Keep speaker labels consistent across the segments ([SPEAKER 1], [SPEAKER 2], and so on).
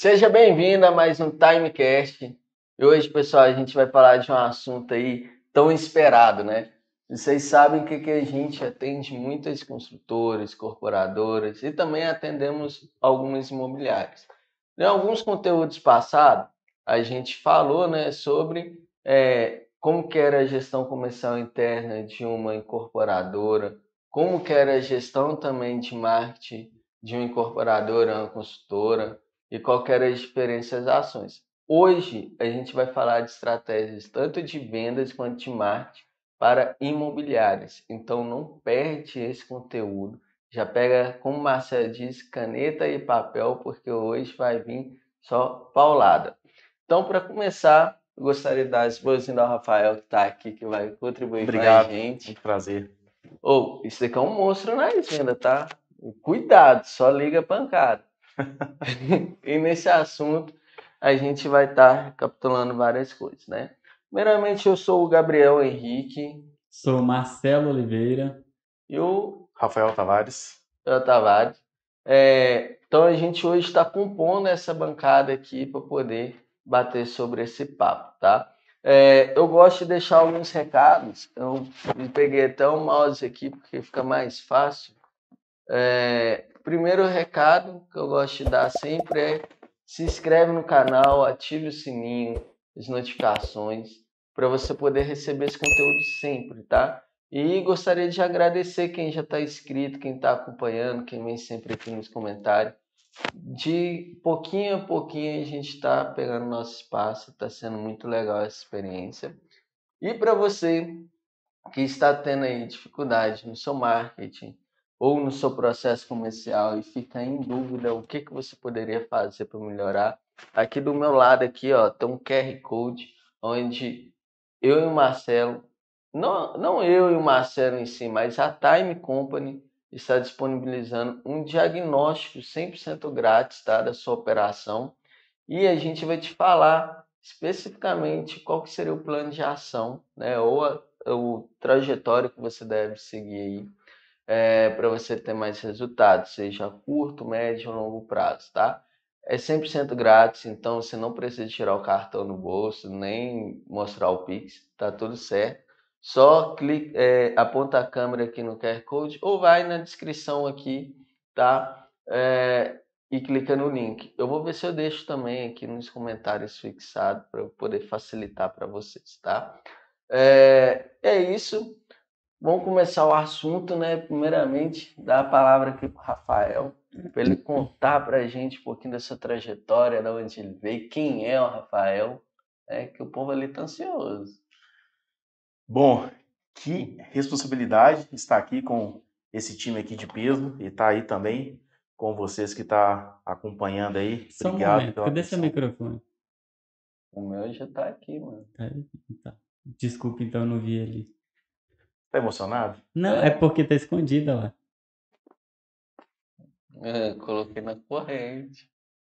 [SPEAKER 1] Seja bem-vindo a mais um Timecast. E hoje, pessoal, a gente vai falar de um assunto aí tão esperado, né? Vocês sabem que, que a gente atende muitas construtoras, corporadoras e também atendemos algumas imobiliárias. Em alguns conteúdos passados, a gente falou né, sobre é, como que era a gestão comercial interna de uma incorporadora, como que era a gestão também de marketing de uma incorporadora, uma consultora, e qual que era as diferenças das ações. Hoje a gente vai falar de estratégias tanto de vendas quanto de marketing para imobiliárias. Então não perde esse conteúdo. Já pega, como o Marcelo disse, caneta e papel, porque hoje vai vir só paulada. Então, para começar, eu gostaria de dar as boas-vindas ao Rafael, que está aqui, que vai contribuir
[SPEAKER 2] Obrigado,
[SPEAKER 1] com a gente.
[SPEAKER 2] muito prazer.
[SPEAKER 1] Ou, oh, isso aqui é um monstro na venda, tá? Cuidado, só liga pancada. e nesse assunto, a gente vai estar tá recapitulando várias coisas, né? Primeiramente, eu sou o Gabriel Henrique.
[SPEAKER 3] Sou o Marcelo Oliveira.
[SPEAKER 1] E o
[SPEAKER 2] Rafael Tavares.
[SPEAKER 1] Rafael Tavares. É, então a gente hoje está compondo essa bancada aqui para poder bater sobre esse papo, tá? É, eu gosto de deixar alguns recados. Eu peguei até o mouse aqui porque fica mais fácil. É, primeiro recado que eu gosto de dar sempre é se inscreve no canal, ative o sininho, as notificações, para você poder receber esse conteúdo sempre, tá? E gostaria de agradecer quem já está inscrito, quem está acompanhando, quem vem sempre aqui nos comentários. De pouquinho a pouquinho a gente está pegando nosso espaço, está sendo muito legal essa experiência. E para você que está tendo aí dificuldade no seu marketing ou no seu processo comercial e fica em dúvida o que, que você poderia fazer para melhorar, aqui do meu lado aqui, ó, tem um QR Code onde eu e o Marcelo, não, não eu e o Marcelo em si, mas a Time Company está disponibilizando um diagnóstico 100% grátis tá, da sua operação. E a gente vai te falar especificamente qual que seria o plano de ação, né, ou a, o trajetório que você deve seguir aí é, para você ter mais resultados, seja curto, médio ou longo prazo, tá? É 100% grátis, então você não precisa tirar o cartão no bolso, nem mostrar o Pix, tá tudo certo. Só clica, é, aponta a câmera aqui no QR Code ou vai na descrição aqui, tá? É, e clica no link. Eu vou ver se eu deixo também aqui nos comentários fixado para poder facilitar para vocês, tá? É, é isso. Vamos começar o assunto, né? Primeiramente, dar a palavra aqui para o Rafael, para ele contar para a gente um pouquinho dessa trajetória, de onde ele veio, quem é o Rafael, né? que o povo ali está ansioso.
[SPEAKER 2] Bom, que responsabilidade estar aqui com esse time aqui de peso e estar tá aí também com vocês que está acompanhando aí.
[SPEAKER 3] Só Obrigado. Um Cadê seu microfone?
[SPEAKER 1] O meu já está aqui, mano.
[SPEAKER 3] Tá, tá. Desculpa, então, não vi ali.
[SPEAKER 2] Tá emocionado?
[SPEAKER 3] Não, é, é porque tá escondida lá.
[SPEAKER 1] É, coloquei na corrente.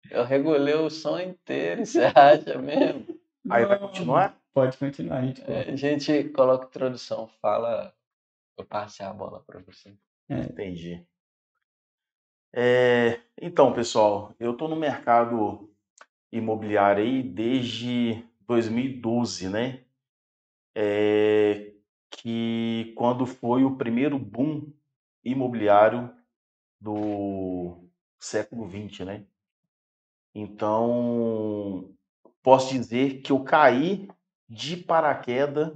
[SPEAKER 1] Eu regulei o som inteiro, você acha mesmo?
[SPEAKER 2] Aí vai continuar?
[SPEAKER 3] Pode continuar, a gente
[SPEAKER 1] é, A gente coloca introdução, fala, eu passei a bola para você.
[SPEAKER 2] É. Entendi. É, então, pessoal, eu estou no mercado imobiliário aí desde 2012, né? É, que quando foi o primeiro boom imobiliário do século XX, né? Então, posso dizer que eu caí de paraquedas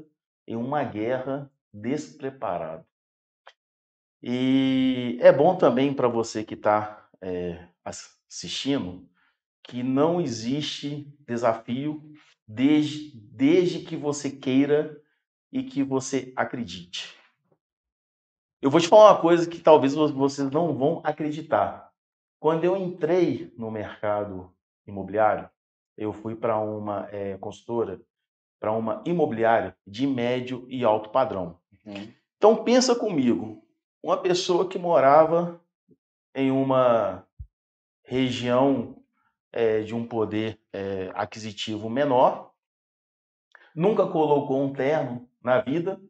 [SPEAKER 2] em uma guerra despreparado. E é bom também para você que está é, assistindo que não existe desafio desde, desde que você queira e que você acredite. Eu vou te falar uma coisa que talvez vocês não vão acreditar. Quando eu entrei no mercado imobiliário, eu fui para uma é, consultora, para uma imobiliária de médio e alto padrão. Uhum. Então pensa comigo, uma pessoa que morava em uma região é, de um poder é, aquisitivo menor, nunca colocou um terno na vida,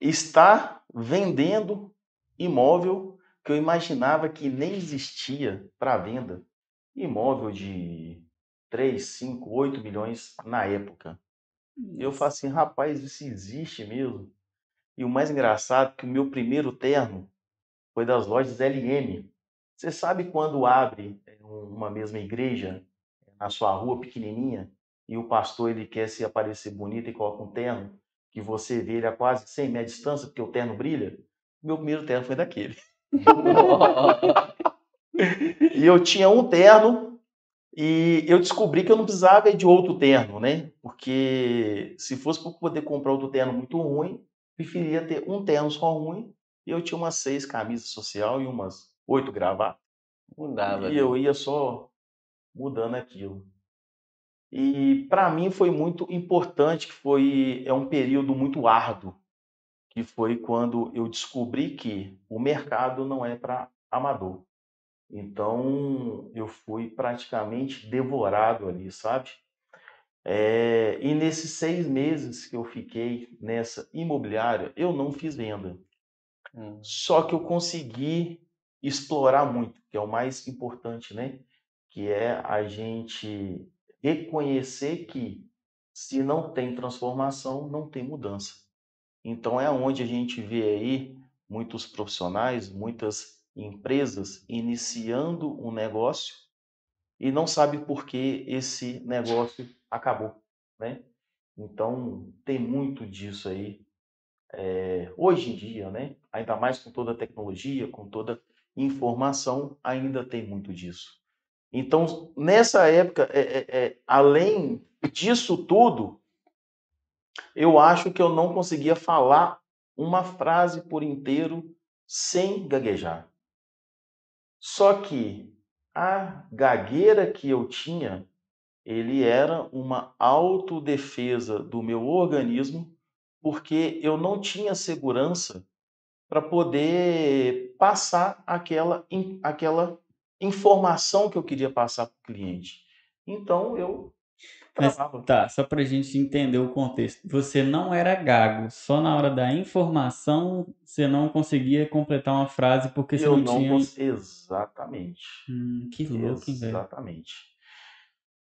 [SPEAKER 2] está vendendo imóvel que eu imaginava que nem existia para venda. imóvel de 3, 5, 8 milhões na época. E eu falo assim, rapaz, isso existe mesmo. E o mais engraçado é que o meu primeiro terno foi das lojas LM. Você sabe quando abre eh, uma mesma igreja na sua rua pequenininha e o pastor ele quer se aparecer bonito e coloca um terno que você vê ele a quase 100 metros de distância porque o terno brilha? Meu primeiro terno foi daquele. e eu tinha um terno e eu descobri que eu não precisava de outro terno, né? Porque se fosse para poder comprar outro terno muito ruim, preferia ter um terno só ruim. E eu tinha umas seis camisas social e umas oito gravatas.
[SPEAKER 1] Mudava.
[SPEAKER 2] E eu ia só mudando aquilo. E para mim foi muito importante, que foi é um período muito árduo, que foi quando eu descobri que o mercado não é para amador. Então eu fui praticamente devorado ali, sabe? É, e nesses seis meses que eu fiquei nessa imobiliária, eu não fiz venda. Hum. Só que eu consegui explorar muito, que é o mais importante, né? Que é a gente reconhecer que se não tem transformação, não tem mudança. Então é onde a gente vê aí muitos profissionais, muitas empresas iniciando um negócio e não sabe por que esse negócio acabou, né? Então tem muito disso aí é, hoje em dia, né? Ainda mais com toda a tecnologia, com toda informação, ainda tem muito disso. Então nessa época, é, é, é além disso tudo, eu acho que eu não conseguia falar uma frase por inteiro sem gaguejar. Só que a gagueira que eu tinha, ele era uma autodefesa do meu organismo, porque eu não tinha segurança para poder passar aquela, aquela informação que eu queria passar para o cliente. Então eu
[SPEAKER 3] mas, tá, só para a gente entender o contexto. Você não era gago, só na hora da informação você não conseguia completar uma frase porque você
[SPEAKER 2] eu
[SPEAKER 3] não, tinha. Cons...
[SPEAKER 2] Exatamente.
[SPEAKER 3] Hum, que louco, hein,
[SPEAKER 2] velho? Exatamente.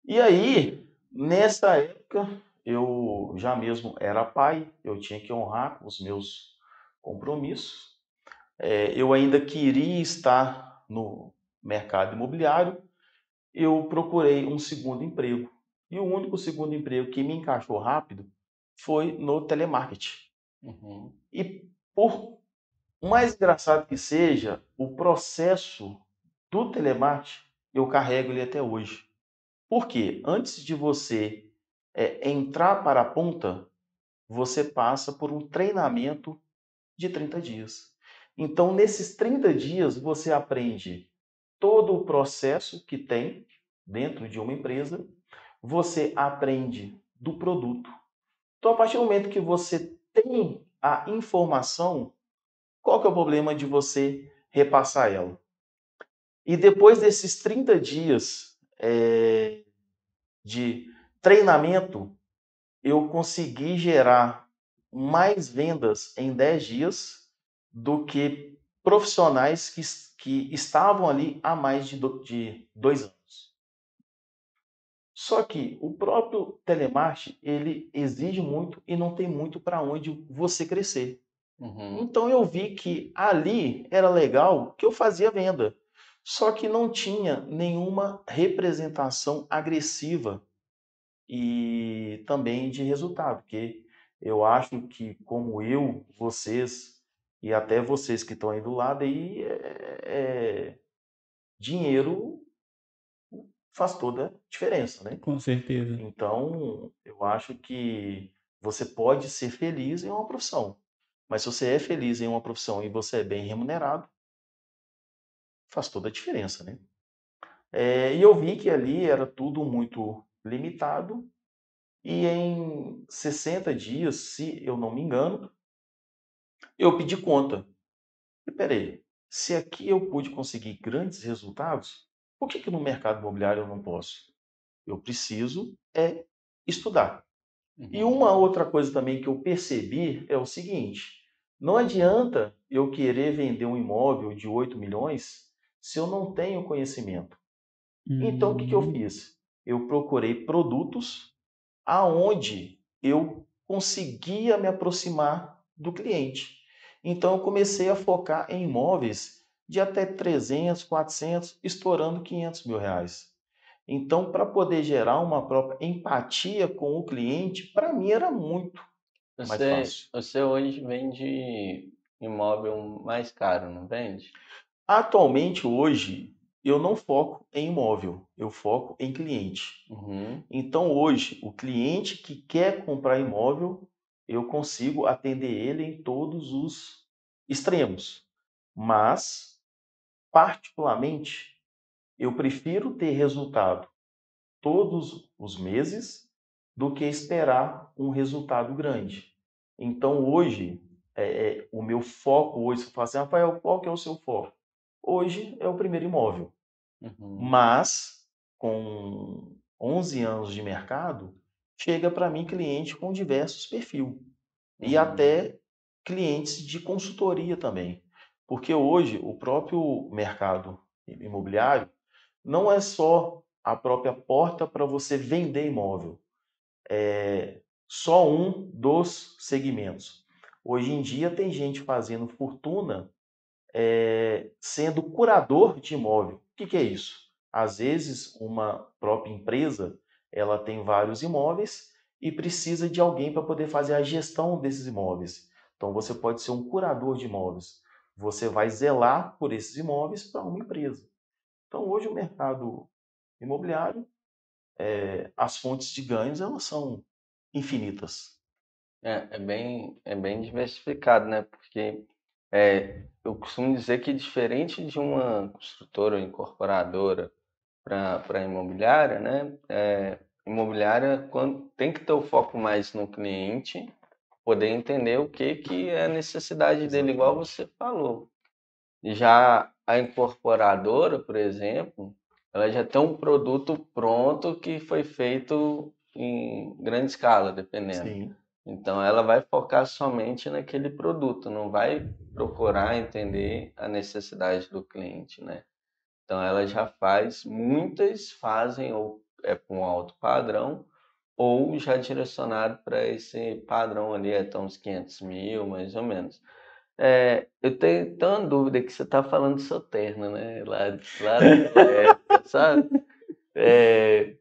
[SPEAKER 2] E aí, nessa época, eu já mesmo era pai, eu tinha que honrar os meus compromissos. É, eu ainda queria estar no mercado imobiliário. Eu procurei um segundo emprego e o único segundo emprego que me encaixou rápido foi no telemarketing. Uhum. E por mais engraçado que seja, o processo do telemarketing eu carrego ele até hoje. Porque antes de você é, entrar para a ponta, você passa por um treinamento de 30 dias. Então, nesses 30 dias, você aprende todo o processo que tem dentro de uma empresa você aprende do produto. Então, a partir do momento que você tem a informação, qual que é o problema de você repassar ela? E depois desses 30 dias é, de treinamento, eu consegui gerar mais vendas em 10 dias do que profissionais que, que estavam ali há mais de, do, de dois anos. Só que o próprio telemarketing, ele exige muito e não tem muito para onde você crescer. Uhum. Então eu vi que ali era legal que eu fazia venda, só que não tinha nenhuma representação agressiva e também de resultado, porque eu acho que como eu, vocês e até vocês que estão aí do lado aí, é, é, dinheiro faz toda a diferença, né?
[SPEAKER 3] Com certeza.
[SPEAKER 2] Então, eu acho que você pode ser feliz em uma profissão, mas se você é feliz em uma profissão e você é bem remunerado, faz toda a diferença, né? É, e eu vi que ali era tudo muito limitado e em 60 dias, se eu não me engano, eu pedi conta. E peraí, se aqui eu pude conseguir grandes resultados, por que, que no mercado imobiliário eu não posso? Eu preciso é estudar. Uhum. E uma outra coisa também que eu percebi é o seguinte: não adianta eu querer vender um imóvel de 8 milhões se eu não tenho conhecimento. Então, o que, que eu
[SPEAKER 3] Hum.
[SPEAKER 2] fiz? Eu procurei produtos aonde eu conseguia me aproximar do cliente. Então, eu comecei a focar em imóveis de até 300, 400, estourando 500 mil reais. Então, para poder gerar uma própria empatia com o cliente, para mim era muito mais
[SPEAKER 1] Você,
[SPEAKER 2] fácil.
[SPEAKER 1] você hoje vende imóvel mais caro, não vende?
[SPEAKER 2] Atualmente, hoje, eu não foco em imóvel, eu foco em cliente.
[SPEAKER 1] Uhum.
[SPEAKER 2] Então, hoje, o cliente que quer comprar imóvel, eu consigo atender ele em todos os extremos. Mas, particularmente, eu prefiro ter resultado todos os meses do que esperar um resultado grande. Então, hoje, é, é, o meu foco hoje, você fala assim, Rafael, qual que é o seu foco? Hoje é o primeiro imóvel.
[SPEAKER 1] Uhum.
[SPEAKER 2] Mas, com 11 anos de mercado, chega para mim cliente com diversos perfis. E
[SPEAKER 1] Uhum.
[SPEAKER 2] até clientes de consultoria também. Porque hoje o próprio mercado imobiliário não é só a própria porta para você vender imóvel. É só um dos segmentos. Hoje em dia tem gente fazendo fortuna é, sendo curador de imóvel. O que, que é isso? Às vezes, uma própria empresa ela tem vários imóveis e precisa de alguém para poder fazer a gestão desses imóveis. Então, você pode ser um curador de imóveis. Você vai zelar por esses imóveis para uma empresa. Então, hoje o mercado imobiliário, é, as fontes de ganhos elas são infinitas.
[SPEAKER 1] É, é bem, é bem diversificado, né? Porque é, eu costumo dizer que diferente de uma construtora ou incorporadora para imobiliária, né? É, imobiliária quando, tem que ter o foco mais no cliente, poder entender o que, que é a necessidade dele, igual você falou. Já a incorporadora, por exemplo, ela já tem um produto pronto que foi feito em grande escala, dependendo.
[SPEAKER 2] Sim.
[SPEAKER 1] Então ela vai focar somente naquele produto, não vai procurar entender a necessidade do cliente, né? Então ela já faz, muitas fazem ou é com alto padrão ou já direcionado para esse padrão ali, até uns 500 mil, mais ou menos. É, eu tenho, tenho uma dúvida que você está falando do seu terno, né? Lá, lá época, sabe? É,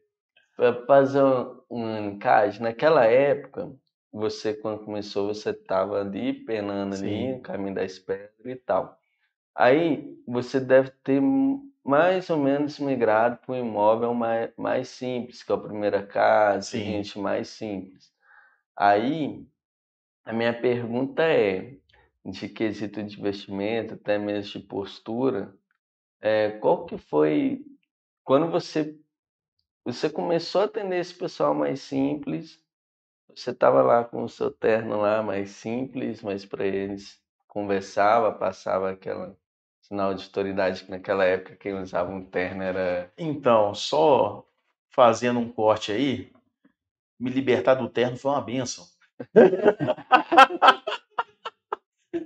[SPEAKER 1] para fazer um, um encaixe, naquela época, você quando começou, você estava ali penando ali,
[SPEAKER 2] Sim.
[SPEAKER 1] no caminho das pedras e tal. Aí você deve ter mais ou menos migrado para um imóvel mais, mais simples, que é a primeira casa,
[SPEAKER 2] Sim.
[SPEAKER 1] gente mais simples. Aí a minha pergunta é, de quesito de investimento, até mesmo de postura, é, qual que foi quando você você começou a atender esse pessoal mais simples, você estava lá com o seu terno lá mais simples, mas para eles conversava, passava aquela sinal de autoridade que naquela época quem usava um terno era
[SPEAKER 2] Então, só fazendo um corte aí, me libertar do terno foi uma benção.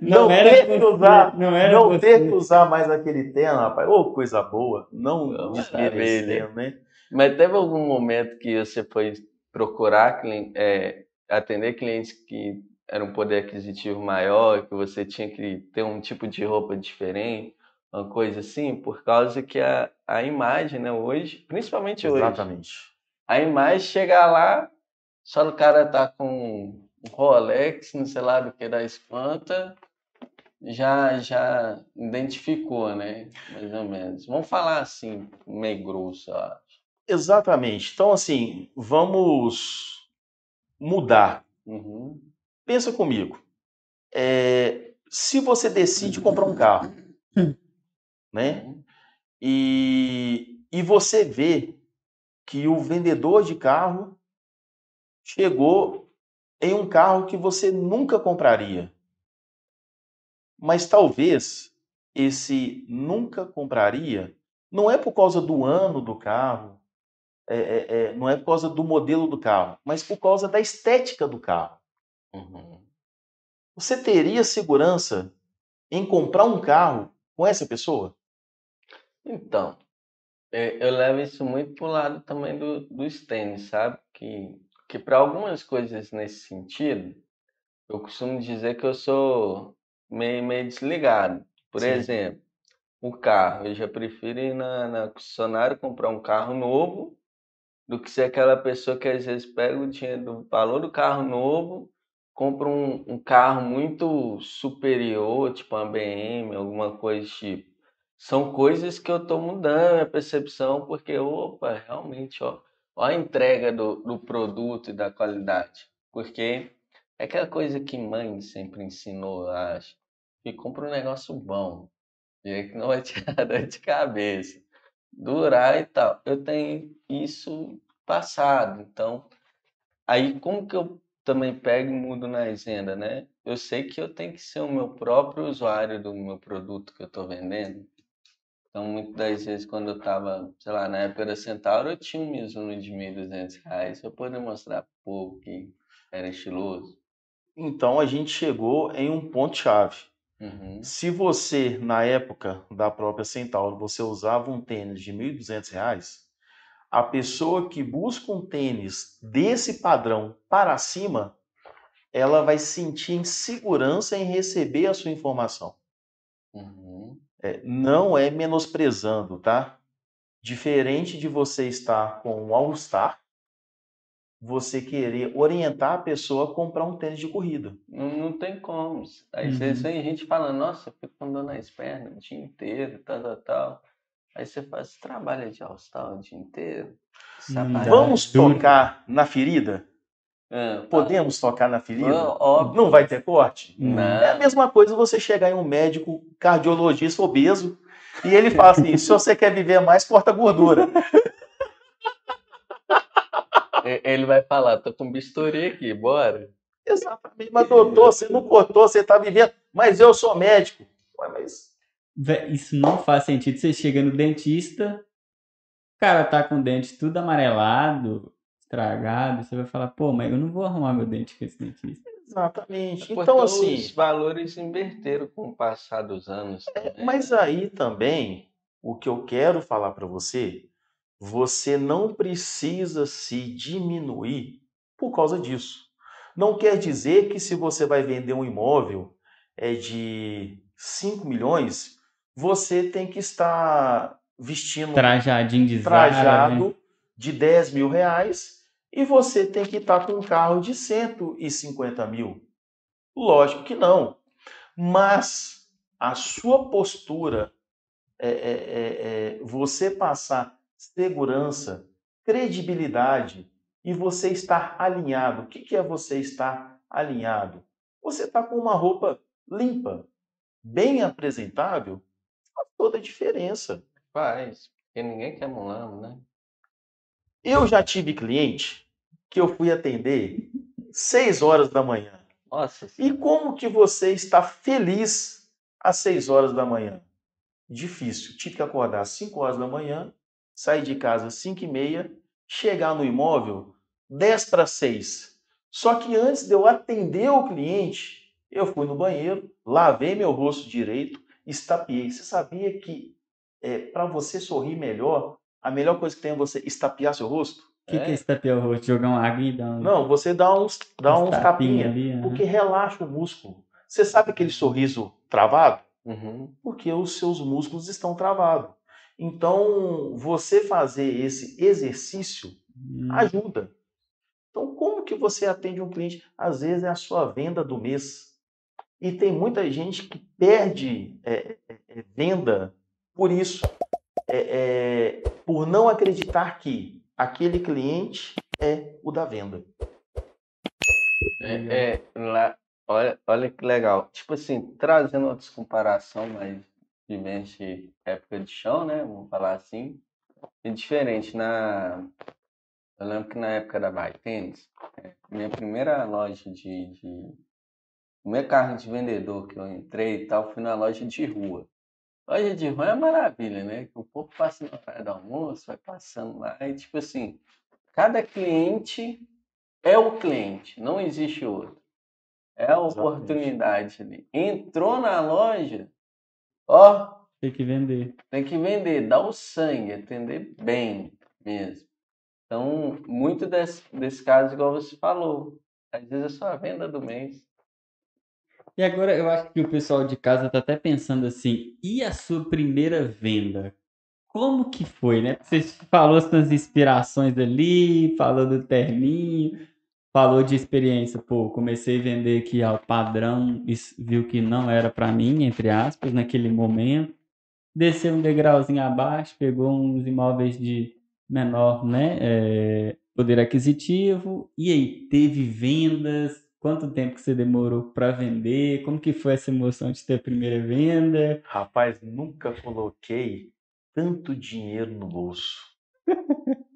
[SPEAKER 2] Não, ter que usar,
[SPEAKER 3] não era
[SPEAKER 2] não ter que usar mais aquele terno, rapaz. Ô, coisa boa. Não
[SPEAKER 1] Ô,
[SPEAKER 2] desmerecendo, né?
[SPEAKER 1] Mas teve algum momento que você foi procurar é, atender clientes que eram um poder aquisitivo maior, que você tinha que ter um tipo de roupa diferente, uma coisa assim, por causa que a, a imagem, né, hoje, principalmente hoje,
[SPEAKER 2] Exatamente.
[SPEAKER 1] a imagem chegar lá, só o cara tá com um Rolex, não sei lá do que das quantas, já, já identificou, né, mais ou menos. Vamos falar assim, meio grosso, acho.
[SPEAKER 2] Exatamente. Então, assim, vamos mudar.
[SPEAKER 1] Uhum.
[SPEAKER 2] Pensa comigo. É, se você decide comprar um carro, né? E, e você vê que o vendedor de carro chegou em um carro que você nunca compraria. Mas talvez esse nunca compraria não é por causa do ano do carro, é, é, é, não é por causa do modelo do carro, mas por causa da estética do carro.
[SPEAKER 1] Uhum.
[SPEAKER 2] Você teria segurança em comprar um carro com essa pessoa?
[SPEAKER 1] Então, É, eu levo isso muito pro lado também do, dos tênis, sabe? Que, que para algumas coisas nesse sentido, eu costumo dizer que eu sou meio, meio desligado. Por
[SPEAKER 2] Sim.
[SPEAKER 1] exemplo, o carro. Eu já prefiro ir na, na concessionária comprar um carro novo do que ser aquela pessoa que às vezes pega o dinheiro do valor do carro novo, compra um, um carro muito superior, tipo uma BM, alguma coisa tipo. São coisas que eu estou mudando a percepção, porque, opa, realmente, ó, ó a entrega do, do produto e da qualidade. Porque é aquela coisa que mãe sempre ensinou, acho. Que compra um negócio bom, e que não vai tirar dor de cabeça, durar e tal. Eu tenho isso passado, então aí como que eu também pego e mudo na agenda, né? Eu sei que eu tenho que ser o meu próprio usuário do meu produto que eu estou vendendo. Então, muitas das vezes, quando eu estava, sei lá, na época da Centauro, eu tinha um Mizuno de R$ 1.200 para poder mostrar pô, que era estiloso.
[SPEAKER 2] Então a gente chegou em um ponto-chave.
[SPEAKER 1] Uhum.
[SPEAKER 2] Se você, na época da própria Centauro, você usava um tênis de R$ 1.200, a pessoa que busca um tênis desse padrão para cima, ela vai sentir insegurança em receber a sua informação.
[SPEAKER 1] Uhum.
[SPEAKER 2] É, não é menosprezando, tá? Diferente de você estar com um All-Star, você querer orientar a pessoa a comprar um tênis de corrida.
[SPEAKER 1] Não, não tem como. Às
[SPEAKER 3] Uhum.
[SPEAKER 1] vezes vem gente falando, nossa, eu fico andando nas pernas o dia inteiro, tal, tal, tal. Aí você faz, você trabalha de all-star o dia inteiro? Sapato.
[SPEAKER 2] Vamos tocar na ferida?
[SPEAKER 1] Ah,
[SPEAKER 2] Podemos tocar na ferida?
[SPEAKER 1] ó, óbvio.
[SPEAKER 2] Não vai ter corte?
[SPEAKER 3] Não.
[SPEAKER 2] É a mesma coisa você chegar em um médico cardiologista obeso e ele fala assim: se você quer viver mais, corta gordura.
[SPEAKER 1] Ele vai falar, tô com bisturi aqui, bora.
[SPEAKER 2] Exatamente. Mas, doutor, você não cortou, você está vivendo. Mas eu sou médico. Ué, mas
[SPEAKER 3] Isso não faz sentido. Você chega no dentista, o cara tá com o dente tudo amarelado, estragado. Você vai falar, pô, mas eu não vou arrumar meu dente com esse dentista.
[SPEAKER 2] Exatamente.
[SPEAKER 1] Porque
[SPEAKER 2] Então, assim,
[SPEAKER 1] os valores inverteram com o passar dos anos. também.
[SPEAKER 2] mas aí também, o que eu quero falar para você, você não precisa se diminuir por causa disso. Não quer dizer que se você vai vender um imóvel é de 5 milhões, você tem que estar vestindo
[SPEAKER 3] Trajadinho de Zara, né?
[SPEAKER 2] trajado de 10 mil reais e você tem que estar com um carro de 150 mil. Lógico que não. Mas a sua postura, é, é, é, é você passar segurança, credibilidade e você estar alinhado. O que, que é você estar alinhado? Você está com uma roupa limpa, bem apresentável, faz toda a diferença.
[SPEAKER 1] Faz, porque ninguém quer mulamo, né?
[SPEAKER 2] Eu já tive cliente que eu fui atender 6 horas da manhã.
[SPEAKER 1] Nossa,
[SPEAKER 2] E como que você está feliz às 6 horas da manhã? Difícil. Tive que acordar às 5 horas da manhã, sair de casa às 5 e meia, chegar no imóvel 10 para 6. Só que antes de eu atender o cliente, eu fui no banheiro, lavei meu rosto direito, estapeei. Você sabia que para você sorrir melhor, a melhor coisa que tem é você estapear seu rosto?
[SPEAKER 3] O que, que é
[SPEAKER 1] É.
[SPEAKER 3] esse tapioca rosto? Jogar uma água e dar um,
[SPEAKER 2] Não, você dá uns, dá
[SPEAKER 3] uns
[SPEAKER 2] uns
[SPEAKER 3] tapinha
[SPEAKER 2] tapinha,
[SPEAKER 3] ali. aham.
[SPEAKER 2] porque relaxa o músculo. Você sabe aquele sorriso travado?
[SPEAKER 1] Uhum.
[SPEAKER 2] Porque os seus músculos estão travados. Então, você fazer esse exercício
[SPEAKER 3] Hum,
[SPEAKER 2] ajuda. Então, como que você atende um cliente? Às vezes é a sua venda do mês. E tem muita gente que perde é, é, é, venda por isso. É, é, por não acreditar que aquele cliente é o da venda.
[SPEAKER 1] É, é, lá, olha, olha que legal. Tipo assim, trazendo uma descomparação, mas vivente época de chão, né? Vamos falar assim. É diferente. Na... Eu lembro que na época da é, minha primeira loja de, de. O meu carro de vendedor que eu entrei e tal, fui na loja de rua. Loja de rua é maravilha, né? Que o povo passa na hora do almoço, vai passando lá, e tipo assim, cada cliente é o cliente, não existe outro. É a
[SPEAKER 2] Exatamente.
[SPEAKER 1] oportunidade ali. Entrou na loja, ó,
[SPEAKER 3] Tem que vender.
[SPEAKER 1] Tem que vender, dar o sangue, atender bem mesmo. Então, muito desse, desse caso, igual você falou, às vezes é só a venda do mês.
[SPEAKER 3] E agora eu acho que o pessoal de casa tá até pensando assim, e a sua primeira venda? Como que foi, né? Você falou suas inspirações ali, falou do terninho, falou de experiência. Pô, comecei a vender aqui ao padrão, viu que não era para mim, entre aspas, naquele momento. Desceu um degrauzinho abaixo, pegou uns imóveis de menor, né, é, poder aquisitivo. E aí, teve vendas? Quanto tempo que você demorou para vender? Como que foi essa emoção de ter a primeira venda?
[SPEAKER 2] Rapaz, nunca coloquei tanto dinheiro no bolso.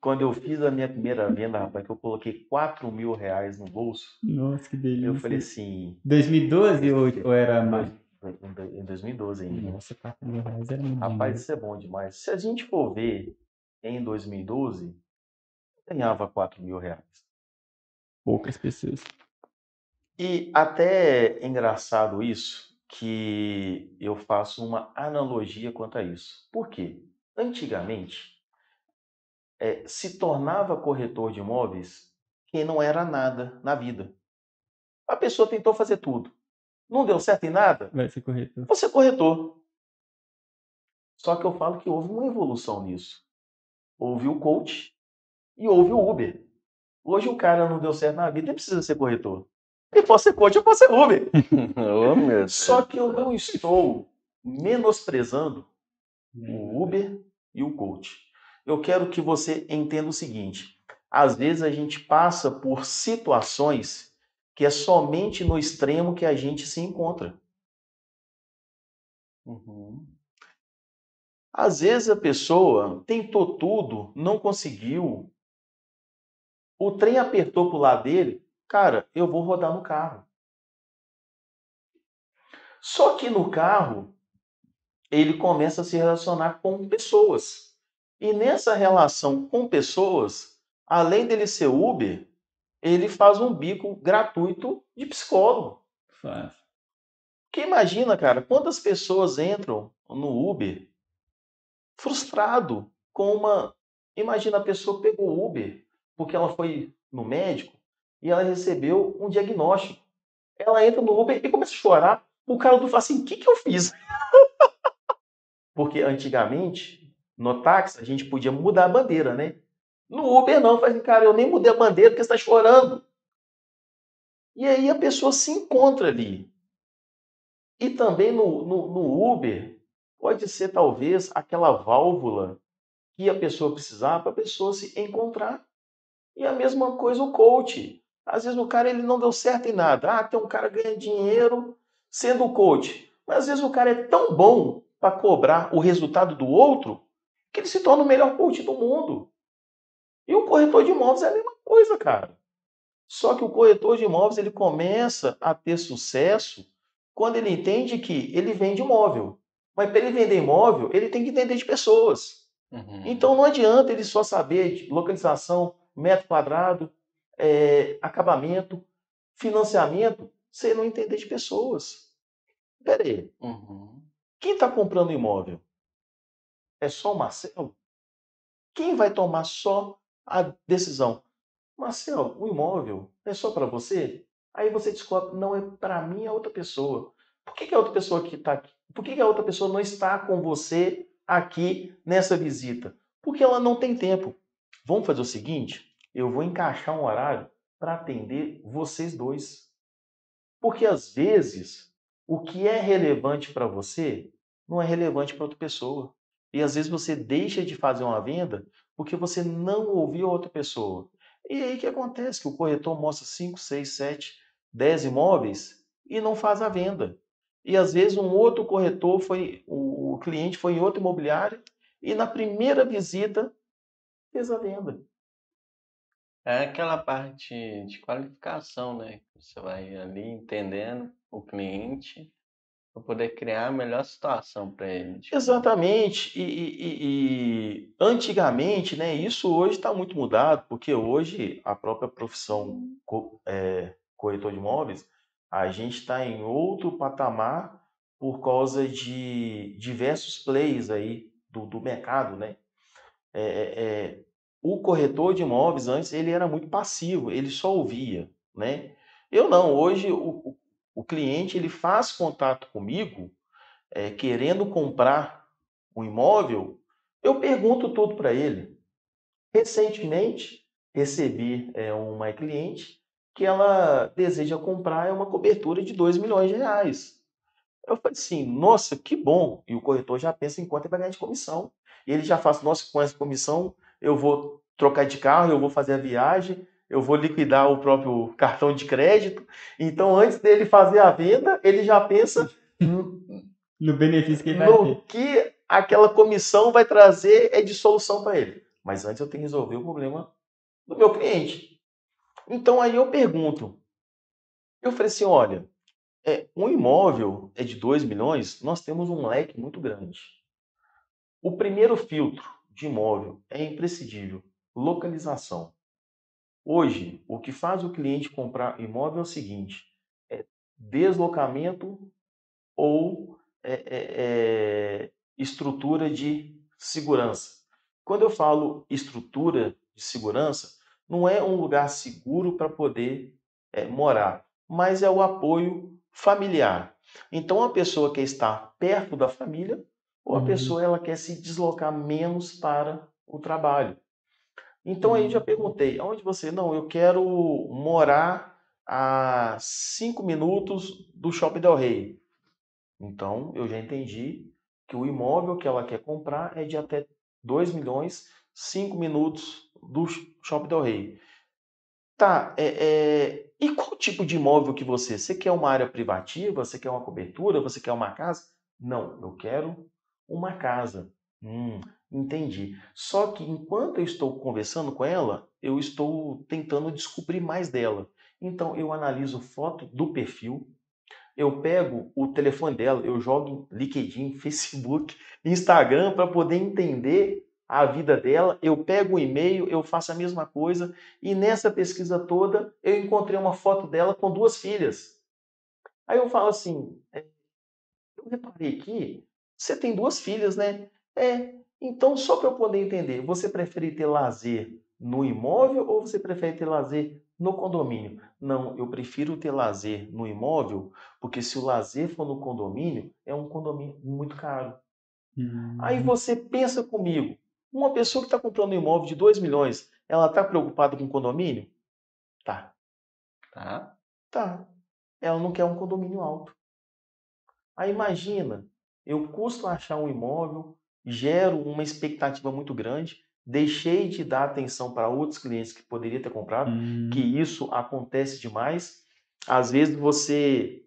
[SPEAKER 2] Quando eu fiz a minha primeira venda, rapaz, que eu coloquei 4 mil reais no bolso,
[SPEAKER 3] Nossa, que delícia.
[SPEAKER 2] eu falei assim,
[SPEAKER 3] 2012 ou, ou era mais?
[SPEAKER 2] em 2012 ainda.
[SPEAKER 3] Nossa, 4 mil reais era muito
[SPEAKER 2] Rapaz,
[SPEAKER 3] dinheiro.
[SPEAKER 2] isso é bom demais. Se a gente for ver em 2012, eu ganhava 4 mil reais.
[SPEAKER 3] Poucas pessoas.
[SPEAKER 2] E até é engraçado isso, que eu faço uma analogia quanto a isso. Por quê? Antigamente, eh, se tornava corretor de imóveis quem não era nada na vida. A pessoa tentou fazer tudo. Não deu certo em nada?
[SPEAKER 3] Vai ser corretor.
[SPEAKER 2] Você é corretor. Só que eu falo que houve uma evolução nisso. Houve o coach e houve o Uber. Hoje o cara não deu certo na vida, nem precisa ser corretor. Pode ser coach ou pode ser Uber.
[SPEAKER 1] Deus.
[SPEAKER 2] Só que eu não estou menosprezando o Uber e o coach. Eu quero que você entenda o seguinte: às vezes a gente passa por situações que é somente no extremo que a gente se encontra.
[SPEAKER 1] Uhum.
[SPEAKER 2] Às vezes a pessoa tentou tudo, não conseguiu. O trem apertou pro lado dele, cara, eu vou rodar no carro. Só que no carro, ele começa a se relacionar com pessoas. E nessa relação com pessoas, além dele ser Uber, ele faz um bico gratuito de psicólogo.
[SPEAKER 3] Fácil.
[SPEAKER 2] Porque imagina, cara, quantas pessoas entram no Uber frustrado com uma. Imagina a pessoa que pegou o Uber porque ela foi no médico e ela recebeu um diagnóstico. Ela entra no Uber e começa a chorar. O cara do fala assim: o que, que eu fiz? porque antigamente, no táxi, a gente podia mudar a bandeira, né? No Uber não, faz assim, cara, eu nem mudei a bandeira porque você está chorando. E aí a pessoa se encontra ali. E também no, no, no Uber, pode ser talvez aquela válvula que a pessoa precisar para a pessoa se encontrar. E a mesma coisa o coach. Às vezes o cara ele não deu certo em nada. Ah, tem um cara que ganha dinheiro sendo coach. Mas às vezes o cara é tão bom para cobrar o resultado do outro que ele se torna o melhor coach do mundo. E o corretor de imóveis é a mesma coisa, cara. Só que o corretor de imóveis ele começa a ter sucesso quando ele entende que ele vende imóvel. Mas para ele vender imóvel, ele tem que entender de pessoas.
[SPEAKER 1] Uhum.
[SPEAKER 2] Então não adianta ele só saber de localização, metro quadrado, é, acabamento, financiamento, ele não entender de pessoas. Pera aí,
[SPEAKER 1] Uhum.
[SPEAKER 2] quem está comprando imóvel? É só o Marcelo? Quem vai tomar só a decisão? Marcelo, o imóvel é só para você? Aí você descobre, não é para mim, é outra pessoa. Por que, que a outra pessoa que está aqui? Por que, que a outra pessoa não está com você aqui nessa visita? Porque ela não tem tempo. Vamos fazer o seguinte: eu vou encaixar um horário para atender vocês dois. Porque às vezes o que é relevante para você não é relevante para outra pessoa. E às vezes você deixa de fazer uma venda porque você não ouviu outra pessoa. E aí que acontece? Que o corretor mostra 5, 6, 7, 10 imóveis e não faz a venda. E às vezes um outro corretor foi, o cliente foi em outra imobiliária e na primeira visita fez a venda.
[SPEAKER 1] É aquela parte de qualificação, né? Você vai ali entendendo o cliente para poder criar a melhor situação para ele.
[SPEAKER 2] Exatamente. E, e- e- antigamente, né, isso hoje está muito mudado, porque hoje a própria profissão co- é, corretor de imóveis, a gente está em outro patamar por causa de diversos plays aí do, do mercado, né? É, é, é, o corretor de imóveis antes ele era muito passivo, ele só ouvia, né? Eu não, hoje o, o cliente ele faz contato comigo é, querendo comprar um imóvel, eu pergunto tudo para ele. Recentemente recebi é, uma cliente que ela deseja comprar uma cobertura de 2 milhões de reais. Eu falei assim, nossa, que bom. E o corretor já pensa em quanto ele vai ganhar de comissão. E ele já faz, nossa, com essa comissão eu vou trocar de carro, eu vou fazer a viagem, eu vou liquidar o próprio cartão de crédito. Então, antes dele fazer a venda, ele já pensa
[SPEAKER 3] no benefício que ele vai
[SPEAKER 2] ter. que aquela comissão vai trazer é de solução para ele. Mas antes eu tenho que resolver o problema do meu cliente. Então aí eu pergunto, eu falei assim, olha, é, um imóvel é de 2 milhões, nós temos um leque muito grande. O primeiro filtro de imóvel é imprescindível, localização. Hoje, o que faz o cliente comprar imóvel é o seguinte: é deslocamento ou é, é, é, estrutura de segurança. Quando eu falo estrutura de segurança, não é um lugar seguro para poder é, morar, mas é o apoio familiar. Então, a pessoa quer estar perto da família ou a uhum. pessoa ela quer se deslocar menos para o trabalho. Então aí já uhum. perguntei, aonde você? Não, eu quero morar a cinco minutos do Shopping Del Rey. Então eu já entendi que o imóvel que ela quer comprar é de até 2 milhões, 5 minutos do Shopping Del Rey. Tá, é, é, e qual tipo de imóvel que você? Você quer uma área privativa? Você quer uma cobertura? Você quer uma casa? Não, eu quero uma casa. Hum, entendi. Só que enquanto eu estou conversando com ela, eu estou tentando descobrir mais dela. Então eu analiso foto do perfil, eu pego o telefone dela, eu jogo em LinkedIn, Facebook, Instagram para poder entender a vida dela, eu pego o e-mail, eu faço a mesma coisa, e nessa pesquisa toda eu encontrei uma foto dela com duas filhas. Aí eu falo assim, é, eu reparei aqui, você tem duas filhas, né? É, então só para eu poder entender, você prefere ter lazer no imóvel ou você prefere ter lazer no condomínio? Não, eu prefiro ter lazer no imóvel, porque se o lazer for no condomínio, é um condomínio muito caro. Uhum. Aí você pensa comigo, uma pessoa que está comprando um imóvel de 2 milhões, ela está preocupada com condomínio? Tá. Tá? Tá. Ela não quer um condomínio alto. Aí imagina, eu custo achar um imóvel, gero uma expectativa muito grande, deixei de dar atenção para outros clientes que poderia ter comprado, hum. que isso acontece demais. Às vezes você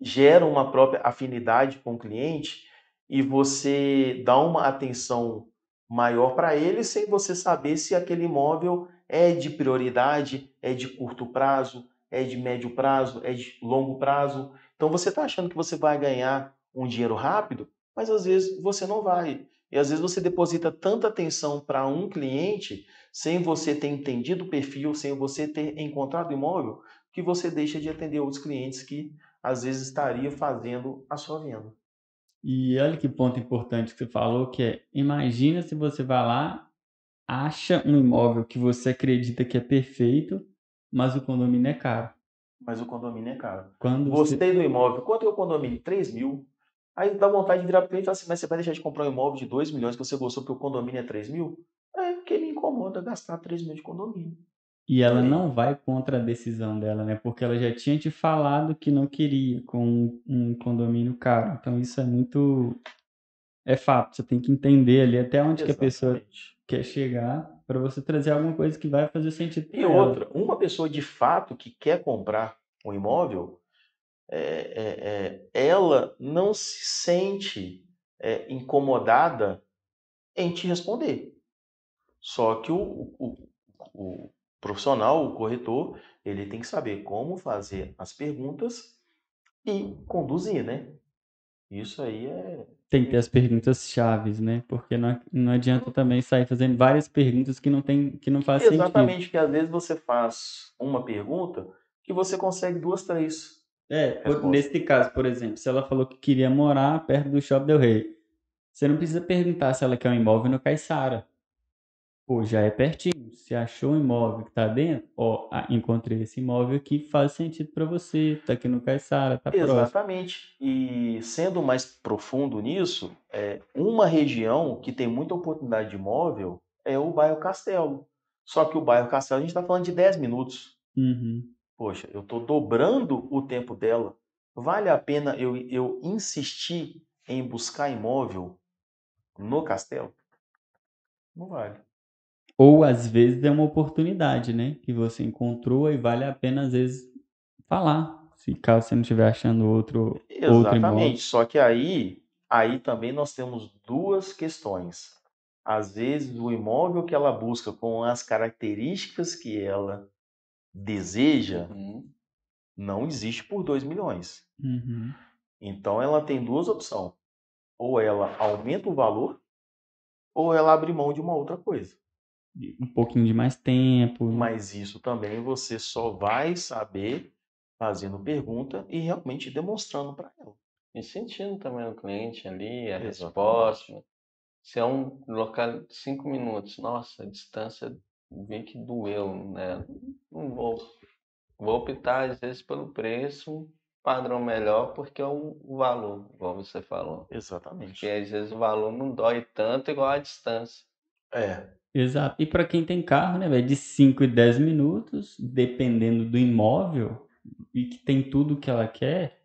[SPEAKER 2] gera uma própria afinidade com o cliente e você dá uma atenção maior para ele sem você saber se aquele imóvel é de prioridade, é de curto prazo, é de médio prazo, é de longo prazo. Então você está achando que você vai ganhar um dinheiro rápido, mas às vezes você não vai. E às vezes você deposita tanta atenção para um cliente sem você ter entendido o perfil, sem você ter encontrado o imóvel, que você deixa de atender outros clientes que às vezes estaria fazendo a sua venda.
[SPEAKER 3] E olha que ponto importante que você falou, que é, imagina se você vai lá, acha um imóvel que você acredita que é perfeito, mas o condomínio é caro.
[SPEAKER 2] Mas o condomínio é caro.
[SPEAKER 3] Quando
[SPEAKER 2] Gostei você... do imóvel. Quanto é o condomínio? 3 mil. Aí dá vontade de virar para cliente e falar assim, mas você vai deixar de comprar um imóvel de 2 milhões que você gostou porque o condomínio é 3 mil? É, porque me incomoda gastar 3 mil de condomínio.
[SPEAKER 3] E ela não vai contra a decisão dela, né? Porque ela já tinha te falado que não queria com um condomínio caro. Então isso é muito. É fato. Você tem que entender ali até onde que a pessoa quer chegar para você trazer alguma coisa que vai fazer sentido.
[SPEAKER 2] E outra, uma pessoa de fato que quer comprar um imóvel, é, é, é, ela não se sente é, incomodada em te responder. Só que o, o, o profissional, o corretor, ele tem que saber como fazer as perguntas e conduzir, né? Isso aí é.
[SPEAKER 3] Tem que ter as perguntas chaves, né? Porque não, não adianta também sair fazendo várias perguntas que não tem, que não faz
[SPEAKER 2] Exatamente, sentido. que às vezes você faz uma pergunta que você consegue duas, três.
[SPEAKER 3] É, por- nesse caso, por exemplo, se ela falou que queria morar perto do Shopping Del Rey, você não precisa perguntar se ela quer um imóvel no Caiçara. Pô, já é pertinho. Se achou um imóvel que tá dentro, ó, ah, encontrei esse imóvel aqui, faz sentido pra você, tá aqui no Caiçara, tá próximo.
[SPEAKER 2] Exatamente. E sendo mais profundo nisso, é, uma região que tem muita oportunidade de imóvel é o bairro Castelo. Só que o bairro Castelo a gente está falando de 10 minutos.
[SPEAKER 3] Uhum.
[SPEAKER 2] Poxa, eu estou dobrando o tempo dela. Vale a pena eu, eu insistir em buscar imóvel no Castelo? Não vale.
[SPEAKER 3] Ou às vezes é uma oportunidade, né? Que você encontrou e vale a pena, às vezes, falar. Se caso você não estiver achando outro, outro imóvel.
[SPEAKER 2] Exatamente. Só que aí, aí também nós temos duas questões. Às vezes, o imóvel que ela busca com as características que ela deseja
[SPEAKER 1] Uhum.
[SPEAKER 2] não existe por 2 milhões.
[SPEAKER 3] Uhum.
[SPEAKER 2] Então, ela tem duas opções. Ou ela aumenta o valor, ou ela abre mão de uma outra coisa.
[SPEAKER 3] Um pouquinho de mais tempo.
[SPEAKER 2] Mas isso também você só vai saber fazendo pergunta e realmente demonstrando para ela.
[SPEAKER 1] E sentindo também o cliente ali, a
[SPEAKER 2] Exatamente.
[SPEAKER 1] resposta. Se é um local de cinco minutos, nossa, a distância vi que doeu, né? Não vou. Vou optar, às vezes, pelo preço, padrão melhor, porque é o valor, igual você falou.
[SPEAKER 2] Exatamente.
[SPEAKER 1] Porque às vezes o valor não dói tanto igual a distância.
[SPEAKER 2] É,
[SPEAKER 3] Exato. E para quem tem carro, né, velho, de 5 e 10 minutos, dependendo do imóvel, e que tem tudo que ela quer,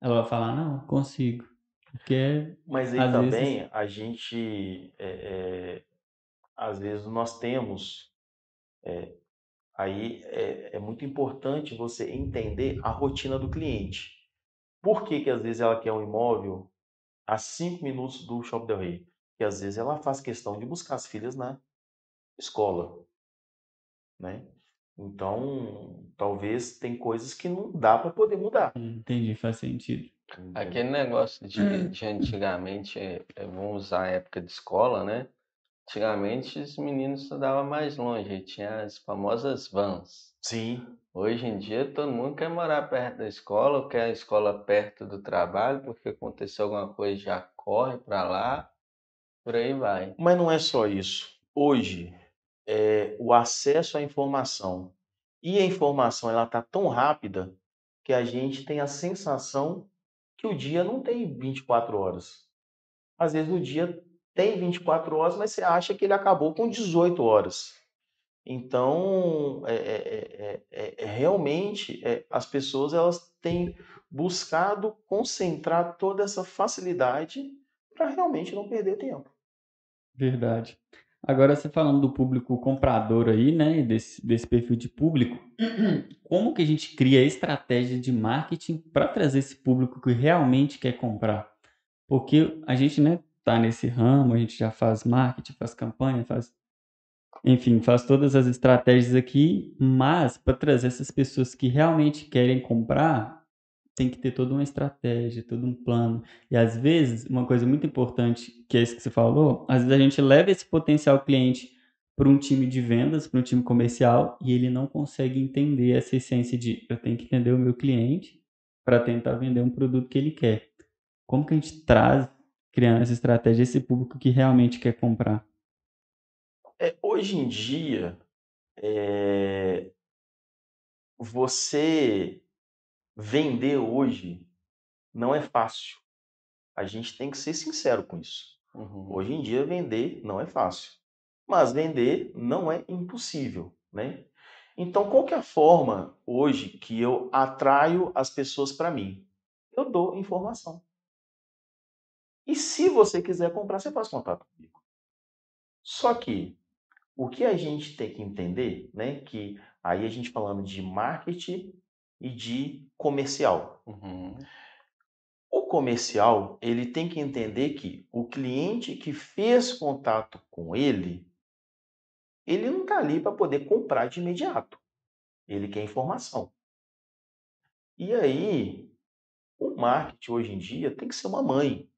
[SPEAKER 3] ela vai falar, não, consigo. Porque
[SPEAKER 2] Mas aí também a gente, é, é, às vezes nós temos, é, aí é, é muito importante você entender a rotina do cliente. Por que que às vezes ela quer um imóvel a cinco minutos do Shopping Del Rey? Porque às vezes ela faz questão de buscar as filhas na escola, né? Então, talvez tem coisas que não dá para poder mudar.
[SPEAKER 3] entendi, faz sentido.
[SPEAKER 1] Aquele negócio de, de antigamente, é, é, vamos usar a época de escola, né? Antigamente os meninos estudavam mais longe, tinha as famosas vans.
[SPEAKER 2] Sim,
[SPEAKER 1] Hoje em dia todo mundo quer morar perto da escola, ou quer a escola perto do trabalho, porque aconteceu alguma coisa já corre para lá, por aí vai.
[SPEAKER 2] Mas não é só isso. Hoje, é, o acesso à informação e a informação ela está tão rápida que a gente tem a sensação que o dia não tem 24 horas. Às vezes o dia tem 24 horas, mas você acha que ele acabou com 18 horas. Então, é, é, é, é, realmente, é, as pessoas elas têm buscado concentrar toda essa facilidade para realmente não perder tempo.
[SPEAKER 3] Verdade. Agora, você falando do público comprador aí, né, desse, desse perfil de público, como que a gente cria estratégia de marketing para trazer esse público que realmente quer comprar? Porque a gente, né, tá nesse ramo, a gente já faz marketing, faz campanha, faz, enfim, faz todas as estratégias aqui, mas para trazer essas pessoas que realmente querem comprar, tem que ter toda uma estratégia, todo um plano. E às vezes, uma coisa muito importante, que é isso que você falou, às vezes a gente leva esse potencial cliente para um time de vendas, para um time comercial, e ele não consegue entender essa essência de eu tenho que entender o meu cliente para tentar vender um produto que ele quer. Como que a gente traz, criando essa estratégia, esse público que realmente quer comprar?
[SPEAKER 2] É, hoje em dia, é, você vender hoje não é fácil. A gente tem que ser sincero com isso.
[SPEAKER 1] Uhum.
[SPEAKER 2] Hoje em dia, vender não é fácil. Mas vender não é impossível, né? Então, qual que é a forma hoje que eu atraio as pessoas para mim? Eu dou informação. E se você quiser comprar, você faz contato comigo. Só que o que a gente tem que entender, né, que aí a gente falando de marketing e de comercial.
[SPEAKER 1] Uhum.
[SPEAKER 2] O comercial, ele tem que entender que o cliente que fez contato com ele, ele não está ali para poder comprar de imediato. Ele quer informação. E aí, o marketing hoje em dia tem que ser uma mãe,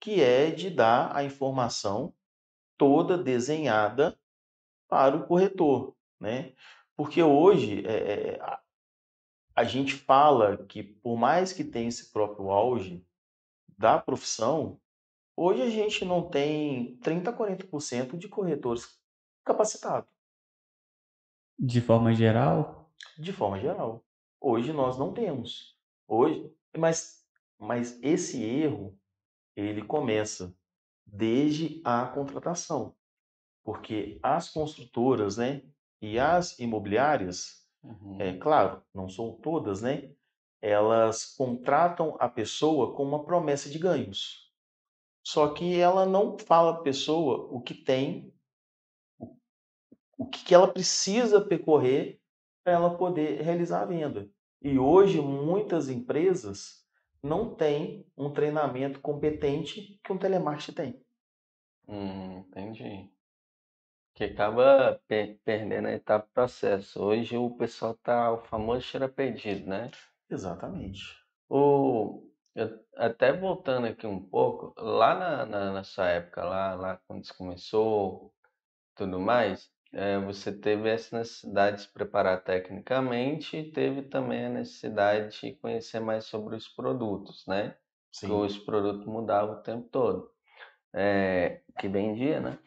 [SPEAKER 2] que é de dar a informação toda desenhada para o corretor, né? Porque hoje é, a- a gente fala que por mais que tenha esse próprio auge da profissão, hoje a gente não tem 30, 40% de corretores capacitados.
[SPEAKER 3] De forma geral?
[SPEAKER 2] De forma geral. Hoje nós não temos. Hoje, mas, mas esse erro ele começa desde a contratação, porque as construtoras, né, e as imobiliárias,
[SPEAKER 1] Uhum.
[SPEAKER 2] é claro, não são todas, né, elas contratam a pessoa com uma promessa de ganhos. Só que ela não fala à pessoa o que tem, o, que ela precisa percorrer para ela poder realizar a venda. E hoje muitas empresas não têm um treinamento competente que um telemarketing tem.
[SPEAKER 1] Hum, entendi. Que acaba per- perdendo a etapa do processo. Hoje o pessoal tá o famoso cheira perdido, né?
[SPEAKER 2] Exatamente.
[SPEAKER 1] O, eu- até voltando aqui um pouco, lá na, na, na sua época, lá, lá quando você começou, tudo mais, é, você teve essa necessidade de se preparar tecnicamente e teve também a necessidade de conhecer mais sobre os produtos, né? Porque
[SPEAKER 2] Sim.
[SPEAKER 1] os produtos mudavam o tempo todo. É, que vendia, né?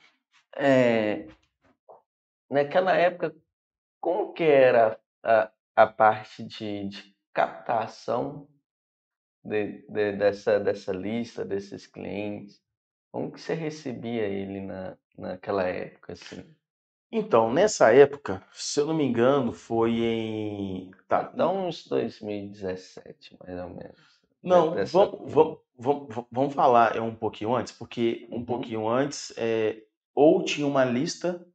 [SPEAKER 1] É, naquela época, como que era a, a parte de, de captação de, de- dessa, dessa lista, desses clientes? Como que você recebia ele na, naquela época, assim?
[SPEAKER 2] Então, nessa época, se eu não me engano, foi em. Tá.
[SPEAKER 1] Dá uns 2017, mais ou menos.
[SPEAKER 2] Não,
[SPEAKER 1] dessa
[SPEAKER 2] vamos, vamos, vamos, vamos falar é um pouquinho antes, porque um
[SPEAKER 1] Uhum.
[SPEAKER 2] pouquinho antes, é, ou tinha uma lista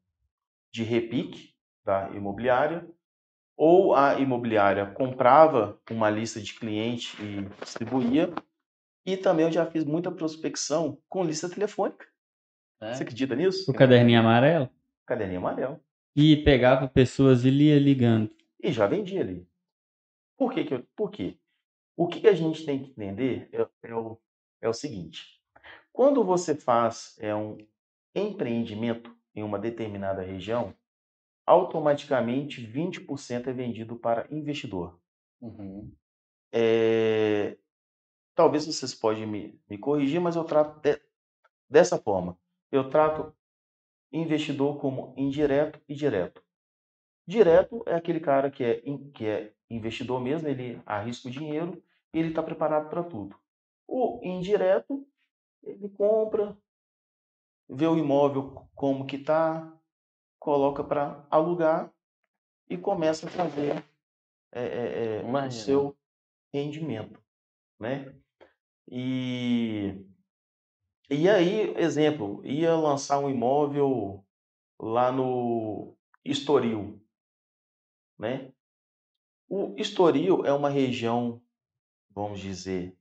[SPEAKER 2] de repique da imobiliária, ou a imobiliária comprava uma lista de cliente e distribuía, e também eu já fiz muita prospecção com lista telefônica.
[SPEAKER 1] né?
[SPEAKER 2] Você acredita nisso?
[SPEAKER 3] O caderninho amarelo?
[SPEAKER 2] Caderninho amarelo.
[SPEAKER 3] E pegava pessoas e lia ligando.
[SPEAKER 2] E já vendi ali. Por que que eu, por quê? O que que a gente tem que entender é, é o, é o seguinte. Quando você faz é, um empreendimento em uma determinada região, automaticamente 20% é vendido para investidor.
[SPEAKER 1] Uhum.
[SPEAKER 2] É, talvez vocês podem me, me corrigir, mas eu trato de- dessa forma. Eu trato investidor como indireto e direto. Direto é aquele cara que é, que é investidor mesmo, ele arrisca o dinheiro e ele está preparado para tudo. O indireto, ele compra, vê o imóvel como que está, coloca para alugar e começa a fazer é, é, é, o seu rendimento, né? E, e aí, exemplo, ia lançar um imóvel lá no Estoril, né? O Estoril é uma região, vamos dizer,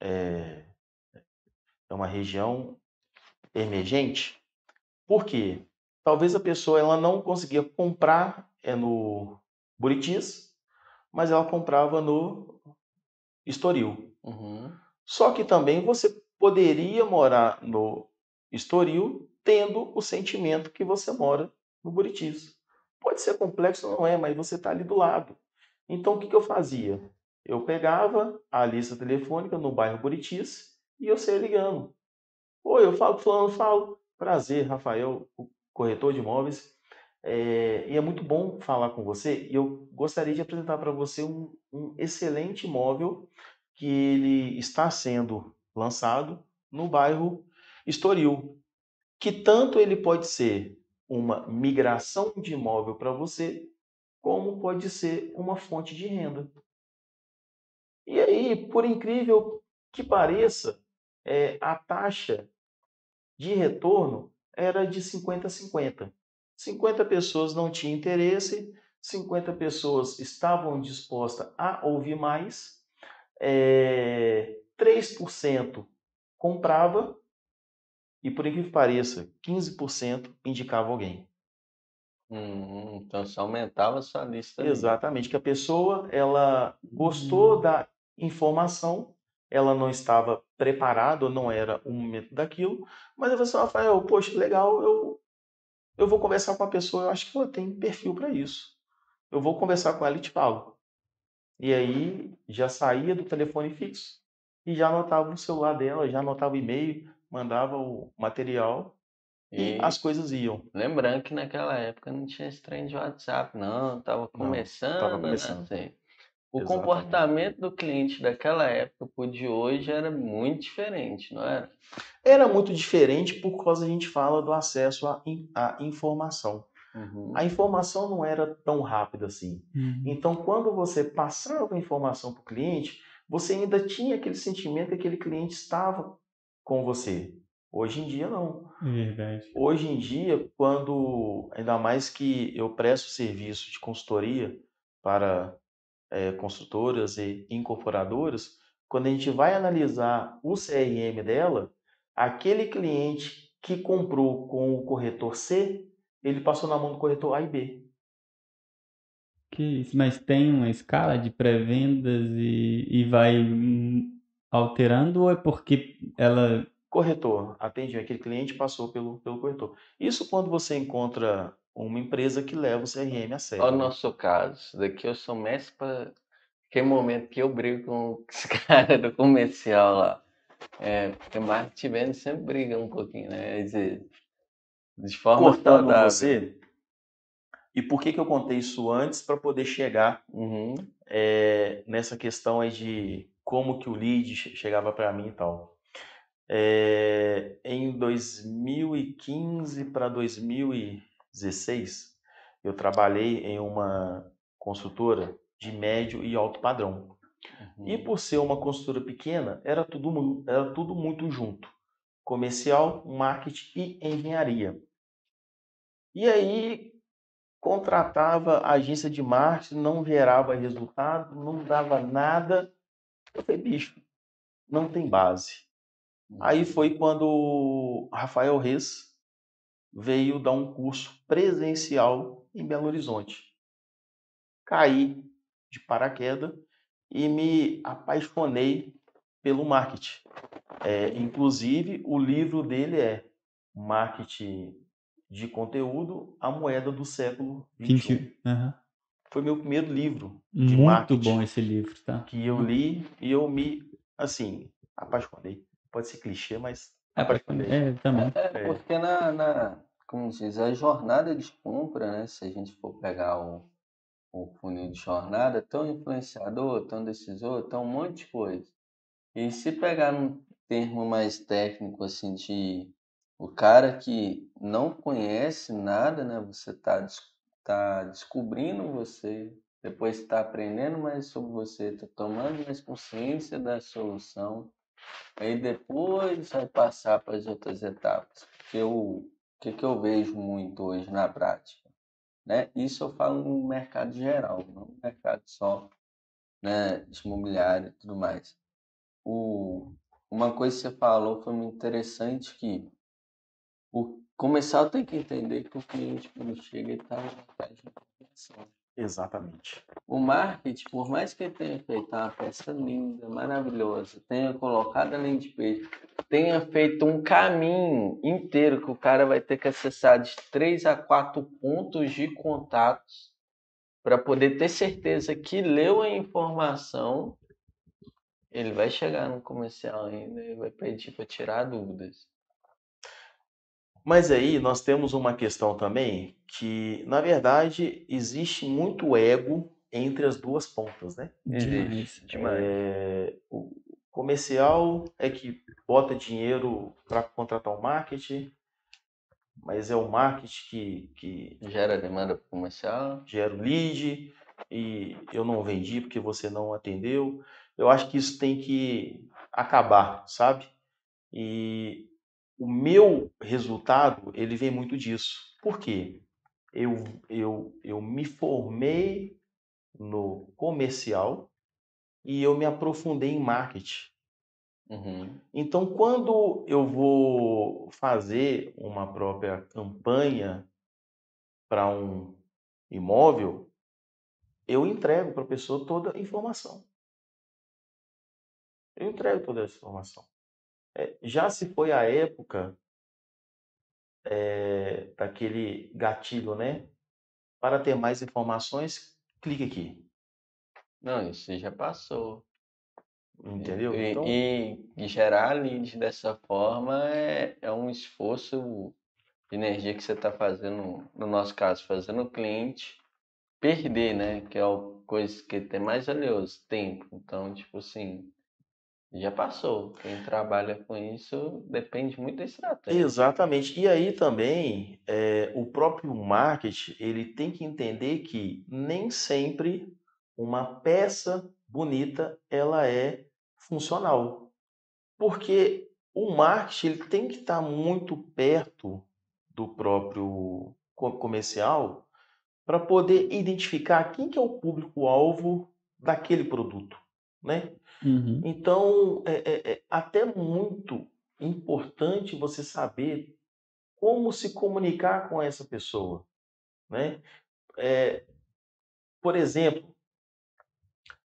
[SPEAKER 2] é, é uma região emergente. Por quê? Talvez a pessoa ela não conseguia comprar é no Buritis, mas ela comprava no Estoril.
[SPEAKER 1] Uhum.
[SPEAKER 2] Só que também você poderia morar no Estoril tendo o sentimento que você mora no Buritis. Pode ser complexo, não é, mas você está ali do lado. Então, o que, que eu fazia? Eu pegava a lista telefônica no bairro Buritis e eu saía ligando. Oi, eu falo, fulano, falo. Prazer, Rafael, corretor de imóveis. É, e é muito bom falar com você. E eu gostaria de apresentar para você um, um excelente imóvel que ele está sendo lançado no bairro Estoril, que tanto ele pode ser uma migração de imóvel para você, como pode ser uma fonte de renda. E aí, por incrível que pareça, é, a taxa de retorno era de 50 a 50. 50 pessoas não tinham interesse, 50 pessoas estavam dispostas a ouvir mais, é, 3% comprava e, por incrível que pareça, 15% indicava alguém.
[SPEAKER 1] Uhum. Então você aumentava a sua lista ali.
[SPEAKER 2] Exatamente, que a pessoa ela gostou
[SPEAKER 3] Hum.
[SPEAKER 2] da informação, ela não estava preparada, ou não era o momento daquilo, mas falei assim, Rafael, poxa, legal, eu, eu vou conversar com a pessoa, eu acho que ela tem perfil para isso. Eu vou conversar com ela e te falo. E aí já saía do telefone fixo e já anotava no celular dela, já anotava o e-mail, mandava o material e,
[SPEAKER 1] E
[SPEAKER 2] as coisas iam.
[SPEAKER 1] lembrando que naquela época não tinha esse trem de WhatsApp, não, estava começando a
[SPEAKER 2] começando.
[SPEAKER 1] nascer. O
[SPEAKER 2] Exatamente.
[SPEAKER 1] comportamento do cliente daquela época pro de hoje era muito diferente, não era?
[SPEAKER 2] Era muito diferente por causa a gente fala do acesso à, in- à informação.
[SPEAKER 1] Uhum.
[SPEAKER 2] A informação não era tão rápida assim.
[SPEAKER 3] Uhum.
[SPEAKER 2] Então, quando você passava a informação para o cliente, você ainda tinha aquele sentimento que aquele cliente estava com você. Hoje em dia, não.
[SPEAKER 3] Verdade.
[SPEAKER 2] Hoje em dia, quando ainda mais que eu presto serviço de consultoria para eh, construtoras e incorporadoras, quando a gente vai analisar o CRM dela, aquele cliente que comprou com o corretor C, ele passou na mão do corretor A e B.
[SPEAKER 3] Que isso, mas tem uma escala de pré-vendas e, e vai alterando ou é porque ela.
[SPEAKER 2] Corretor, atende aquele cliente passou pelo, pelo corretor. Isso quando você encontra uma empresa que leva o CRM a sério.
[SPEAKER 1] Olha o
[SPEAKER 2] né?
[SPEAKER 1] nosso caso. Daqui eu sou mestre para aquele momento que eu brigo com os caras do comercial lá. É, porque marketing e venda sempre briga um pouquinho, né? Dizer, de forma
[SPEAKER 2] Cortando
[SPEAKER 1] saudável.
[SPEAKER 2] você. E por que, que eu contei isso antes para poder chegar
[SPEAKER 1] Uhum.
[SPEAKER 2] é, nessa questão aí de como que o lead che- chegava para mim e tal. É, em 2015 para 2016, eu trabalhei em uma consultora de médio e alto padrão.
[SPEAKER 1] uhum.
[SPEAKER 2] E por ser uma consultora pequena, era tudo, era tudo muito junto. Comercial, marketing e engenharia. E aí, contratava agência de marketing, não gerava resultado, não dava nada. Eu falei, bicho, não tem base. Aí foi quando o Rafael Reis veio dar um curso presencial em Belo Horizonte. Caí de paraquedas e me apaixonei pelo marketing. É, inclusive, o livro dele é Marketing de Conteúdo, a moeda do século XXI.
[SPEAKER 3] 20. Aham.
[SPEAKER 2] Foi meu primeiro livro de
[SPEAKER 3] Muito
[SPEAKER 2] marketing
[SPEAKER 3] bom esse livro, tá?
[SPEAKER 2] que eu li e eu me, assim, apaixonei. Pode ser clichê, mas
[SPEAKER 3] É,
[SPEAKER 2] apaixonei.
[SPEAKER 3] é, também.
[SPEAKER 1] É,
[SPEAKER 2] É.
[SPEAKER 1] porque na, na, como diz, a jornada de compra, né? Se a gente for pegar o, o funil de jornada, um influenciador, um decisor, tem um monte de coisa. E se pegar num termo mais técnico, assim, de o cara que não conhece nada, né? Você tá, des- tá descobrindo você, depois está aprendendo mais sobre você, tá tomando mais consciência da solução. Aí depois vai passar para as outras etapas. Porque o que, que eu vejo muito hoje na prática? Né? Isso eu falo no mercado geral, não no mercado só né, de imobiliário e tudo mais. O, uma coisa que você falou foi muito interessante que o comercial tem que entender que o cliente quando chega ele está de informação.
[SPEAKER 2] Exatamente.
[SPEAKER 1] O marketing, por mais que ele tenha feito uma peça linda, maravilhosa, tenha colocado a landing page, tenha feito um caminho inteiro que o cara vai ter que acessar de três a quatro pontos de contatos para poder ter certeza que leu a informação, ele vai chegar no comercial ainda e vai pedir para tirar dúvidas.
[SPEAKER 2] Mas aí nós temos uma questão também que, na verdade, existe muito ego entre as duas pontas, né?
[SPEAKER 3] Demais.
[SPEAKER 1] Demais.
[SPEAKER 2] É, o comercial é que bota dinheiro para contratar o marketing, mas é o marketing que, que
[SPEAKER 1] Gera demanda pro comercial.
[SPEAKER 2] gera o lead e eu não vendi porque você não atendeu. Eu acho que isso tem que acabar, sabe? E o meu resultado, ele vem muito disso. Por quê? Eu, eu, eu me formei no comercial e eu me aprofundei em marketing.
[SPEAKER 1] Uhum.
[SPEAKER 2] Então, quando eu vou fazer uma própria campanha para um imóvel, eu entrego para a pessoa toda a informação. Eu entrego toda essa informação. É, já se foi a época é, daquele gatilho, né? Para ter mais informações, clique aqui.
[SPEAKER 1] Não, isso já passou.
[SPEAKER 2] Entendeu?
[SPEAKER 1] E,
[SPEAKER 2] Então,
[SPEAKER 1] e- e gerar lead dessa forma é, é um esforço de energia que você está fazendo, no nosso caso, fazendo o cliente perder, né? Que é o coisa que tem mais valioso, tempo. Então, tipo assim, já passou. Quem trabalha com isso depende muito da estratégia.
[SPEAKER 2] exatamente. E aí também, é, o próprio marketing, ele tem que entender que nem sempre uma peça bonita, ela é funcional. Porque o marketing, ele tem que estar muito perto do próprio co- comercial para poder identificar quem que é o público-alvo daquele produto, né?
[SPEAKER 3] Uhum.
[SPEAKER 2] Então, é, é- é até muito importante você saber como se comunicar com essa pessoa, né? É, por exemplo,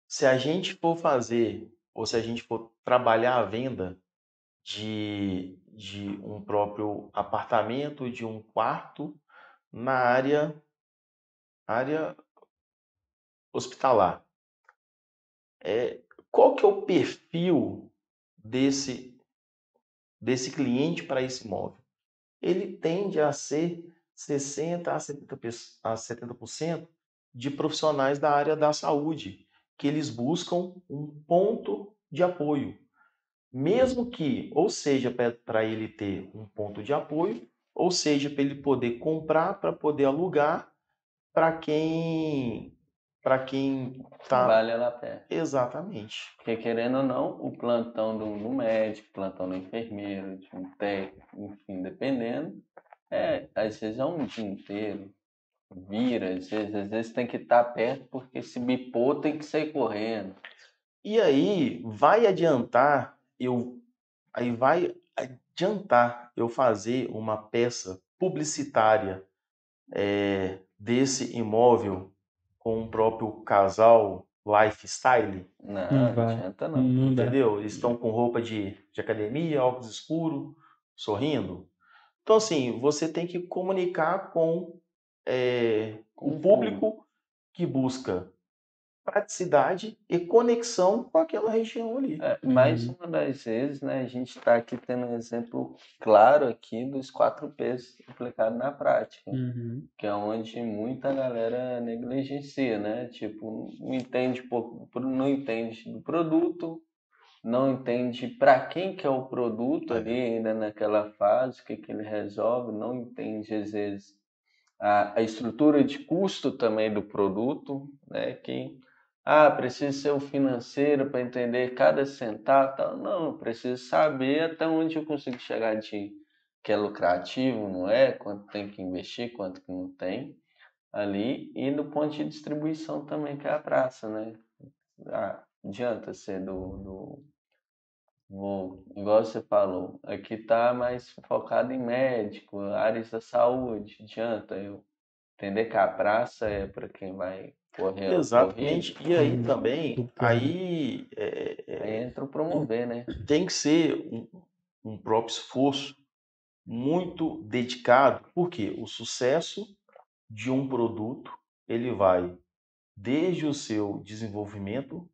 [SPEAKER 2] se a gente for fazer, ou se a gente for trabalhar a venda de, de um próprio apartamento, de um quarto na área, área hospitalar, é, qual que é o perfil desse, desse cliente para esse imóvel? Ele tende a ser 60% a 70%, pe- a 70% de profissionais da área da saúde, que eles buscam um ponto de apoio. Mesmo que, ou seja, para ele ter um ponto de apoio, ou seja, para ele poder comprar, para poder alugar, para quem para quem está
[SPEAKER 1] Trabalha lá perto.
[SPEAKER 2] exatamente.
[SPEAKER 1] Porque querendo ou não, o plantão do, do médico, plantão do enfermeiro, de um técnico, enfim, dependendo, é, às vezes é um dia inteiro. Vira, às vezes, às vezes tem que estar perto porque se bipou tem que sair correndo.
[SPEAKER 2] E aí vai adiantar eu aí vai adiantar eu fazer uma peça publicitária eh, desse imóvel com o próprio casal lifestyle,
[SPEAKER 1] Não,
[SPEAKER 3] Não vai.
[SPEAKER 1] adianta não.
[SPEAKER 3] Não dá.
[SPEAKER 2] entendeu? Eles estão com roupa de, de academia, óculos escuros, sorrindo. Então assim, você tem que comunicar com o
[SPEAKER 1] o
[SPEAKER 2] público que busca praticidade e conexão com aquela região ali.
[SPEAKER 1] É, mais
[SPEAKER 3] Uhum.
[SPEAKER 1] uma das vezes, né, a gente está aqui tendo um exemplo claro aqui dos 4 P's aplicados na prática.
[SPEAKER 3] Uhum.
[SPEAKER 1] que é onde muita galera negligencia, né? Tipo, não entende pouco, não entende do produto, não entende para quem que é o produto ali ainda naquela fase, o que que ele resolve, não entende às vezes a, a estrutura de custo também do produto, né? Que ah, precisa ser o financeiro para entender cada centavo, tal. não, preciso saber até onde eu consigo chegar de que é lucrativo, não é? Quanto tem que investir, quanto que não tem ali e no ponto de distribuição também que é a praça, né? Ah, adianta ser do, do vou, igual você falou, aqui tá mais focado em médico, áreas da saúde, adianta eu entender que a praça é para quem vai
[SPEAKER 2] Exatamente. E aí também,
[SPEAKER 3] bem.
[SPEAKER 2] aí é, é,
[SPEAKER 1] Aí entra o promover, né?
[SPEAKER 2] tem que ser um, um próprio esforço muito dedicado, porque o sucesso de um produto, ele vai desde o seu desenvolvimento,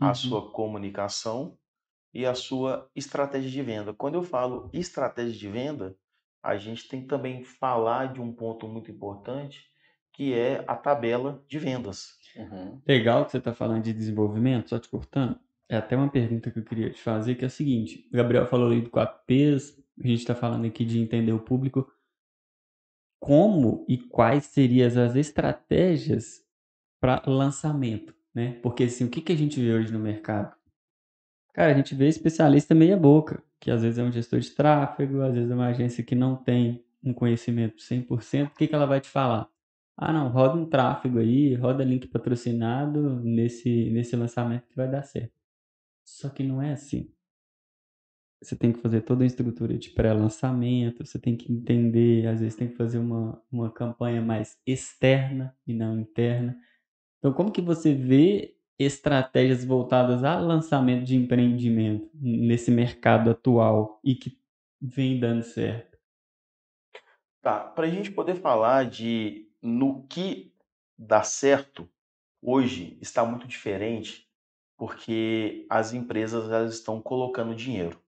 [SPEAKER 2] a
[SPEAKER 3] Uhum.
[SPEAKER 2] sua comunicação e a sua estratégia de venda. Quando eu falo estratégia de venda, a gente tem que também falar de um ponto muito importante, que é a tabela de vendas.
[SPEAKER 1] Uhum.
[SPEAKER 3] Legal que você está falando de desenvolvimento, só te cortando. É até uma pergunta que eu queria te fazer, que é a seguinte: o Gabriel falou aí do 4Ps, a gente está falando aqui de entender o público. Como e quais seriam as estratégias para lançamento, né? Porque assim, o que, que a gente vê hoje no mercado? Cara, a gente vê especialista meia boca, que às vezes é um gestor de tráfego, às vezes é uma agência que não tem um conhecimento 100%. O que, que ela vai te falar? Ah, não, roda um tráfego aí, roda link patrocinado nesse, nesse lançamento que vai dar certo. Só que não é assim. Você tem que fazer toda a estrutura de pré-lançamento, você tem que entender, às vezes tem que fazer uma, uma campanha mais externa e não interna. Então, como que você vê estratégias voltadas a lançamento de empreendimento nesse mercado atual e que vem dando certo?
[SPEAKER 2] Tá, para a gente poder falar de no que dá certo, hoje está muito diferente porque as empresas elas estão colocando dinheiro.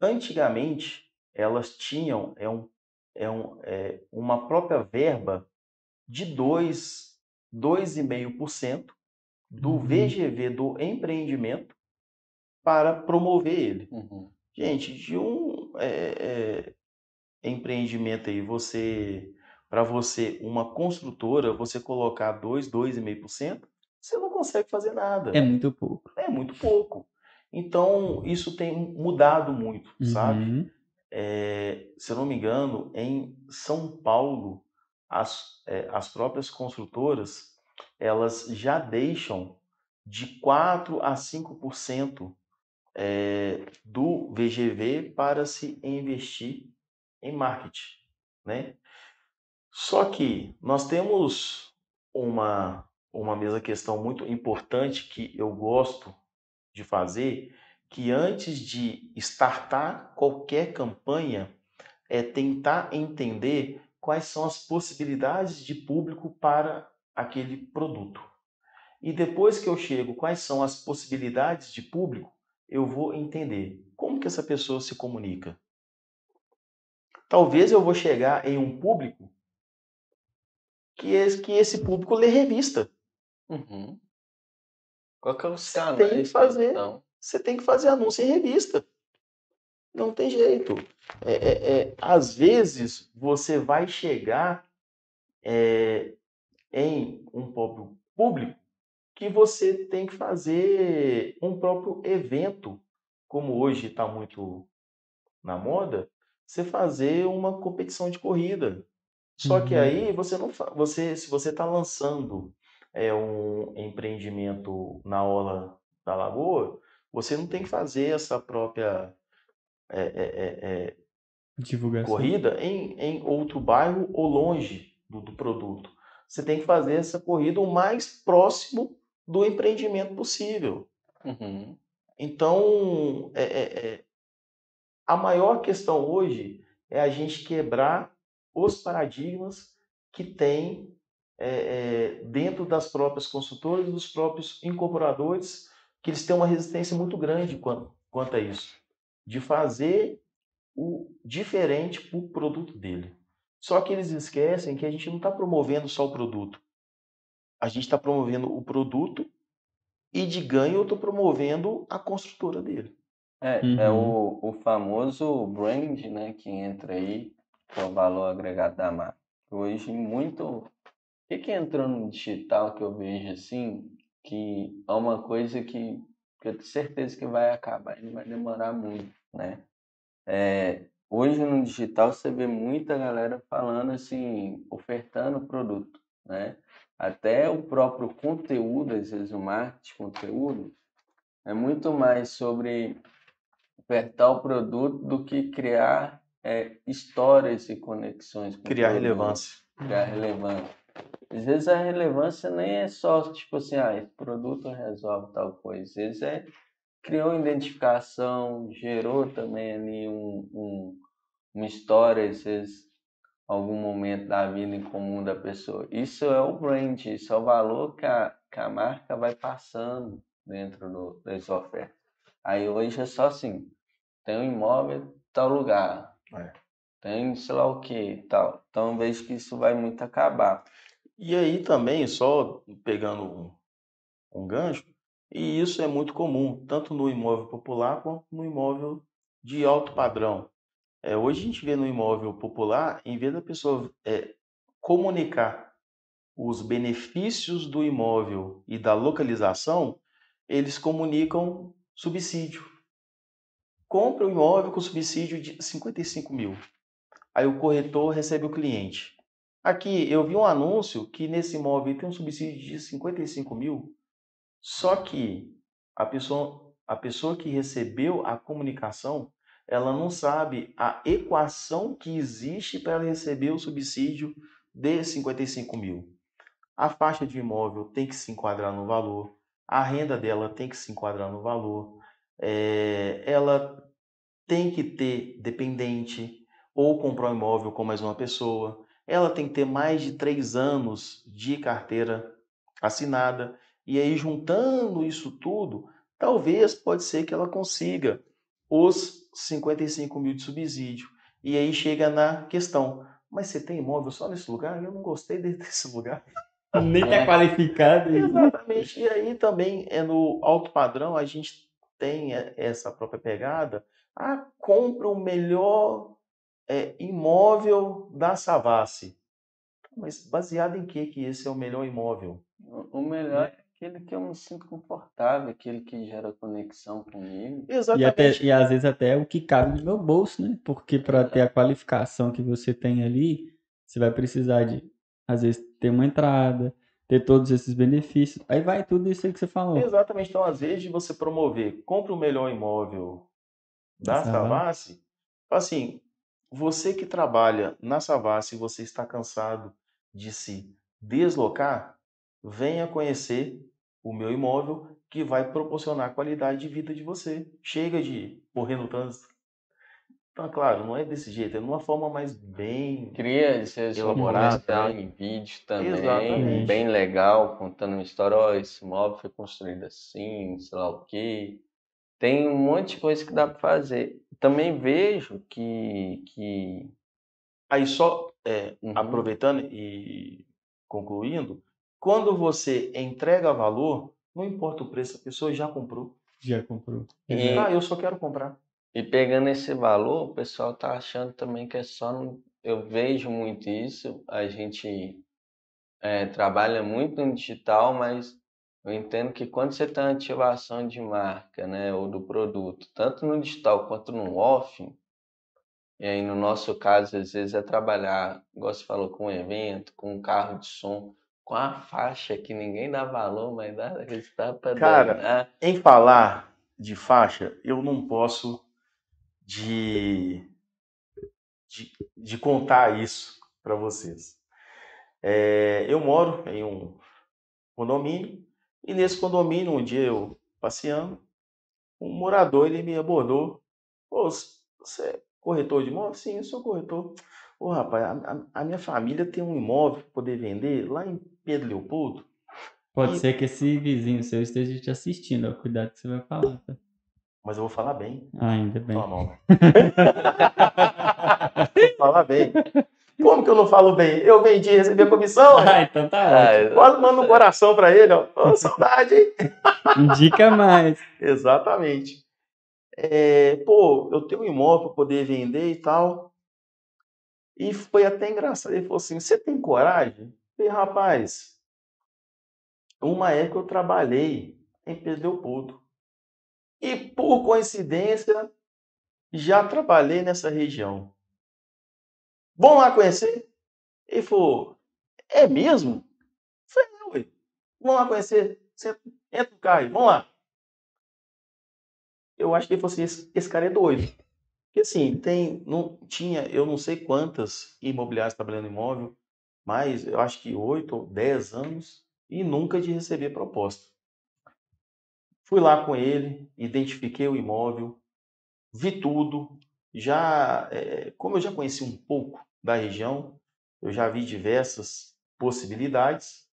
[SPEAKER 2] Antigamente, elas tinham é um, é um, é uma própria verba de 2, 2,5% do
[SPEAKER 3] Uhum.
[SPEAKER 2] VGV do empreendimento para promover ele.
[SPEAKER 1] Uhum.
[SPEAKER 2] Gente, de um é, é, empreendimento aí, você, para você, uma construtora, você colocar 2, 2,5%, você não consegue fazer nada.
[SPEAKER 3] É muito pouco.
[SPEAKER 2] É muito pouco. Então, isso tem mudado muito, sabe?
[SPEAKER 3] Uhum.
[SPEAKER 2] É, se eu não me engano, em São Paulo, as, é, as próprias construtoras, elas já deixam de 4 a 5% é, do VGV para se investir em marketing, né? Só que nós temos uma, uma mesma questão muito importante que eu gosto de fazer, que antes de startar qualquer campanha, é tentar entender quais são as possibilidades de público para aquele produto. E depois que eu chego, quais são as possibilidades de público, eu vou entender como que essa pessoa se comunica. Talvez eu vou chegar em um público que esse, que esse público lê revista.
[SPEAKER 1] Uhum. Qual que é o
[SPEAKER 2] Você
[SPEAKER 1] canal?
[SPEAKER 2] tem que fazer. Você tem que fazer anúncio em revista. Não tem jeito. É, é, é, às vezes você vai chegar é, em um próprio público que você tem que fazer um próprio evento, como hoje está muito na moda, você fazer uma competição de corrida. Só que
[SPEAKER 3] Uhum.
[SPEAKER 2] aí você não você se você está lançando é, um empreendimento na orla da lagoa, você não tem que fazer essa própria é, é,
[SPEAKER 3] Divulgação.
[SPEAKER 2] corrida em, em outro bairro ou longe do, do produto. Você tem que fazer essa corrida o mais próximo do empreendimento possível.
[SPEAKER 1] Uhum.
[SPEAKER 2] Então, é, é, é, a maior questão hoje é a gente quebrar os paradigmas que tem é, é, dentro das próprias consultoras, dos próprios incorporadores, que eles têm uma resistência muito grande quanto, quanto a isso, de fazer o diferente para o produto dele. Só que eles esquecem que a gente não está promovendo só o produto. A gente está promovendo o produto e de ganho eu estou promovendo a construtora dele.
[SPEAKER 1] É, é
[SPEAKER 3] Uhum.
[SPEAKER 1] o, o famoso brand, né, que entra aí, o valor agregado da marca. Hoje, muito. O que que entrou no digital que eu vejo assim, que é uma coisa que, que eu tenho certeza que vai acabar e não vai demorar muito, né? É, hoje no digital você vê muita galera falando assim, ofertando produto, né? Até o próprio conteúdo, às vezes o marketing conteúdo, é muito mais sobre ofertar o produto do que criar é, histórias e conexões
[SPEAKER 2] Criar
[SPEAKER 1] produto,
[SPEAKER 2] relevância.
[SPEAKER 1] criar relevância. Às vezes a relevância nem é só tipo assim, ah, esse produto resolve tal coisa. Às vezes é criou identificação, gerou também ali um, um, uma história, às vezes algum momento da vida em comum da pessoa. Isso é o brand, isso é o valor que a, que a marca vai passando dentro do, das ofertas. Aí hoje é só assim, tem um imóvel em tal lugar,
[SPEAKER 2] É.
[SPEAKER 1] tem sei lá o que tal. Então vejo que isso vai muito acabar.
[SPEAKER 2] E aí também, só pegando um, um gancho, e isso é muito comum, tanto no imóvel popular quanto no imóvel de alto padrão. É, hoje a gente vê no imóvel popular, em vez da pessoa é, comunicar os benefícios do imóvel e da localização, eles comunicam subsídio. Compra o imóvel com subsídio de 55 mil. Aí o corretor recebe o cliente. Aqui, eu vi um anúncio que nesse imóvel tem um subsídio de 55 mil, só que a pessoa, a pessoa que recebeu a comunicação, ela não sabe a equação que existe para receber o subsídio de 55 mil. A faixa de imóvel tem que se enquadrar no valor, a renda dela tem que se enquadrar no valor, é, ela tem que ter dependente ou comprar um imóvel com mais uma pessoa, ela tem que ter mais de três anos de carteira assinada. E aí, juntando isso tudo, talvez pode ser que ela consiga os 55 mil de subsídio. E aí chega na questão, mas você tem imóvel só nesse lugar? Eu não gostei desse lugar.
[SPEAKER 3] Nem está qualificado.
[SPEAKER 2] Exatamente. E aí também é no alto padrão a gente tem essa própria pegada. Ah, compra o melhor é, imóvel da Savassi. Mas baseado em que que esse é o melhor imóvel?
[SPEAKER 1] O melhor é aquele que eu me sinto confortável, aquele que gera conexão comigo.
[SPEAKER 3] Exatamente. E, até, e às vezes até o que cabe no meu bolso, né? Porque para ter a qualificação que você tem ali, você vai precisar de, às vezes, ter uma entrada, ter todos esses benefícios. Aí vai tudo isso aí que você falou.
[SPEAKER 2] Exatamente. Então, às vezes, de você promover, compre o melhor imóvel da Savassi, assim, você que trabalha na Savassi, você está cansado de se deslocar, venha conhecer o meu imóvel que vai proporcionar qualidade de vida de você. Chega de morrer no trânsito. Então, claro, não é desse jeito, é de uma forma mais bem
[SPEAKER 1] Cria esses elaborada em vídeo também, Exatamente. bem legal, contando uma história, ó, oh, esse imóvel foi construído assim, sei lá o quê. Tem um monte de coisa que dá para fazer. Também vejo que, que...
[SPEAKER 2] Aí só é, uhum. aproveitando e concluindo, quando você entrega valor, não importa o preço, a pessoa já comprou.
[SPEAKER 3] Já comprou.
[SPEAKER 2] E, ah, eu só quero comprar.
[SPEAKER 1] E pegando esse valor, o pessoal tá achando também que é só. No... Eu vejo muito isso. A gente é, trabalha muito no digital, mas eu entendo que quando você tem ativação de marca, né, ou do produto, tanto no digital quanto no off, e aí no nosso caso, às vezes é trabalhar, igual você falou, com um evento, com um carro de som, com a faixa que ninguém dá valor, mas dá resultado para
[SPEAKER 2] Cara, em falar de faixa, eu não posso de, de, de contar isso para vocês. É, eu moro em um condomínio e nesse condomínio, um dia eu passeando, um morador ele me abordou. Pô, você é corretor de imóvel? Sim, eu sou corretor. Ô, rapaz, a, a minha família tem um imóvel para poder vender lá em Pedro Leopoldo.
[SPEAKER 3] Pode e... ser que esse vizinho seu esteja te assistindo, cuidado que você vai falar, tá?
[SPEAKER 2] Mas eu vou falar bem.
[SPEAKER 3] Ah, ainda bem.
[SPEAKER 2] Fala mal. vou falar bem. Como que eu não falo bem? Eu vendi e recebi a comissão.
[SPEAKER 3] Ah, então tá ótimo.
[SPEAKER 2] Quase mando um coração pra ele, ó. Ô, saudade, hein?
[SPEAKER 3] Indica mais.
[SPEAKER 2] Exatamente. É, pô, eu tenho um imóvel para poder vender e tal. E foi até engraçado. Ele falou assim: Você tem coragem? Eu falei, rapaz, uma época eu trabalhei em Pedro Leopoldo. E por coincidência, já trabalhei nessa região. Vamos lá conhecer? Ele falou, é mesmo? Eu falei, é, Vamos lá conhecer. Você entra no carro, vamos lá. Eu acho que ele falou assim, esse, esse cara é doido. Porque assim, tem, não, tinha, eu não sei quantas imobiliárias trabalhando imóvel, mas eu acho que oito ou dez anos e nunca de receber proposta. Fui lá com ele, identifiquei o imóvel, vi tudo. Já, é, como eu já conheci um pouco da região, eu já vi diversas possibilidades.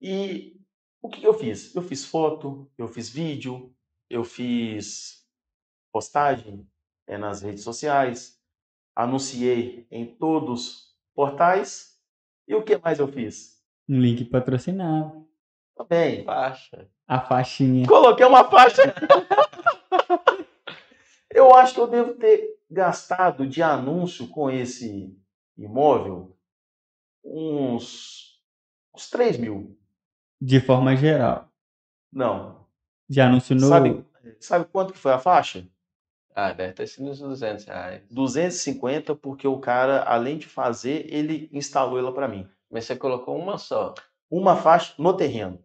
[SPEAKER 2] E o que eu fiz? Eu fiz foto, eu fiz vídeo, eu fiz postagem é, nas redes sociais, anunciei em todos os portais. E o que mais eu fiz?
[SPEAKER 3] Um link patrocinado.
[SPEAKER 2] Também.
[SPEAKER 1] Faixa.
[SPEAKER 3] A faixinha.
[SPEAKER 2] Coloquei uma faixa. eu acho que eu devo ter gastado de anúncio com esse imóvel uns, uns 3 mil.
[SPEAKER 3] De forma geral.
[SPEAKER 2] Não.
[SPEAKER 3] De anúncio no.
[SPEAKER 2] Sabe, sabe quanto que foi a faixa?
[SPEAKER 1] Ah, deve ter sido uns 200 reais.
[SPEAKER 2] 250, porque o cara, além de fazer, ele instalou ela para mim.
[SPEAKER 1] Mas você colocou uma só?
[SPEAKER 2] Uma faixa no terreno.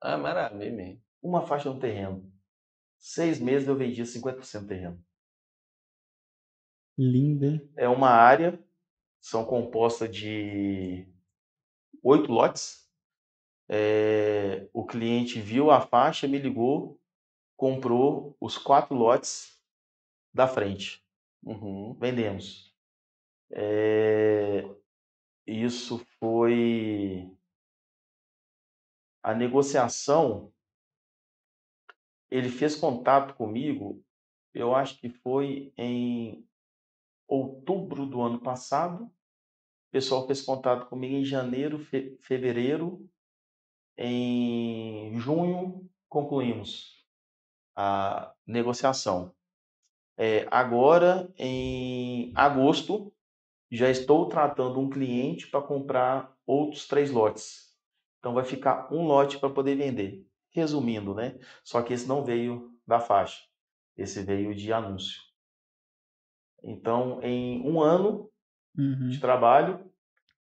[SPEAKER 1] Ah, maravilha.
[SPEAKER 2] Uma faixa no terreno. Seis meses eu vendia 50% do terreno.
[SPEAKER 3] Linda.
[SPEAKER 2] É uma área, são compostas de oito lotes. É, o cliente viu a faixa, me ligou, comprou os quatro lotes da frente.
[SPEAKER 1] Uhum.
[SPEAKER 2] Vendemos. É, isso foi a negociação, ele fez contato comigo, eu acho que foi em outubro do ano passado. O pessoal fez contato comigo em janeiro, fe fevereiro. Em junho, concluímos a negociação. É, agora, em agosto, já estou tratando um cliente para comprar outros três lotes. Então vai ficar um lote para poder vender. Resumindo, né? Só que esse não veio da faixa. Esse veio de anúncio. Então, em um ano
[SPEAKER 3] Uhum.
[SPEAKER 2] de trabalho,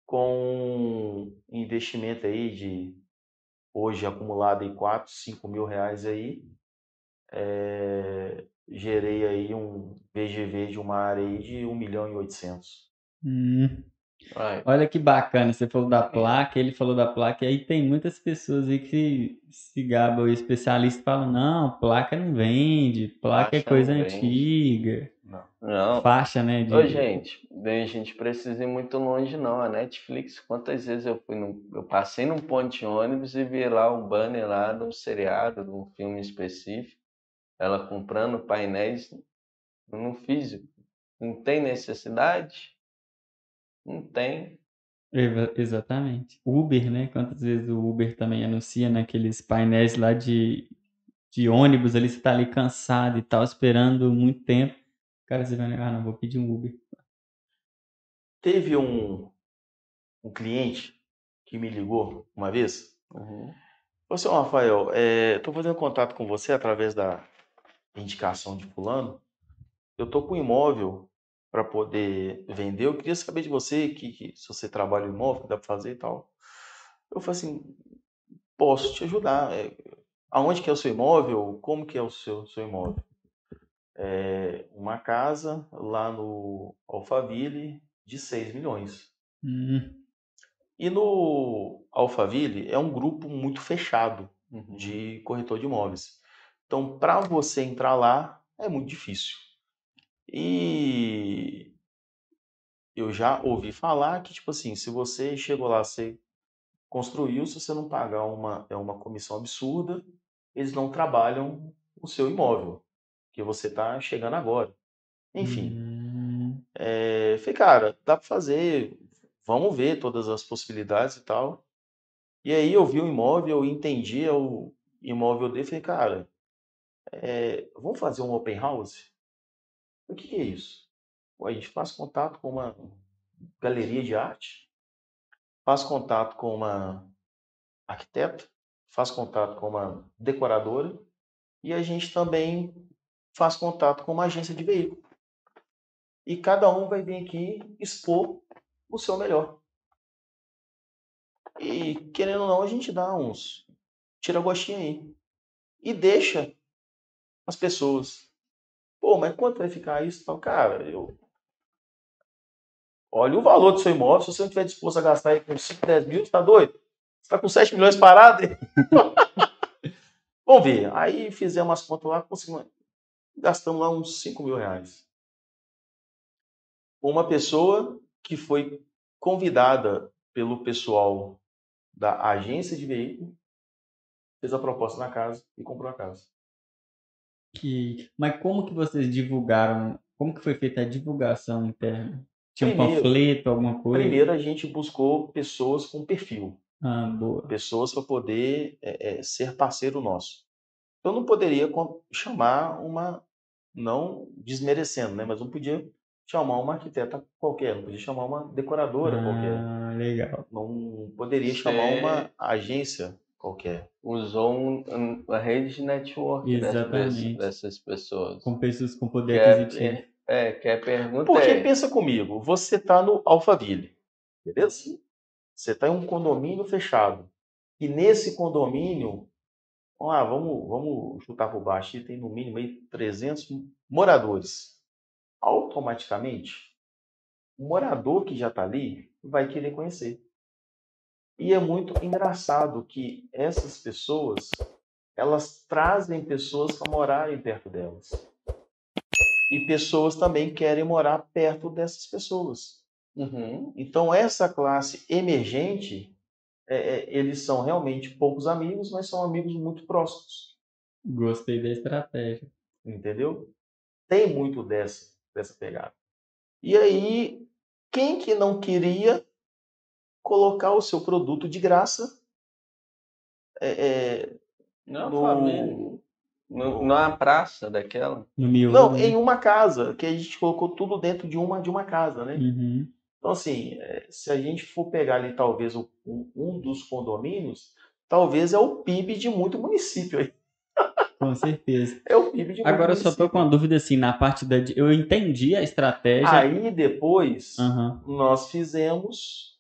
[SPEAKER 2] com investimento aí de hoje acumulado em 4, 5 mil reais aí, é, gerei aí um VGV de uma área aí de 1 milhão e 800.
[SPEAKER 3] Hum.
[SPEAKER 1] Vai.
[SPEAKER 3] Olha que bacana, você falou da placa, ele falou da placa, e aí tem muitas pessoas aí que se gabam, o especialista fala, não, placa não vende, placa é
[SPEAKER 1] Faixa
[SPEAKER 3] coisa
[SPEAKER 1] não vende.
[SPEAKER 3] antiga,
[SPEAKER 2] Não.
[SPEAKER 1] Não.
[SPEAKER 3] faixa, né, de...
[SPEAKER 1] Ô, gente, bem, a gente precisa ir muito longe, não. A Netflix, quantas vezes eu fui num, eu passei num ponto de ônibus e vi lá um banner lá de um seriado, de um filme específico, ela comprando painéis no físico. Não tem necessidade? Não tem.
[SPEAKER 3] Eva- Exatamente. Uber, né? Quantas vezes o Uber também anuncia naqueles painéis lá de, de ônibus ali, você tá ali cansado e tal, esperando muito tempo. Cara, você vai, ah, não, vou pedir um Uber.
[SPEAKER 2] Teve um, um cliente que me ligou uma vez.
[SPEAKER 1] Uhum.
[SPEAKER 2] Ô, seu Rafael, estou fazendo contato com você através da indicação de fulano. Eu estou com um imóvel para poder vender. Eu queria saber de você que, que se você trabalha em imóvel, que dá para fazer e tal. Eu falei assim, posso te ajudar. É, aonde que é o seu imóvel? Como que é o seu, seu imóvel? É uma casa lá no Alphaville de 6 milhões.
[SPEAKER 3] Hum,
[SPEAKER 2] E no Alphaville é um grupo muito fechado
[SPEAKER 1] Uhum.
[SPEAKER 2] de corretor de imóveis. Então, para você entrar lá é muito difícil. E eu já ouvi falar que, tipo assim, se você chegou lá, você construiu, se você não pagar uma, é uma comissão absurda, eles não trabalham o seu imóvel, que você está chegando agora. Enfim,
[SPEAKER 3] hum,
[SPEAKER 2] é, falei, cara, dá para fazer, vamos ver todas as possibilidades e tal. E aí eu vi o imóvel, eu entendi o imóvel dele, falei, cara, é, vamos fazer um open house? O que é isso? Pô, a gente faz contato com uma galeria de arte, faz contato com uma arquiteta, faz contato com uma decoradora e a gente também faz contato com uma agência de veículo. E cada um vai vir aqui expor o seu melhor. E querendo ou não, a gente dá uns tira gostinho aí. E deixa as pessoas. Pô, mas quanto vai ficar isso? Então, cara, eu. Olha o valor do seu imóvel. Se você não estiver disposto a gastar aí com 5, 10 mil, tá doido? Você tá com 7 milhões parado? Vamos ver. Aí fizemos as contas lá, conseguimos. Gastamos lá uns 5 mil reais. Uma pessoa que foi convidada pelo pessoal da agência de veículo fez a proposta na casa e comprou a casa.
[SPEAKER 3] Que... Mas como que vocês divulgaram? Como que foi feita a divulgação interna? Tinha um
[SPEAKER 2] Primeiro-
[SPEAKER 3] panfleto, alguma coisa?
[SPEAKER 2] Primeiro a gente buscou pessoas com perfil,
[SPEAKER 3] Ah, boa.
[SPEAKER 2] pessoas para poder é, é, ser parceiro nosso. Eu não poderia chamar uma, não desmerecendo, né? Mas não podia chamar uma arquiteta qualquer, não podia chamar uma decoradora qualquer,
[SPEAKER 3] Ah, legal.
[SPEAKER 2] não poderia
[SPEAKER 1] Você-
[SPEAKER 2] chamar uma agência qualquer.
[SPEAKER 1] Usou um- um- uma rede de network dessas,
[SPEAKER 3] Exatamente.
[SPEAKER 1] dessas pessoas.
[SPEAKER 3] Com pessoas com poder
[SPEAKER 1] Quer,
[SPEAKER 3] aquisitivo.
[SPEAKER 1] é, que a pergunta
[SPEAKER 2] Porque
[SPEAKER 1] é,
[SPEAKER 2] pensa comigo, você está no Alphaville, beleza? Você está em um condomínio fechado. E nesse condomínio, vamos lá, vamos, vamos chutar por baixo, e tem no mínimo aí 300 moradores. Automaticamente, o morador que já está ali vai querer conhecer. E é muito engraçado que essas pessoas, elas trazem pessoas para morarem perto delas. E pessoas também querem morar perto dessas pessoas.
[SPEAKER 1] Uhum.
[SPEAKER 2] Então, essa classe emergente, é, é, eles são realmente poucos amigos, mas são amigos muito próximos.
[SPEAKER 3] Gostei da estratégia.
[SPEAKER 2] Entendeu? Tem muito dessa, dessa pegada. E aí, quem que não queria colocar o seu produto de graça é, é,
[SPEAKER 1] Não,
[SPEAKER 2] no.
[SPEAKER 1] No, numa praça daquela.
[SPEAKER 3] No miolo.
[SPEAKER 2] não,
[SPEAKER 3] né?
[SPEAKER 2] em uma casa, que a gente colocou tudo dentro de uma de uma casa, né?
[SPEAKER 3] Uhum.
[SPEAKER 2] Então, assim, é, se a gente for pegar ali, talvez, o- um, um dos condomínios, talvez é o PIB de muito município aí.
[SPEAKER 3] Com certeza.
[SPEAKER 2] É o PIB de muito
[SPEAKER 3] Agora eu só tô
[SPEAKER 2] município.
[SPEAKER 3] com uma dúvida assim, na parte da. Eu entendi a estratégia.
[SPEAKER 2] Aí, depois,
[SPEAKER 3] Aham.
[SPEAKER 2] nós fizemos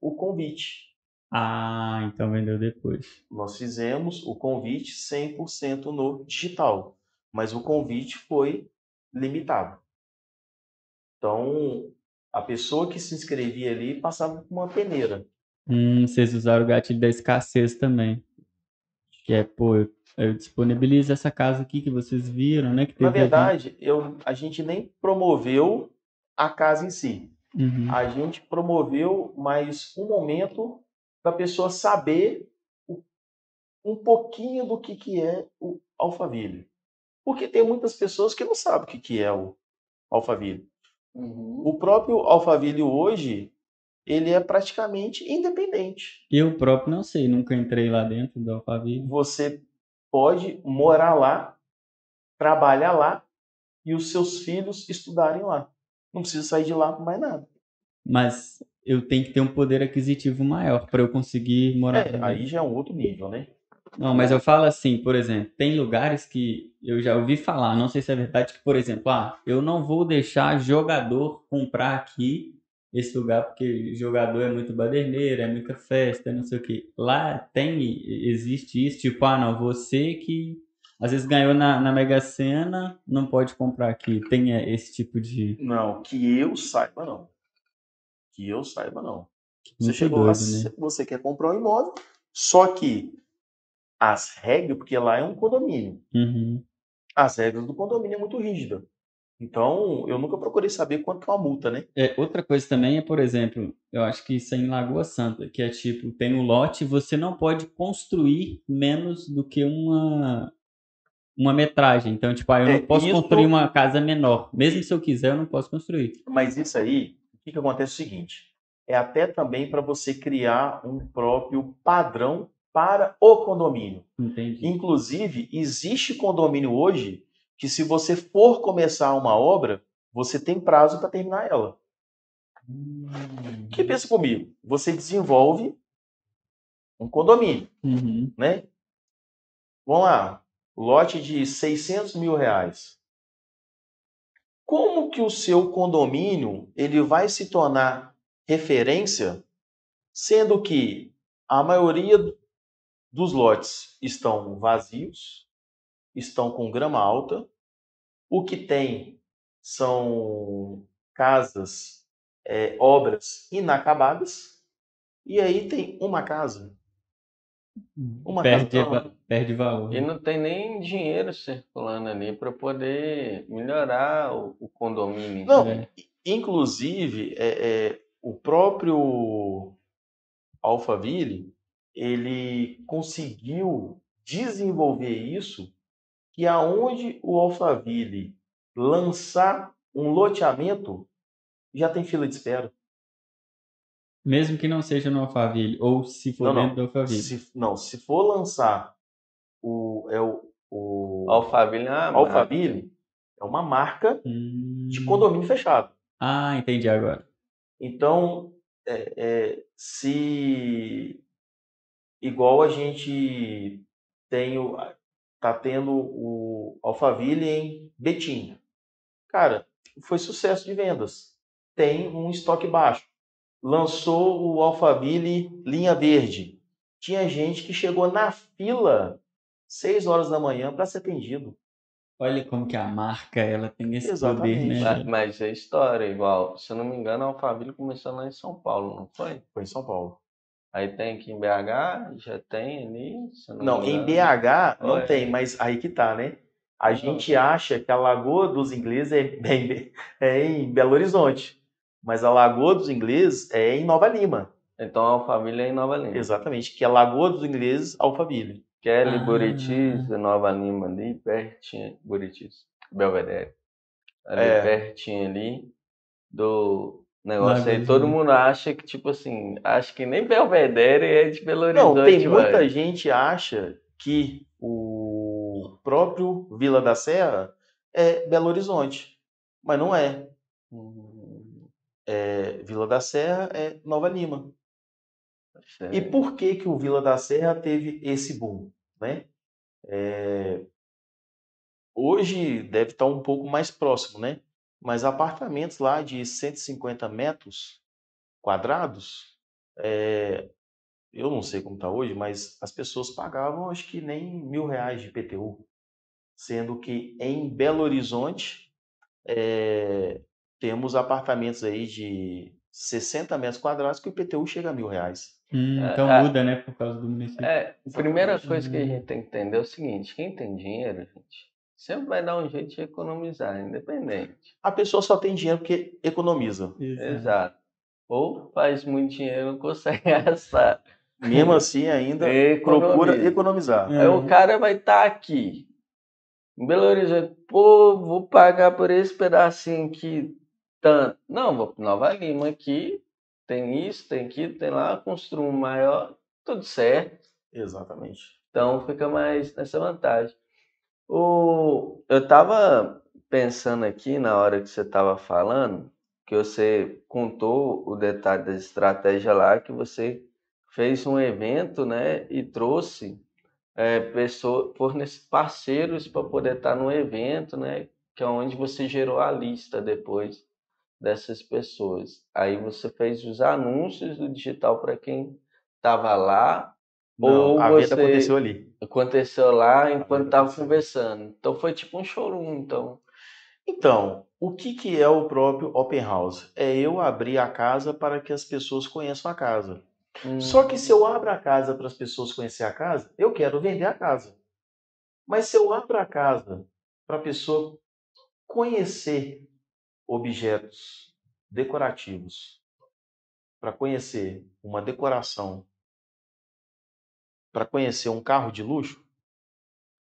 [SPEAKER 2] o convite.
[SPEAKER 3] Ah, então vendeu depois.
[SPEAKER 2] Nós fizemos o convite 100% no digital, mas o convite foi limitado. Então, a pessoa que se inscrevia ali passava por uma peneira.
[SPEAKER 3] Hum, vocês usaram o gatilho da escassez também. Que é, pô, eu, eu disponibilizo essa casa aqui que vocês viram, né? Que
[SPEAKER 2] Na verdade, eu, a gente nem promoveu a casa em si.
[SPEAKER 3] Uhum.
[SPEAKER 2] A gente promoveu mais um momento para a pessoa saber o- um pouquinho do que, que é o Alphaville. Porque tem muitas pessoas que não sabem o que, que é o Alphaville. O próprio Alphaville hoje, ele é praticamente independente.
[SPEAKER 3] Eu próprio não sei, nunca entrei lá dentro do Alphaville.
[SPEAKER 2] Você pode morar lá, trabalhar lá e os seus filhos estudarem lá. Não precisa sair de lá por mais nada.
[SPEAKER 3] Mas eu tenho que ter um poder aquisitivo maior para eu conseguir morar
[SPEAKER 2] É, aí já é um outro nível, né?
[SPEAKER 3] Não, mas eu falo assim, por exemplo, tem lugares que eu já ouvi falar, não sei se é verdade, que, por exemplo, ah, eu não vou deixar jogador comprar aqui esse lugar porque jogador é muito baderneiro, é muita festa, não sei o quê. Lá tem, existe isso, tipo, ah, não, você que às vezes ganhou na, na Mega Sena, não pode comprar aqui. Tem esse tipo de.
[SPEAKER 2] Não, que eu saiba, não. Que eu saiba, não. Você
[SPEAKER 3] Muito
[SPEAKER 2] chegou lá,
[SPEAKER 3] doido, né?
[SPEAKER 2] você quer comprar um imóvel, só que as regras, porque lá é um condomínio,
[SPEAKER 3] Uhum.
[SPEAKER 2] as regras do condomínio é muito rígida. Então, eu nunca procurei saber quanto é uma multa, né?
[SPEAKER 3] É, outra coisa também é, por exemplo, eu acho que isso é em Lagoa Santa, que é tipo, tem um lote, você não pode construir menos do que uma uma metragem. Então, tipo, ah, eu
[SPEAKER 2] É,
[SPEAKER 3] não posso
[SPEAKER 2] isso-
[SPEAKER 3] construir uma casa menor. Mesmo se eu quiser, eu não posso construir.
[SPEAKER 2] Mas isso aí, o que, que acontece é o seguinte: é até também para você criar um próprio padrão para o condomínio.
[SPEAKER 3] Entendi.
[SPEAKER 2] Inclusive, existe condomínio hoje que, se você for começar uma obra, você tem prazo para terminar ela. Que pensa comigo? Você desenvolve um condomínio,
[SPEAKER 3] Uhum.
[SPEAKER 2] né? Vamos lá, lote de 600 mil reais. Como que o seu condomínio ele vai se tornar referência, sendo que a maioria dos lotes estão vazios, estão com grama alta, o que tem são casas, é, obras inacabadas, e aí tem uma casa. Uma
[SPEAKER 3] Perde, va- perde valor.
[SPEAKER 1] E não tem nem dinheiro circulando ali para poder melhorar o, o condomínio.
[SPEAKER 2] Não,
[SPEAKER 3] É.
[SPEAKER 2] inclusive, é, é, o próprio Alphaville, ele conseguiu desenvolver isso, que aonde o Alphaville lançar um loteamento, já tem fila de espera.
[SPEAKER 3] Mesmo que não seja no Alphaville, ou se for
[SPEAKER 2] Não, não.
[SPEAKER 3] dentro do Alphaville.
[SPEAKER 2] Se, não, se for lançar o, é o, o
[SPEAKER 1] Alphaville é uma marca.
[SPEAKER 2] Alphaville, é uma marca
[SPEAKER 3] Hum.
[SPEAKER 2] de condomínio fechado.
[SPEAKER 3] Ah, entendi agora.
[SPEAKER 2] Então, é, é, se igual a gente tem o, tá tendo o Alphaville em Betim, cara, foi sucesso de vendas. Tem um estoque baixo. Lançou o Alphaville linha verde. Tinha gente que chegou na fila 6 horas da manhã para ser atendido.
[SPEAKER 3] Olha como que a marca, ela tem esse
[SPEAKER 2] Exatamente.
[SPEAKER 3] poder, né?
[SPEAKER 1] Mas, é história, igual. Se eu não me engano, a Alphaville começou lá em São Paulo, não foi?
[SPEAKER 2] Foi em São Paulo.
[SPEAKER 1] Aí tem aqui em BH, já tem ali.
[SPEAKER 2] Não,
[SPEAKER 1] me
[SPEAKER 2] em. BH não
[SPEAKER 1] Olha.
[SPEAKER 2] tem, mas aí que tá, né? A
[SPEAKER 1] Não.
[SPEAKER 2] gente acha que a Lagoa dos Ingleses é, bem- é em Belo Horizonte, mas a Lagoa dos Ingleses é em Nova Lima.
[SPEAKER 1] Então, Alphaville é em Nova Lima.
[SPEAKER 2] Exatamente, que é Lagoa dos Ingleses, Alphaville.
[SPEAKER 1] Kelly,
[SPEAKER 3] Ah.
[SPEAKER 1] Buritis, Nova Lima ali, pertinho, Buritis, Belvedere. Ali
[SPEAKER 2] É.
[SPEAKER 1] pertinho ali do negócio aí. Todo mundo acha que, tipo assim, acho que nem Belvedere é de Belo
[SPEAKER 2] Não,
[SPEAKER 1] Horizonte.
[SPEAKER 2] tem muita
[SPEAKER 1] vai.
[SPEAKER 2] gente acha que o próprio Vila da Serra é Belo Horizonte, mas não é.
[SPEAKER 1] Hum,
[SPEAKER 2] É, Vila da Serra é Nova Lima. E por que que o Vila da Serra teve esse boom, né? É, hoje deve estar um pouco mais próximo, né? Mas apartamentos lá de 150 metros quadrados, é, eu não sei como está hoje, mas as pessoas pagavam acho que nem mil reais de IPTU, sendo que em Belo Horizonte é, temos apartamentos aí de 60 metros quadrados que o IPTU chega a mil reais.
[SPEAKER 3] Hum,
[SPEAKER 1] É,
[SPEAKER 3] então
[SPEAKER 1] é.
[SPEAKER 3] muda, né? Por causa do município.
[SPEAKER 1] É, a primeira coisa que a gente tem que entender é o seguinte: quem tem dinheiro, gente, sempre vai dar um jeito de economizar, independente.
[SPEAKER 2] A pessoa só tem dinheiro porque economiza.
[SPEAKER 1] Exato. Ou faz muito dinheiro e não consegue gastar.
[SPEAKER 2] Mesmo assim, ainda
[SPEAKER 1] Economiza.
[SPEAKER 2] procura economizar.
[SPEAKER 3] É.
[SPEAKER 1] Aí o cara vai estar aqui, em Belo Horizonte, pô, vou pagar por esse pedacinho aqui tanto. Não, vou para Nova Lima aqui, tem isso, tem aquilo, tem lá, construo um maior, tudo certo.
[SPEAKER 2] Exatamente.
[SPEAKER 1] Então fica mais nessa vantagem. O, eu estava pensando aqui na hora que você estava falando, que você contou o detalhe da estratégia lá, que você fez um evento, né, e trouxe é, fornece parceiros para poder estar no evento, né, que é onde você gerou a lista depois dessas pessoas. Aí você fez os anúncios do digital para quem estava lá
[SPEAKER 2] Não,
[SPEAKER 1] Ou
[SPEAKER 2] a
[SPEAKER 1] você-
[SPEAKER 2] venda aconteceu ali.
[SPEAKER 1] aconteceu lá enquanto estava conversando. Então foi tipo um showroom, então.
[SPEAKER 2] Então, o que, que é o próprio Open House? É eu abrir a casa para que as pessoas conheçam a casa.
[SPEAKER 1] Hum,
[SPEAKER 2] Só que se eu abro a casa para as pessoas conhecerem a casa, eu quero vender a casa. Mas se eu abro a casa para a pessoa conhecer objetos decorativos, para conhecer uma decoração, para conhecer um carro de luxo,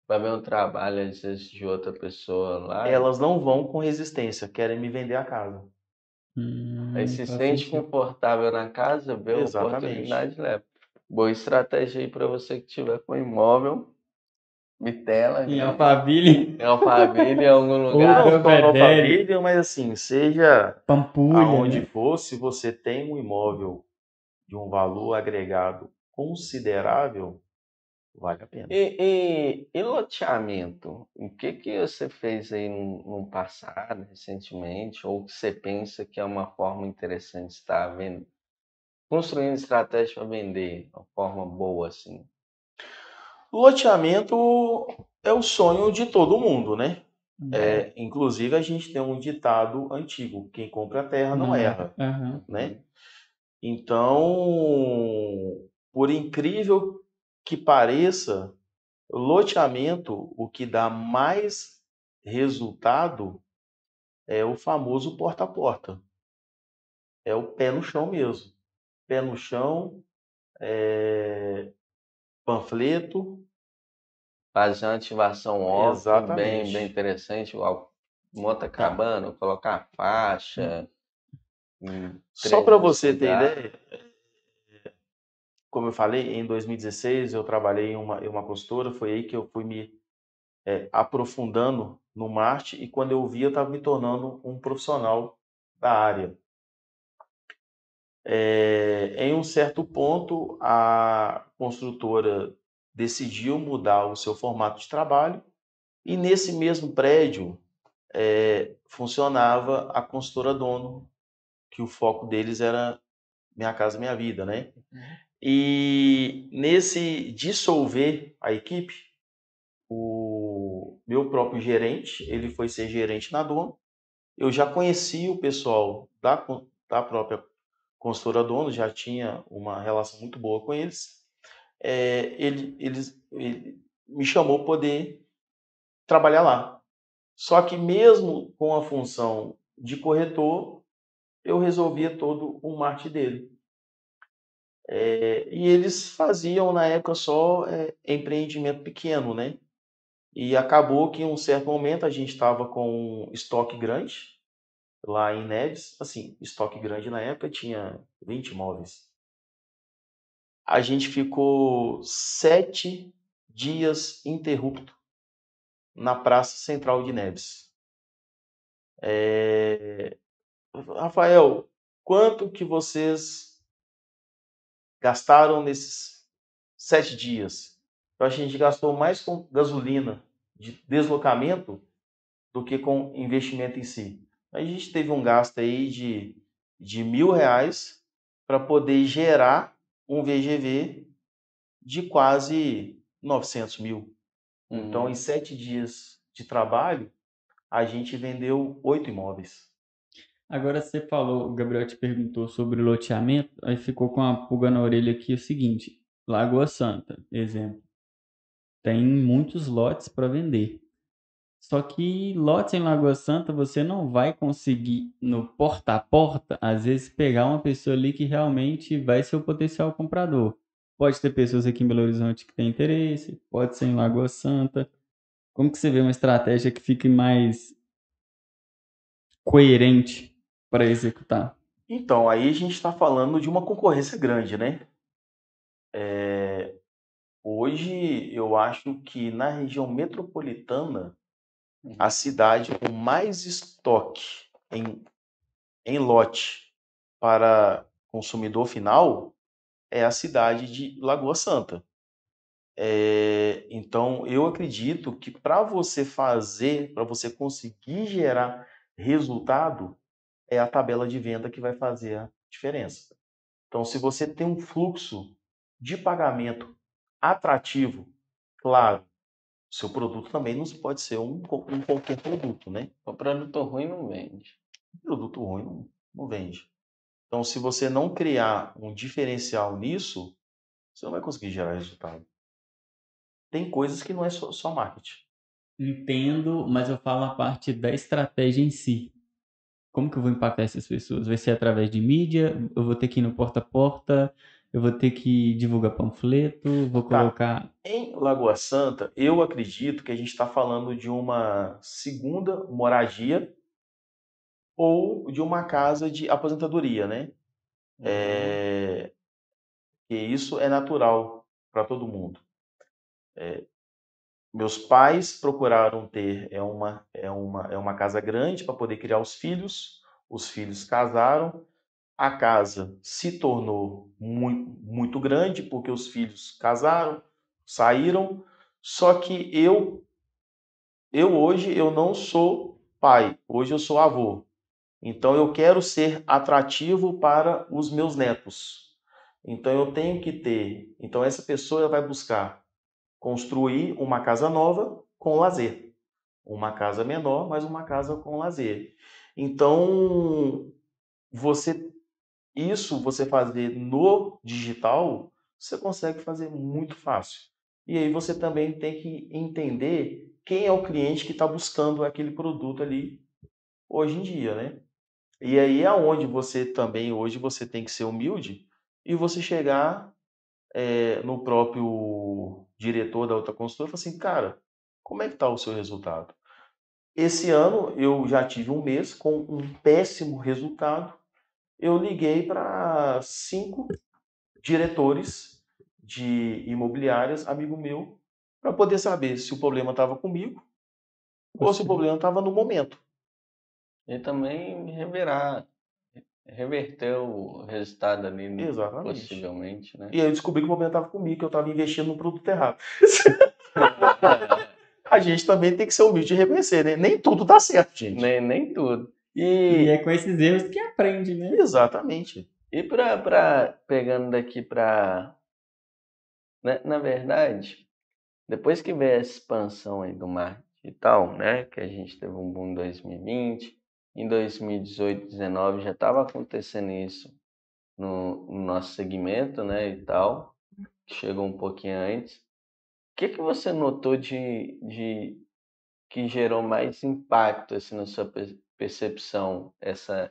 [SPEAKER 1] Vai ver um trabalho às vezes de outra pessoa lá.
[SPEAKER 2] elas não vão com resistência, querem me vender a casa.
[SPEAKER 3] Hum,
[SPEAKER 1] Aí se sente confortável na casa, vê a oportunidade leva. Boa estratégia aí para você que tiver com imóvel, Bitela,
[SPEAKER 3] Em
[SPEAKER 1] né?
[SPEAKER 3] Alphaville,
[SPEAKER 1] em Alphaville, em algum
[SPEAKER 3] Ou
[SPEAKER 1] lugar.
[SPEAKER 2] Só na família, mas assim, seja
[SPEAKER 3] Pampulha,
[SPEAKER 2] aonde
[SPEAKER 3] né?
[SPEAKER 2] for, se você tem um imóvel de um valor agregado considerável, vale a pena.
[SPEAKER 1] E, e, e loteamento? O que que você fez aí no, no passado, recentemente, ou que você pensa que é uma forma interessante de estar vendo, construindo estratégia para vender, uma forma boa assim?
[SPEAKER 2] Loteamento é o sonho de todo mundo, né?
[SPEAKER 3] Hum.
[SPEAKER 2] É, inclusive, a gente tem um ditado antigo: quem compra a terra não
[SPEAKER 3] Não
[SPEAKER 2] erra,
[SPEAKER 3] Aham.
[SPEAKER 2] né? Então, por incrível que pareça, loteamento, o que dá mais resultado é o famoso porta a porta. É o pé no chão mesmo. Pé no chão, é, panfleto,
[SPEAKER 1] Fazer uma ativação bem,
[SPEAKER 2] Exatamente.
[SPEAKER 1] bem interessante, igual monta cabana, colocar faixa. em
[SPEAKER 2] Só
[SPEAKER 1] 300
[SPEAKER 2] para você ter ideia, como eu falei, em 2016 eu trabalhei em uma, em uma consultora, foi aí que eu fui me é, aprofundando no marketing e quando eu vi eu estava me tornando um profissional da área. É, em um certo ponto, a construtora decidiu mudar o seu formato de trabalho e nesse mesmo prédio é, funcionava a consultora dono, que o foco deles era Minha Casa Minha Vida, né? E nesse dissolver a equipe, o meu próprio gerente, ele foi ser gerente na Dono. Eu já conhecia o pessoal da, da própria consultora Dono, já tinha uma relação muito boa com eles. É, ele, eles, ele me chamou para poder trabalhar lá. Só que mesmo com a função de corretor, eu resolvia todo o marketing dele. É, e eles faziam na época só é, empreendimento pequeno, né? E acabou que em um certo momento a gente estava com um estoque grande lá em Neves, assim, estoque grande na época tinha 20 imóveis. A gente ficou sete dias interrupto na Praça Central de Neves. É... Rafael, quanto que vocês gastaram nesses sete dias? Eu acho que a gente gastou mais com gasolina de deslocamento do que com investimento em si. A gente teve um gasto aí de, de mil reais para poder gerar um VGV de quase 900 mil. Uhum. Então, em sete dias de trabalho, a gente vendeu oito imóveis.
[SPEAKER 3] Agora você falou, o Gabriel te perguntou sobre loteamento, aí ficou com a pulga na orelha aqui o seguinte: Lagoa Santa, exemplo, tem muitos lotes para vender. Só que lotes em Lagoa Santa você não vai conseguir no porta a porta, às vezes pegar uma pessoa ali que realmente vai ser o potencial comprador. Pode ter pessoas aqui em Belo Horizonte que têm interesse, pode ser em Lagoa Santa. Como que você vê uma estratégia que fique mais coerente para executar?
[SPEAKER 2] Então, aí a gente está falando de uma concorrência grande, né? É... Hoje eu acho que na região metropolitana a cidade com mais estoque em, em lote para consumidor final é a cidade de Lagoa Santa. É, então, eu acredito que para você fazer, para você conseguir gerar resultado, é a tabela de venda que vai fazer a diferença. Então, se você tem um fluxo de pagamento atrativo, claro, seu produto também não pode ser um, um qualquer produto, né?
[SPEAKER 1] O produto ruim não vende.
[SPEAKER 2] O produto ruim não, não vende. Então, se você não criar um diferencial nisso, você não vai conseguir gerar resultado. Tem coisas que não é só, só marketing.
[SPEAKER 3] Entendo, mas eu falo a parte da estratégia em si. Como que eu vou impactar essas pessoas? Vai ser através de mídia? Eu vou ter que ir no porta a porta? Eu vou ter que divulgar panfleto, vou tá. colocar.
[SPEAKER 2] Em Lagoa Santa, eu acredito que a gente está falando de uma segunda moradia ou de uma casa de aposentadoria, né? Uhum. É... E isso é natural para todo mundo. É... Meus pais procuraram ter é uma, é uma, é uma casa grande para poder criar os filhos. Os filhos casaram a casa se tornou muito, muito grande porque os filhos casaram, saíram. Só que eu, eu hoje eu não sou pai, hoje eu sou avô. Então eu quero ser atrativo para os meus netos. Então eu tenho que ter. Então essa pessoa vai buscar construir uma casa nova com lazer. Uma casa menor, mas uma casa com lazer. Então você isso você fazer no digital, você consegue fazer muito fácil. E aí você também tem que entender quem é o cliente que está buscando aquele produto ali hoje em dia, né? E aí é onde você também hoje você tem que ser humilde e você chegar é, no próprio diretor da outra consultora e falar assim, cara, como é que está o seu resultado? Esse ano eu já tive um mês com um péssimo resultado eu liguei para cinco diretores de imobiliárias, amigo meu, para poder saber se o problema estava comigo ou se o problema estava no momento.
[SPEAKER 1] E também reverar, reverter o resultado ali, né, Exatamente. possivelmente, né?
[SPEAKER 2] E aí eu descobri que o problema estava comigo, que eu estava investindo no produto errado. a gente também tem que ser humilde e reconhecer, né? Nem tudo dá certo, gente.
[SPEAKER 1] Nem, nem tudo.
[SPEAKER 3] E... e é com esses erros que aprende, né?
[SPEAKER 2] Exatamente.
[SPEAKER 1] E para pegando daqui para na, né, na, verdade, depois que veio a expansão aí do marketing digital, né, que a gente teve um boom em 2020, em 2018, 2019 já estava acontecendo isso no, no, nosso segmento, né, e tal, que chegou um pouquinho antes. O que que você notou de, de que gerou mais impacto assim na sua percepção essa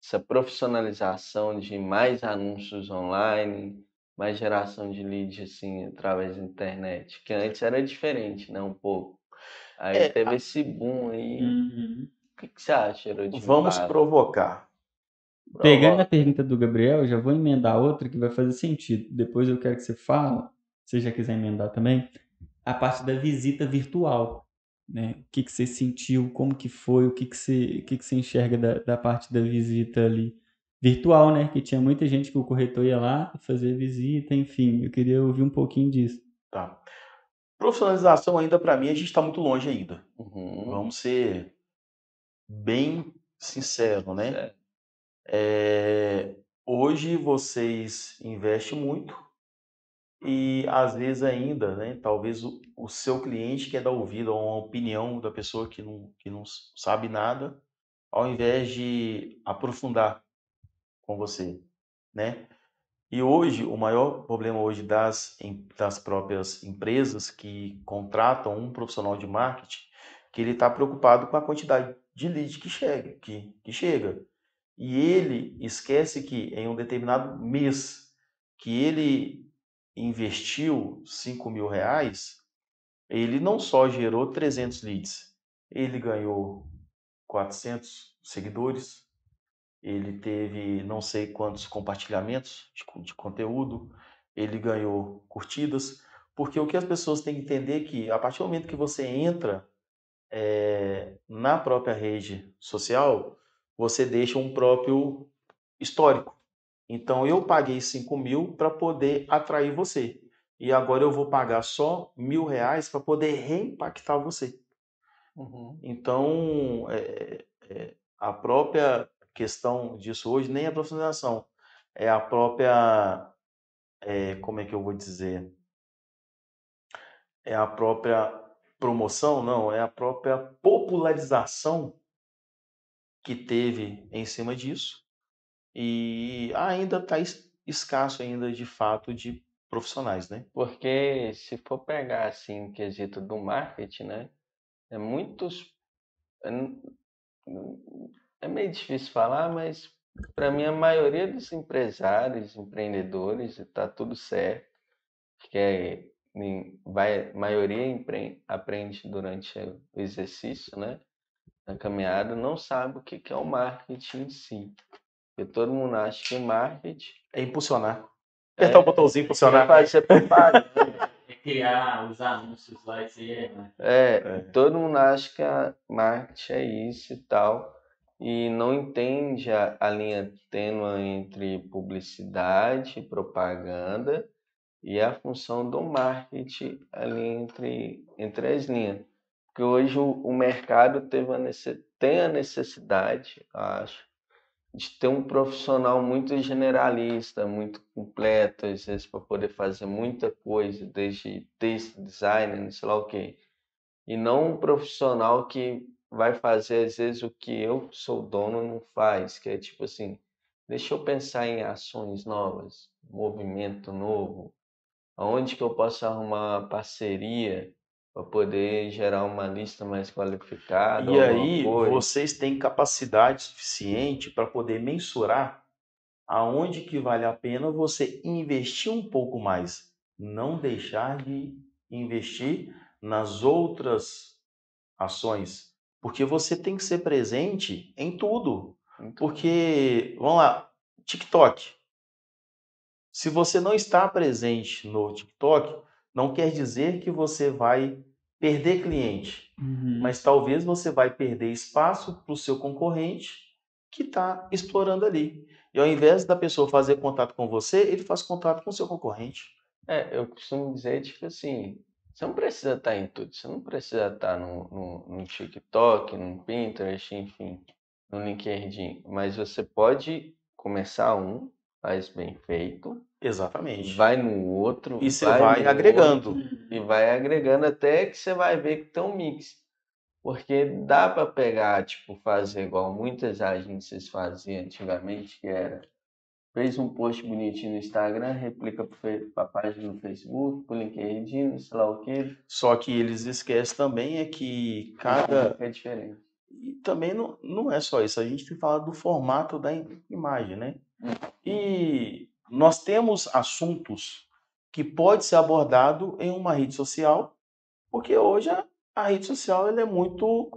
[SPEAKER 1] essa profissionalização de mais anúncios online, mais geração de leads assim através da internet, que antes era diferente, né, um pouco. Aí
[SPEAKER 2] É,
[SPEAKER 1] teve esse boom aí.
[SPEAKER 3] Uhum.
[SPEAKER 1] O que, que você acha, Herodinho?
[SPEAKER 2] Vamos provocar.
[SPEAKER 3] Pegando a pergunta do Gabriel, já vou emendar outra que vai fazer sentido. Depois eu quero que você fale, se você já quiser emendar também, a parte da visita virtual. Né? O que, que você sentiu, como que foi, o que, que, você, o que, que você enxerga da, da parte da visita ali virtual, né? Que tinha muita gente que o corretor ia lá fazer visita, enfim. Eu queria ouvir um pouquinho disso.
[SPEAKER 2] Tá. Profissionalização ainda para mim a gente está muito longe ainda.
[SPEAKER 1] Uhum.
[SPEAKER 2] Vamos ser bem sinceros, né?
[SPEAKER 1] Certo.
[SPEAKER 2] É, hoje vocês investem muito e às vezes ainda, né? Talvez o, o seu cliente quer dar ouvido a uma opinião da pessoa que não, que não sabe nada, ao invés de aprofundar com você, né? E hoje, o maior problema hoje das, das próprias empresas que contratam um profissional de marketing, que ele está preocupado com a quantidade de lead que chega, que, que chega. E ele esquece que em um determinado mês que ele investiu 5 mil reais, ele não só gerou 300 leads, ele ganhou 400 seguidores, ele teve não sei quantos compartilhamentos de, de conteúdo, ele ganhou curtidas, porque o que as pessoas têm que entender é que a partir do momento que você entra eh, na própria rede social, você deixa um próprio histórico. Então eu paguei 5 mil para poder atrair você. E agora eu vou pagar só mil reais para poder reimpactar você.
[SPEAKER 1] Uhum.
[SPEAKER 2] Então, é, é, a própria questão disso hoje nem é a profissionalização, é a própria, é, como é que eu vou dizer? É a própria promoção, não, é a própria popularização que teve em cima disso e ainda está escasso ainda de fato de profissionais, né?
[SPEAKER 1] Porque se for pegar assim o quesito do marketing, né? É muitos. é É meio difícil falar, mas para mim a maioria dos empresários, empreendedores, está tudo certo. Que é, vai, a maioria empre- aprende durante o exercício, né? Na caminhada, não sabe o que é o marketing em si. Porque todo mundo acha que marketing
[SPEAKER 2] É impulsionar.
[SPEAKER 1] é
[SPEAKER 2] Apertar o botãozinho
[SPEAKER 1] é
[SPEAKER 2] impulsionar.
[SPEAKER 3] É criar os anúncios lá e ser, né?
[SPEAKER 1] É,
[SPEAKER 2] É.
[SPEAKER 1] todo mundo acha que a marketing é isso e tal, e não entende a, a linha tênue entre publicidade, propaganda e a função do marketing ali entre, entre as linhas. Porque hoje o, o mercado teve a tem a necessidade, eu acho, de ter um profissional muito generalista, muito completo, às vezes, para poder fazer muita coisa, desde texto, design, sei lá o quê. E não um profissional que vai fazer, às vezes, o que eu, sou dono, não faz, que é tipo assim, deixa eu pensar em ações novas, movimento novo, aonde que eu posso arrumar uma parceria para poder gerar uma lista mais qualificada,
[SPEAKER 2] E aí,
[SPEAKER 1] coisa.
[SPEAKER 2] vocês têm capacidade suficiente para poder mensurar aonde que vale a pena você investir um pouco mais, não deixar de investir nas outras ações, porque você tem que ser presente em tudo. Porque, vamos lá, TikTok. Se você não está presente no TikTok, não quer dizer que você vai perder cliente
[SPEAKER 3] Uhum.
[SPEAKER 2] mas talvez você vai perder espaço para o seu concorrente que está explorando ali. E ao invés da pessoa fazer contato com você, ele faz contato com o seu concorrente.
[SPEAKER 1] É, eu costumo dizer, tipo assim, você não precisa estar em tudo, você não precisa estar no, no, no TikTok, no Pinterest, enfim, no LinkedIn, mas você pode começar um, faz bem feito,
[SPEAKER 2] Exatamente.
[SPEAKER 1] vai no outro,
[SPEAKER 2] E você
[SPEAKER 1] vai
[SPEAKER 2] vai agregando.
[SPEAKER 1] outro, e vai agregando até que você vai ver que tem um mix. Porque dá para pegar, tipo, fazer igual muitas agências faziam antigamente, que era fez um post bonitinho no Instagram, replica para a página no Facebook, pro LinkedIn, sei lá o que,
[SPEAKER 2] Só que eles esquecem também é que cada
[SPEAKER 1] é diferente.
[SPEAKER 2] e também não, não é só isso, a gente tem que falar do formato da imagem, né? E nós temos assuntos que pode ser abordado em uma rede social, porque hoje a, a rede social ela é muito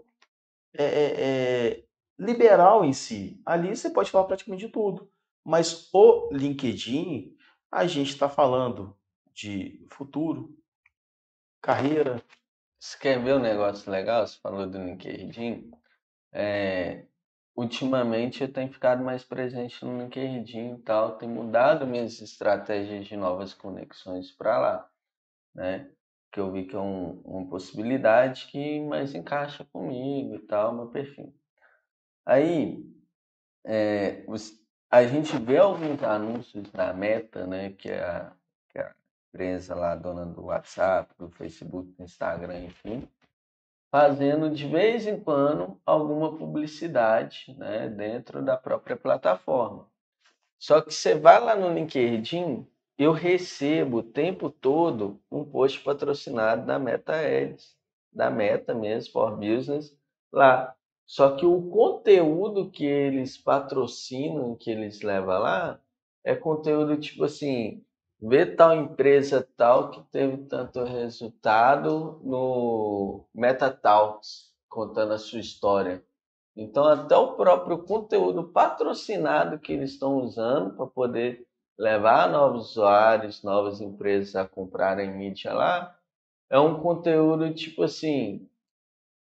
[SPEAKER 2] é, é, é, liberal em si. Ali você pode falar praticamente de tudo. Mas o LinkedIn, a gente está falando de futuro, carreira.
[SPEAKER 1] Você quer ver um negócio legal? Você falou do LinkedIn. É, ultimamente eu tenho ficado mais presente no LinkedIn e tal, tenho mudado minhas estratégias de novas conexões para lá, né? Que eu vi que é um, uma possibilidade que mais encaixa comigo e tal, meu perfil. Aí, é, a gente vê alguns anúncios na Meta, né? Que é a, que é a empresa lá, dona do WhatsApp, do Facebook, do Instagram, enfim fazendo de vez em quando alguma publicidade né, dentro da própria plataforma. Só que você vai lá no LinkedIn, eu recebo o tempo todo um post patrocinado da Meta Ads, da Meta mesmo, for Business, lá. Só que o conteúdo que eles patrocinam, que eles levam lá, é conteúdo tipo assim, ver tal empresa tal que teve tanto resultado no MetaTalks, contando a sua história. Então, até o próprio conteúdo patrocinado que eles estão usando para poder levar novos usuários, novas empresas a comprarem mídia lá, é um conteúdo tipo assim: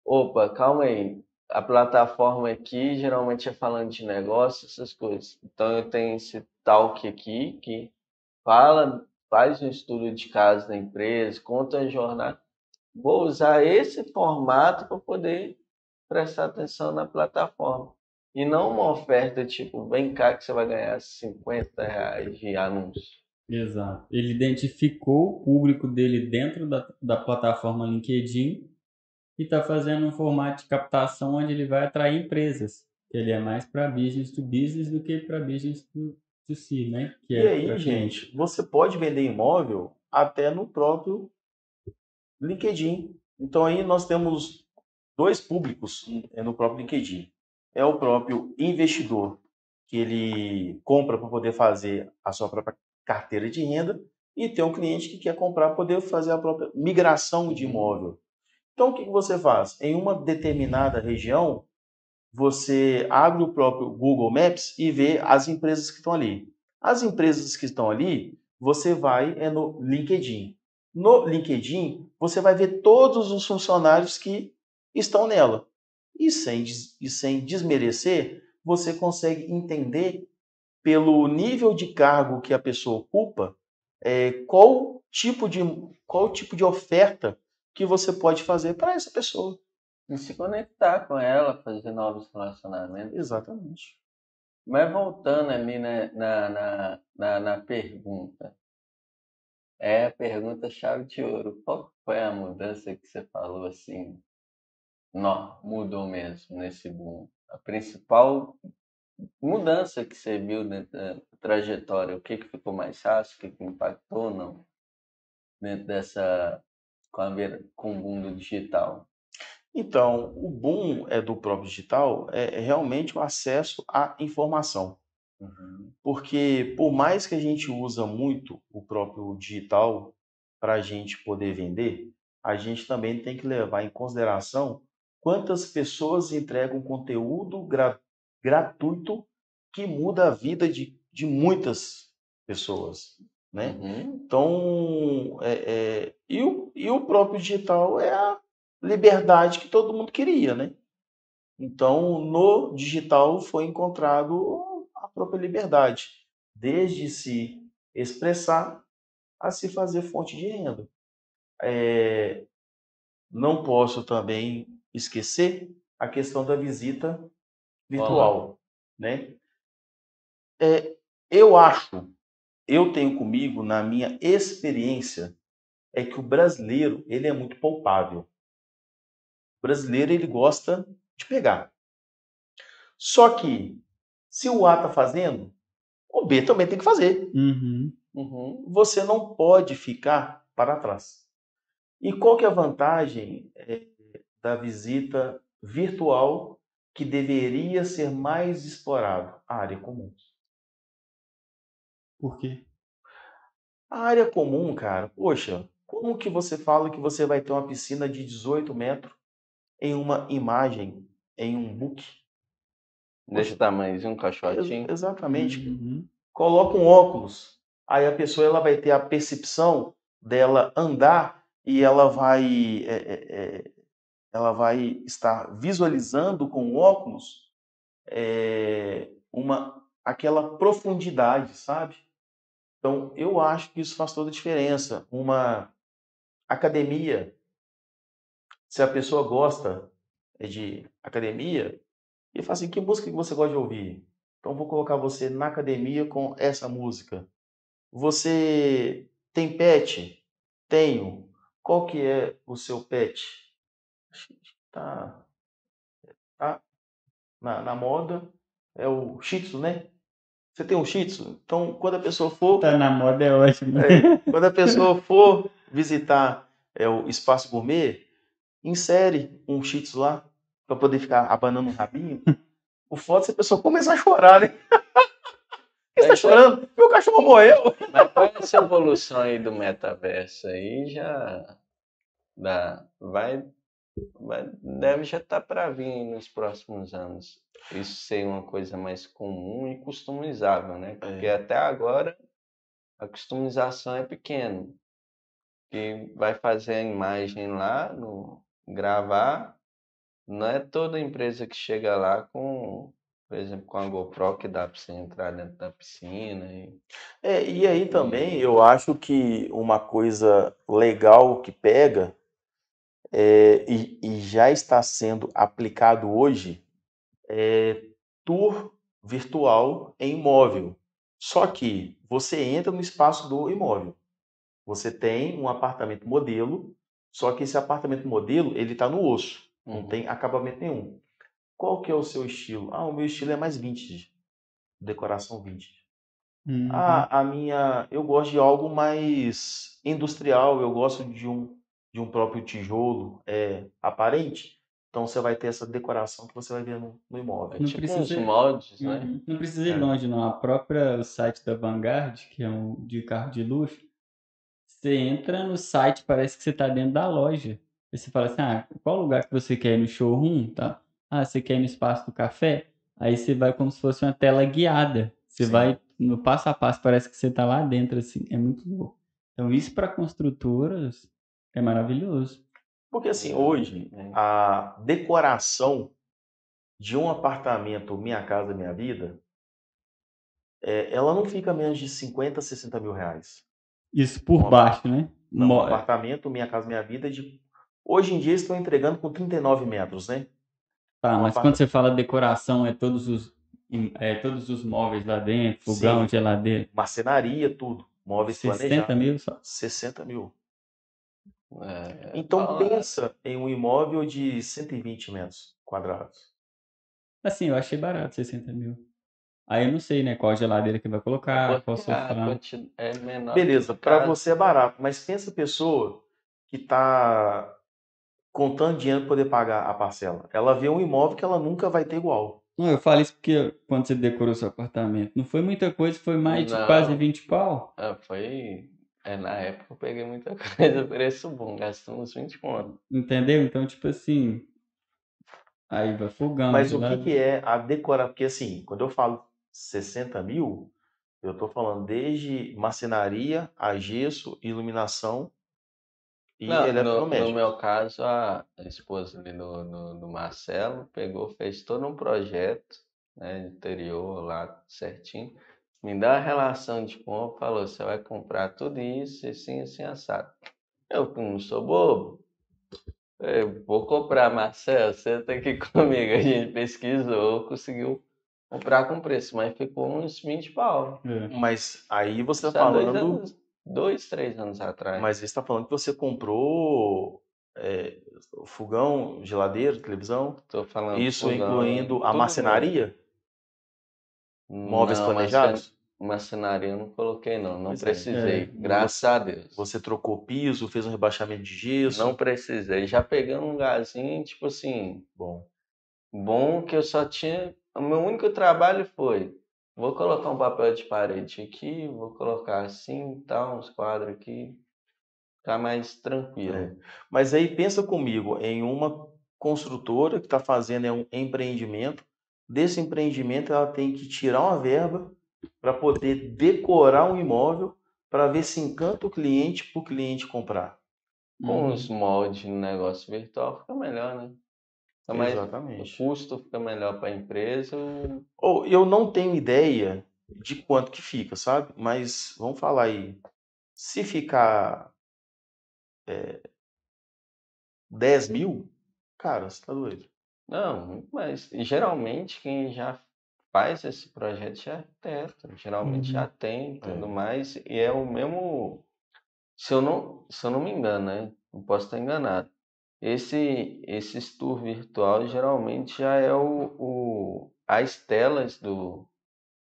[SPEAKER 1] opa, calma aí, a plataforma aqui geralmente é falando de negócio, essas coisas. Então, eu tenho esse talk aqui que fala, faz um estudo de caso da empresa, conta a jornada. Vou usar esse formato para poder prestar atenção na plataforma. E não uma oferta tipo, vem cá que você vai ganhar 50 reais de anúncio.
[SPEAKER 3] Exato. Ele identificou o público dele dentro da, da plataforma LinkedIn e está fazendo um formato de captação onde ele vai atrair empresas. Ele é mais para business to business do que para business to, to si, né?
[SPEAKER 2] Que é e aí, gente, você pode vender imóvel até no próprio LinkedIn. Então aí nós temos dois públicos é, no próprio LinkedIn. É o próprio investidor, que ele compra para poder fazer a sua própria carteira de renda, e tem um cliente que quer comprar para poder fazer a própria migração de imóvel. Então o que você faz? Em uma determinada região, você abre o próprio Google Maps e vê as empresas que estão ali. As empresas que estão ali, você vai é no LinkedIn. No LinkedIn, você vai ver todos os funcionários que estão nela. E sem, e sem desmerecer, você consegue entender pelo nível de cargo que a pessoa ocupa, é, qual tipo de qual tipo de oferta que você pode fazer para essa pessoa.
[SPEAKER 1] E se conectar com ela, fazer novos relacionamentos.
[SPEAKER 2] Exatamente.
[SPEAKER 1] Mas voltando ali né, na, na, na, na pergunta. É a pergunta chave de ouro. Qual foi a mudança que você falou assim? Não, mudou mesmo nesse boom. A principal mudança que você viu dentro da trajetória, o que, que ficou mais fácil, o que, que impactou não dentro dessa com, a, com o boom do digital?
[SPEAKER 2] Então, o boom é do próprio digital é, é realmente o acesso à informação. Uhum. Porque por mais que a gente usa muito o próprio digital para a gente poder vender, a gente também tem que levar em consideração quantas pessoas entregam conteúdo gra gratuito que muda a vida de, de muitas pessoas. Né? Uhum. Então, é, é, e, o, e o próprio digital é a liberdade que todo mundo queria, né? Então, no digital foi encontrado a própria liberdade, desde se expressar a se fazer fonte de renda. É, não posso também esquecer a questão da visita virtual, Olá. né? É, eu acho, eu tenho comigo na minha experiência é que o brasileiro ele é muito brasileiro ele gosta de pegar. Só que, se o A está fazendo, o B também tem que fazer. Uhum. Uhum. Você não pode ficar para trás. E qual que é a vantagem é, da visita virtual que deveria ser mais explorado? A área comum.
[SPEAKER 3] Por quê?
[SPEAKER 2] A área comum, cara, poxa, como que você fala que você vai ter uma piscina de 18 metros em uma imagem, em um book?
[SPEAKER 1] Desse tamanhozinho, um caixotinho.
[SPEAKER 2] Exatamente.
[SPEAKER 3] Uhum.
[SPEAKER 2] Coloca um óculos, aí a pessoa ela vai ter a percepção dela andar e ela vai, é, é, ela vai estar visualizando com o óculos é, uma aquela profundidade, sabe? Então eu acho que isso faz toda a diferença. Uma academia, se a pessoa gosta de academia, e fala assim, que música que você gosta de ouvir? Então vou colocar você na academia com essa música. Você tem pet? Tenho. Qual que é o seu pet? Acho que Tá, tá na, na moda. É o Shih Tzu, né? Você tem um Shih Tzu? Então, quando a pessoa for,
[SPEAKER 3] Tá na moda é ótimo.
[SPEAKER 2] é, quando a pessoa for visitar é, o espaço gourmet, insere um Shih Tzu lá para poder ficar abanando o rabinho. O foda é a pessoa começar a chorar, né? Por que você tá
[SPEAKER 1] é-
[SPEAKER 2] chorando? Meu cachorro morreu.
[SPEAKER 1] Mas com essa evolução aí do metaverso aí já dá, vai, vai deve já estar para vir nos próximos anos. Isso ser uma coisa mais comum e customizável, né? Porque até agora a customização é pequena. Que vai fazer a imagem lá, no, gravar, não é toda empresa que chega lá com, por exemplo, com a GoPro que dá para você entrar dentro da piscina e
[SPEAKER 2] É, e aí também eu acho que uma coisa legal que pega é, e, e já está sendo aplicado hoje é tour virtual em imóvel. Só que você entra no espaço do imóvel. Você tem um apartamento modelo, só que esse apartamento modelo ele está no osso, não
[SPEAKER 1] Uhum.
[SPEAKER 2] tem acabamento nenhum. Qual que é o seu estilo? Ah, o meu estilo é mais vintage, decoração vintage.
[SPEAKER 3] Uhum.
[SPEAKER 2] Ah, a minha, eu gosto de algo mais industrial, eu gosto de um de um próprio tijolo é aparente. Então você vai ter essa decoração que você vai ver no, no
[SPEAKER 1] É
[SPEAKER 2] imóvel.
[SPEAKER 3] Não
[SPEAKER 1] tipo
[SPEAKER 3] precisa ser-
[SPEAKER 1] moldes, né?
[SPEAKER 3] Uhum. Não precisa ir
[SPEAKER 2] É.
[SPEAKER 3] longe, não. A própria site da Vanguard, que é um de carro de luxo, você entra no site, parece que você está dentro da loja. Aí você fala assim, ah, qual lugar que você quer ir no showroom, tá? Ah, você quer ir no espaço do café? Aí você vai como se fosse uma tela guiada. Você
[SPEAKER 2] Sim.
[SPEAKER 3] vai no passo a passo, parece que você está lá dentro, assim. É muito louco. Então isso para construtoras é maravilhoso.
[SPEAKER 2] Porque assim, hoje a decoração de um apartamento Minha Casa Minha Vida, é, ela não fica menos de 50, 60 mil reais.
[SPEAKER 3] Isso por
[SPEAKER 2] Uma-
[SPEAKER 3] baixo, né?
[SPEAKER 2] Não,
[SPEAKER 3] Mo-
[SPEAKER 2] um apartamento Minha Casa Minha Vida de hoje em dia eles estão entregando com 39 metros, né?
[SPEAKER 3] Tá, mas quando você fala decoração, é todos os, é todos os móveis lá dentro, fogão,
[SPEAKER 2] Sim.
[SPEAKER 3] geladeira.
[SPEAKER 2] Marcenaria, tudo, móveis
[SPEAKER 3] 60
[SPEAKER 2] planejados,
[SPEAKER 3] mil só.
[SPEAKER 2] 60 mil.
[SPEAKER 1] É,
[SPEAKER 2] Então
[SPEAKER 1] fala-
[SPEAKER 2] pensa em um imóvel de 120 metros quadrados.
[SPEAKER 3] Assim, eu achei barato 60 mil. Aí eu não sei, né, qual geladeira que vai colocar, qual sofá.
[SPEAKER 1] quanti- é menor
[SPEAKER 2] Beleza, para você é barato, mas pensa a pessoa que está contando dinheiro para poder pagar a parcela. Ela vê um imóvel que ela nunca vai ter igual.
[SPEAKER 3] Não, eu falo isso porque quando você decorou seu apartamento, não foi muita coisa, foi mais de
[SPEAKER 1] Não.
[SPEAKER 3] quase 20 pau.
[SPEAKER 1] Ah, foi. É, na época eu peguei muita coisa, preço bom, gastamos 20 conto.
[SPEAKER 3] Entendeu? Então, tipo assim. Aí vai fogão,
[SPEAKER 2] Mas o que, que é a decoração? Porque assim, quando eu falo 60 mil, eu estou falando desde marcenaria, a gesso, iluminação e
[SPEAKER 1] Não, no, no
[SPEAKER 2] eletrodoméstico.
[SPEAKER 1] meu caso, a esposa ali do, do, do Marcelo pegou, fez todo um projeto, né, interior lá certinho. Me dá a relação de compra, falou, você vai comprar tudo isso, assim, assim, assado. Eu, como não sou bobo, eu vou comprar, Marcelo, senta aqui comigo. A gente pesquisou, conseguiu comprar com preço, mas ficou uns 20 pau.
[SPEAKER 3] É.
[SPEAKER 2] Mas aí você está
[SPEAKER 1] dois
[SPEAKER 2] falando,
[SPEAKER 1] anos, dois, três anos atrás.
[SPEAKER 2] mas você está falando que você comprou é, fogão, geladeira, televisão,
[SPEAKER 1] Tô falando
[SPEAKER 2] isso
[SPEAKER 1] fogão,
[SPEAKER 2] incluindo a marcenaria, móveis
[SPEAKER 1] Não,
[SPEAKER 2] planejados.
[SPEAKER 1] Marcenaria eu não coloquei, não. Não
[SPEAKER 2] Pois é.
[SPEAKER 1] precisei.
[SPEAKER 3] É,
[SPEAKER 1] graças a Deus.
[SPEAKER 2] Você trocou piso, fez um rebaixamento de gesso.
[SPEAKER 1] Não precisei. Já peguei um lugarzinho, tipo assim,
[SPEAKER 2] Bom.
[SPEAKER 1] Bom que eu só tinha. O meu único trabalho foi. Vou colocar um papel de parede aqui, vou colocar assim, tal, uns quadros aqui, ficar mais tranquilo.
[SPEAKER 2] É. Mas aí pensa comigo em uma construtora que está fazendo é um empreendimento. Desse empreendimento ela tem que tirar uma verba para poder decorar um imóvel para ver se encanta o cliente para o cliente comprar.
[SPEAKER 1] Com os moldes no negócio virtual fica melhor, né? Mais-
[SPEAKER 2] Exatamente.
[SPEAKER 1] o custo fica melhor para a empresa.
[SPEAKER 2] Ou eu não tenho ideia de quanto que fica, sabe? Mas vamos falar aí. Se ficar é, 10 mil, cara, você tá doido.
[SPEAKER 1] Não. E geralmente quem já faz esse projeto já é arquiteto, geralmente
[SPEAKER 3] Uhum.
[SPEAKER 1] já tem
[SPEAKER 2] É.
[SPEAKER 1] tudo mais, e é o mesmo. Se eu não, se eu não me engano, né? Não posso estar enganado. Esse, esse tour virtual geralmente já é o, o, as telas do,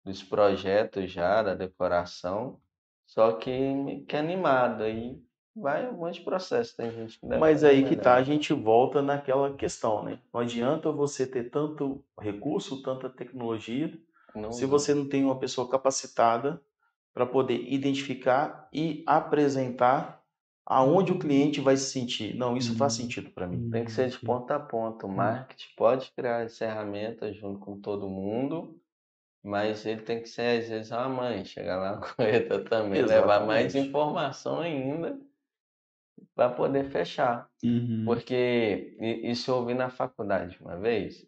[SPEAKER 1] dos projetos já, da decoração, só que, que animado. Aí vai um monte de processo, tem gente que deve
[SPEAKER 2] Mas aí que tá, a gente volta naquela questão, né? Não adianta você ter tanto recurso, tanta tecnologia,
[SPEAKER 1] Não
[SPEAKER 2] se
[SPEAKER 1] usa.
[SPEAKER 2] você não tem uma pessoa capacitada para poder identificar e apresentar aonde o cliente vai se sentir. Não, isso faz
[SPEAKER 3] Hum.
[SPEAKER 2] sentido para mim.
[SPEAKER 1] Tem que ser de ponta a ponta. O marketing pode criar as ferramentas junto com todo mundo, mas ele tem que ser, às vezes, uma mãe, chegar lá no corretor também, levar mais
[SPEAKER 2] Exatamente.
[SPEAKER 1] informação ainda para poder fechar.
[SPEAKER 3] Uhum.
[SPEAKER 1] Porque isso eu ouvi na faculdade uma vez,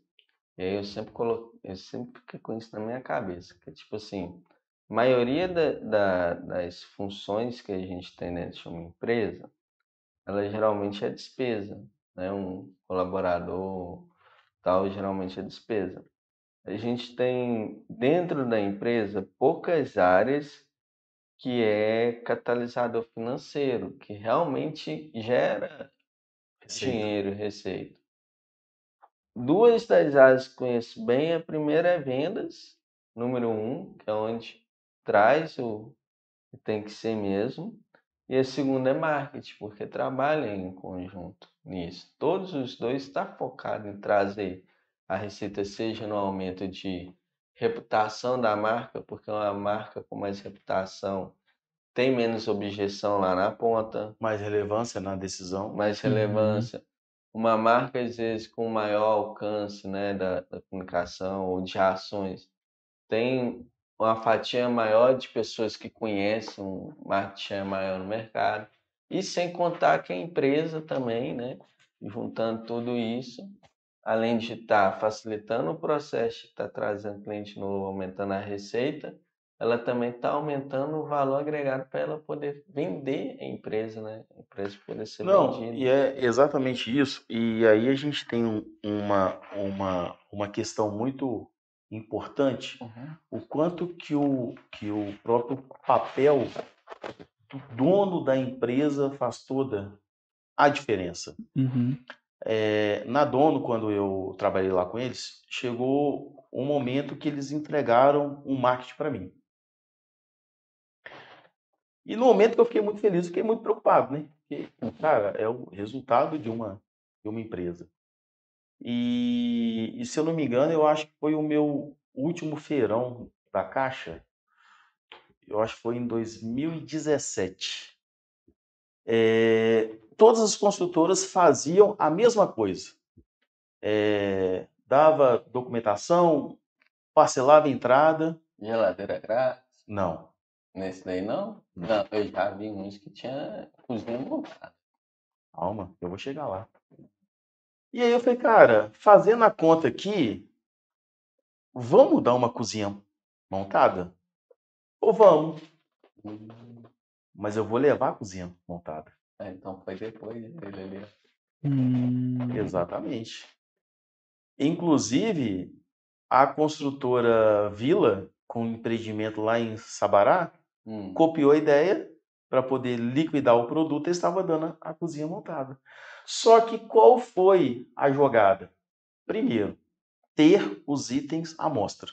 [SPEAKER 1] e aí eu sempre coloquei, eu sempre fiquei com isso na minha cabeça, que tipo assim, a maioria da- da- das funções que a gente tem dentro de uma empresa, ela geralmente é despesa, né? Um colaborador, tal, geralmente é despesa. A gente tem dentro da empresa poucas áreas que é catalisador financeiro, que realmente gera
[SPEAKER 2] Receita.
[SPEAKER 1] dinheiro e receita. Duas das áreas que conheço bem, a primeira é vendas, número um, que é onde traz o que tem que ser mesmo, e a segunda é marketing, porque trabalha em conjunto nisso. Todos os dois estão focados em trazer a receita, seja no aumento de reputação da marca, porque uma marca com mais reputação tem menos objeção lá na ponta,
[SPEAKER 2] Mais relevância na decisão.
[SPEAKER 1] mais
[SPEAKER 3] Uhum.
[SPEAKER 1] relevância. Uma marca, às vezes, com maior alcance né, da, da comunicação ou de ações, tem uma fatia maior de pessoas que conhecem, um market share maior no mercado. E sem contar que a empresa também, né, juntando tudo isso, além de estar facilitando o processo, de estar trazendo cliente novo, aumentando a receita, ela também está aumentando o valor agregado para ela poder vender a empresa, né? A empresa poder ser
[SPEAKER 2] Não,
[SPEAKER 1] vendida.
[SPEAKER 2] e é exatamente isso. E aí a gente tem um- uma, uma, uma questão muito importante,
[SPEAKER 1] Uhum.
[SPEAKER 2] o quanto que o, que o próprio papel do dono da empresa faz toda a diferença.
[SPEAKER 3] Uhum.
[SPEAKER 2] É, na Dono, quando eu trabalhei lá com eles, chegou um momento que eles entregaram um marketing para mim. E no momento que eu fiquei muito feliz, eu fiquei muito preocupado, né? Porque, cara, é o resultado de uma, de uma empresa. E, e se eu não me engano, eu acho que foi o meu último feirão da Caixa. Eu acho que foi em 2017. É, todas as construtoras faziam a mesma coisa. É, dava documentação, parcelava entrada.
[SPEAKER 1] Geladeira grátis?
[SPEAKER 2] Não.
[SPEAKER 1] Nesse daí não? Não, eu já vi uns que tinha cozinha montada.
[SPEAKER 2] Calma, eu vou chegar lá. E aí eu falei, cara, fazendo a conta aqui, vamos dar uma cozinha montada? Ou vamos? Mas eu vou levar a cozinha montada.
[SPEAKER 1] Ah, então foi depois dele ali.
[SPEAKER 3] Hum.
[SPEAKER 2] Exatamente. Inclusive, a construtora Vila, com um empreendimento lá em Sabará,
[SPEAKER 1] Hum.
[SPEAKER 2] copiou a ideia para poder liquidar o produto estava dando a cozinha montada. Só que qual foi a jogada? Primeiro, ter os itens à mostra.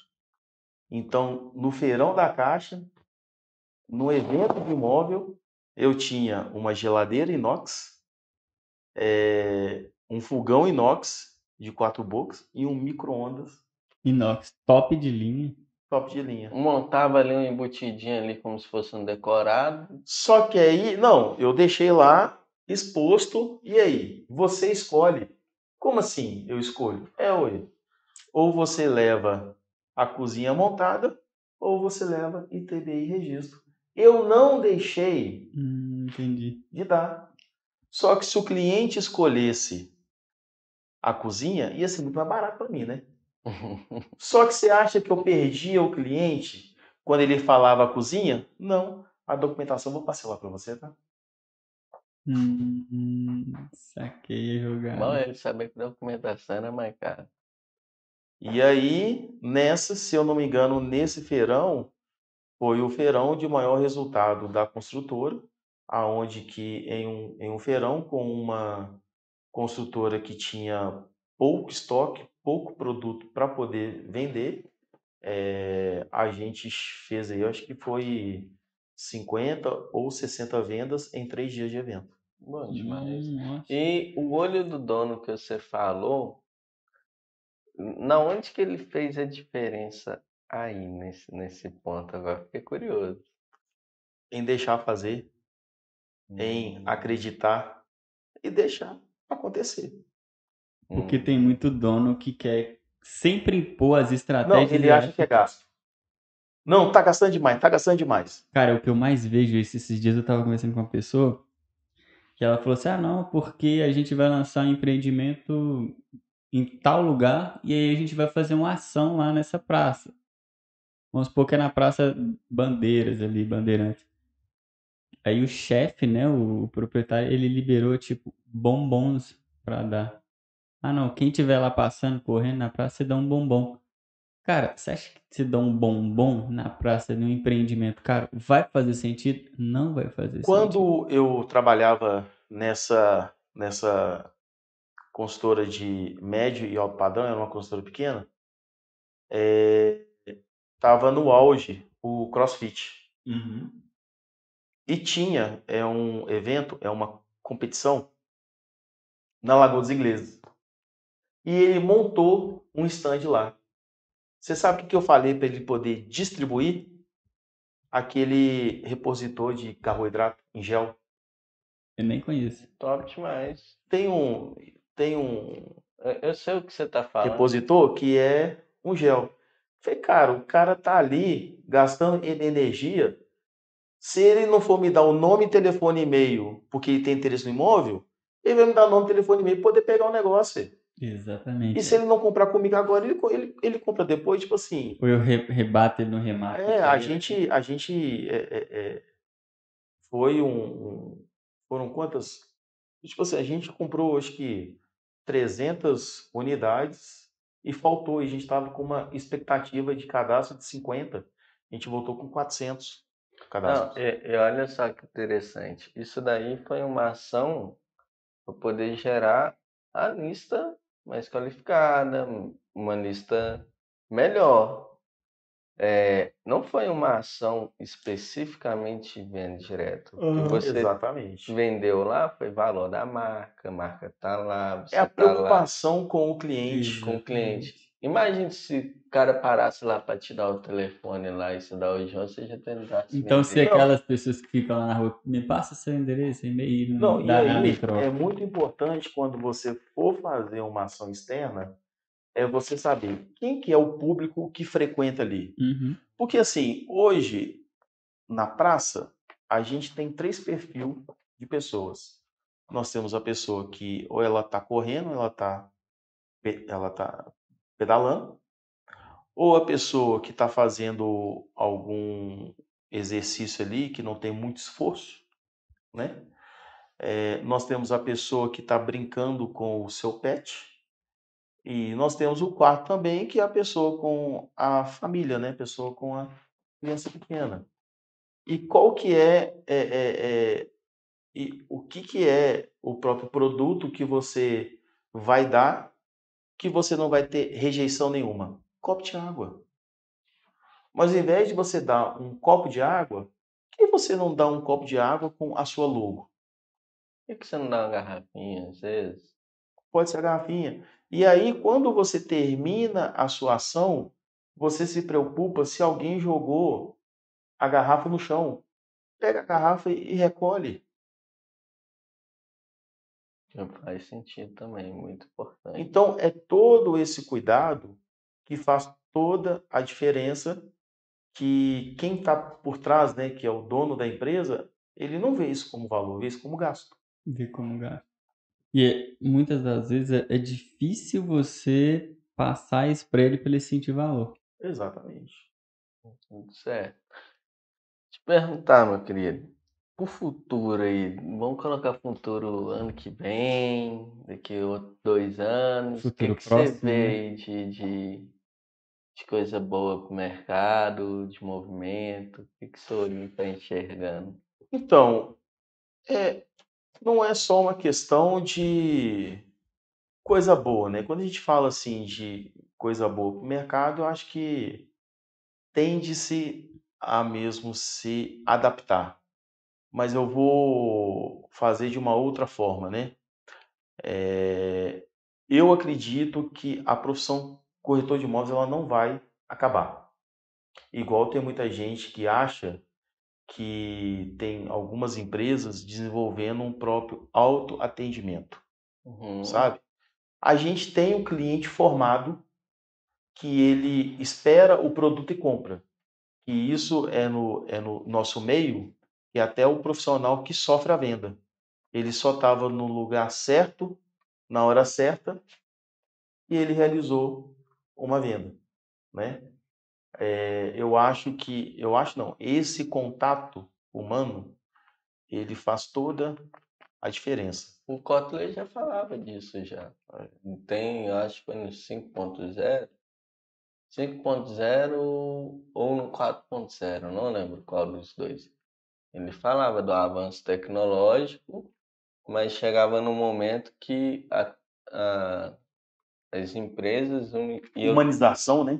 [SPEAKER 2] Então, no feirão da caixa, no evento do imóvel, eu tinha uma geladeira inox, eh, um fogão inox de quatro bocas e um micro-ondas
[SPEAKER 3] Inox, top de linha.
[SPEAKER 2] Top de linha.
[SPEAKER 1] Montava ali um embutidinho ali como se fosse um decorado.
[SPEAKER 2] Só que aí, não, eu deixei lá exposto, e aí? Você escolhe. Como assim eu escolho? É, ué. Ou você leva a cozinha montada, ou você leva ITBI registro. Eu não deixei
[SPEAKER 3] Hum, entendi.
[SPEAKER 2] de dar. Só que se o cliente escolhesse a cozinha, ia ser muito mais barato para mim, né? Só que você acha que eu perdia o cliente quando ele falava a cozinha? Não. A documentação eu vou parcelar para você, tá?
[SPEAKER 3] Hum, saquei a jogada.
[SPEAKER 1] Mal ele saber que documentação era mais cara.
[SPEAKER 2] E aí, nessa, se eu não me engano, nesse feirão, foi o feirão de maior resultado da construtora, aonde que em um, em um feirão com uma construtora que tinha pouco estoque, pouco produto para poder vender, eh, a gente fez aí, eu acho que foi 50 ou 60 vendas em três dias de evento.
[SPEAKER 1] Bom demais.
[SPEAKER 3] Hum.
[SPEAKER 1] E o olho do dono que você falou, na onde que ele fez a diferença aí nesse, nesse ponto? Agora fiquei curioso.
[SPEAKER 2] Em deixar fazer, em
[SPEAKER 1] Hum,
[SPEAKER 2] acreditar e deixar acontecer.
[SPEAKER 3] Porque
[SPEAKER 1] hum.
[SPEAKER 3] tem muito dono que quer sempre impor as
[SPEAKER 2] Não,
[SPEAKER 3] estratégias.
[SPEAKER 2] ele
[SPEAKER 3] e
[SPEAKER 2] acha que é gasto. Não, tá gastando demais, tá gastando demais.
[SPEAKER 3] Cara, o que eu mais vejo é esses, dias eu tava conversando com uma pessoa que ela falou assim: ah, não, porque a gente vai lançar um empreendimento em tal lugar e aí a gente vai fazer uma ação lá nessa praça. Vamos supor que é na Praça Bandeiras ali, Bandeirantes. Aí o chefe, né, o, o proprietário, ele liberou, tipo, bombons pra dar. Ah, não, quem tiver lá passando, correndo na praça, você dá um bombom. Cara, você acha que você dá um bombom na praça de um empreendimento, cara, vai fazer sentido? Não vai fazer sentido.
[SPEAKER 2] Quando eu trabalhava nessa, nessa consultora de médio e alto padrão, era uma consultora pequena, estava no auge o CrossFit.
[SPEAKER 3] Uhum.
[SPEAKER 2] E tinha é um evento, é uma competição na Lagoa dos Ingleses. E ele montou um stand lá. Você sabe o que eu falei para ele poder distribuir? Aquele repositor de carboidrato em gel.
[SPEAKER 3] Eu nem conheço.
[SPEAKER 1] Top demais.
[SPEAKER 2] Tem um, tem um
[SPEAKER 1] Eu- sei o que você tá falando.
[SPEAKER 2] repositor que é um gel. Falei, cara, o cara tá ali gastando en- energia. Se ele não for me dar o nome, telefone e e-mail, porque ele tem interesse no imóvel, ele vai me dar nome, telefone e e-mail para poder pegar o negócio.
[SPEAKER 3] Exatamente.
[SPEAKER 2] E se ele não comprar comigo agora, ele, ele, ele compra depois, tipo assim.
[SPEAKER 3] Ou eu re- rebato ele no remate.
[SPEAKER 2] É, a gente, a gente é, é, é, foi um, um- foram quantas? Tipo assim, a gente comprou acho que 300 unidades e faltou, e a gente estava com uma expectativa de cadastro de 50. A gente voltou com 400
[SPEAKER 1] Não,
[SPEAKER 2] cadastros.
[SPEAKER 1] e, e olha só que interessante. Isso daí foi uma ação para poder gerar a lista mais qualificada, uma lista melhor. É, não foi uma ação especificamente venda direto. Que você
[SPEAKER 2] Exatamente.
[SPEAKER 1] vendeu lá foi valor da marca, a marca tá lá,
[SPEAKER 2] É a
[SPEAKER 1] tá lá
[SPEAKER 2] preocupação com o cliente.
[SPEAKER 1] com o cliente. Imagine se o cara parasse lá para te dar o telefone lá e se dar o João, você já tentasse
[SPEAKER 3] Então, se aquelas pessoas que ficam lá na rua, me passa seu endereço, e-mail,
[SPEAKER 2] Não,
[SPEAKER 3] não
[SPEAKER 2] e
[SPEAKER 3] dá nada
[SPEAKER 2] aí
[SPEAKER 3] em troca.
[SPEAKER 2] é muito importante quando você for fazer uma ação externa, é você saber quem que é o público que frequenta ali.
[SPEAKER 3] Uhum.
[SPEAKER 2] Porque assim, hoje na praça, a gente tem três perfis de pessoas. Nós temos a pessoa que ou ela está correndo, ou ela está ela tá pedalando, ou a pessoa que está fazendo algum exercício ali que não tem muito esforço, né? É, nós temos a pessoa que está brincando com o seu pet. E nós temos o quarto também, que é a pessoa com a família, né? Pessoa com a criança pequena. E qual que é, é, é, é, e o que que é o próprio produto que você vai dar que você não vai ter rejeição nenhuma? Copo de água. Mas ao invés de você dar um copo de água, por que você não dá um copo de água com a sua logo?
[SPEAKER 1] Por que que você não dá uma garrafinha, às vezes?
[SPEAKER 2] Pode ser a garrafinha. E aí, quando você termina a sua ação, você se preocupa se alguém jogou a garrafa no chão. Pega a garrafa e recolhe.
[SPEAKER 1] Faz sentido também, muito importante.
[SPEAKER 2] Então, é todo esse cuidado que faz toda a diferença que quem está por trás, né, que é o dono da empresa, ele não vê isso como valor, vê isso como gasto.
[SPEAKER 3] Vê como gasto. E é, muitas das vezes é, é difícil você passar isso para ele para ele sentir valor.
[SPEAKER 2] Exatamente.
[SPEAKER 1] Tudo certo. Te perguntar, meu querido, o futuro aí, vamos colocar futuro ano que vem, daqui a dois anos, o que, que você
[SPEAKER 3] próximo,
[SPEAKER 1] vê
[SPEAKER 3] né?
[SPEAKER 1] aí de, de, de coisa boa pro mercado, de movimento, o que, que o senhor está enxergando?
[SPEAKER 2] Então, é, não é só uma questão de coisa boa, né? Quando a gente fala assim de coisa boa para o mercado, eu acho que tende-se a mesmo se adaptar. Mas eu vou fazer de uma outra forma, né? É, eu acredito que a profissão corretor de imóveis ela não vai acabar. Igual tem muita gente que acha que tem algumas empresas desenvolvendo um próprio autoatendimento,
[SPEAKER 1] Uhum.
[SPEAKER 2] sabe? A gente tem um cliente formado que ele espera o produto e compra. E isso é no, é no nosso meio, e até o profissional que sofre a venda. Ele só estava no lugar certo, na hora certa, e ele realizou uma venda, né? É, eu acho que, eu acho não, esse contato humano, ele faz toda a diferença.
[SPEAKER 1] O Kotler já falava disso já. Tem, eu acho que foi no 5.0, 5.0 ou no 4.0, não lembro qual dos dois. Ele falava do avanço tecnológico, mas chegava no momento que a- a- as empresas
[SPEAKER 2] Humanização, né?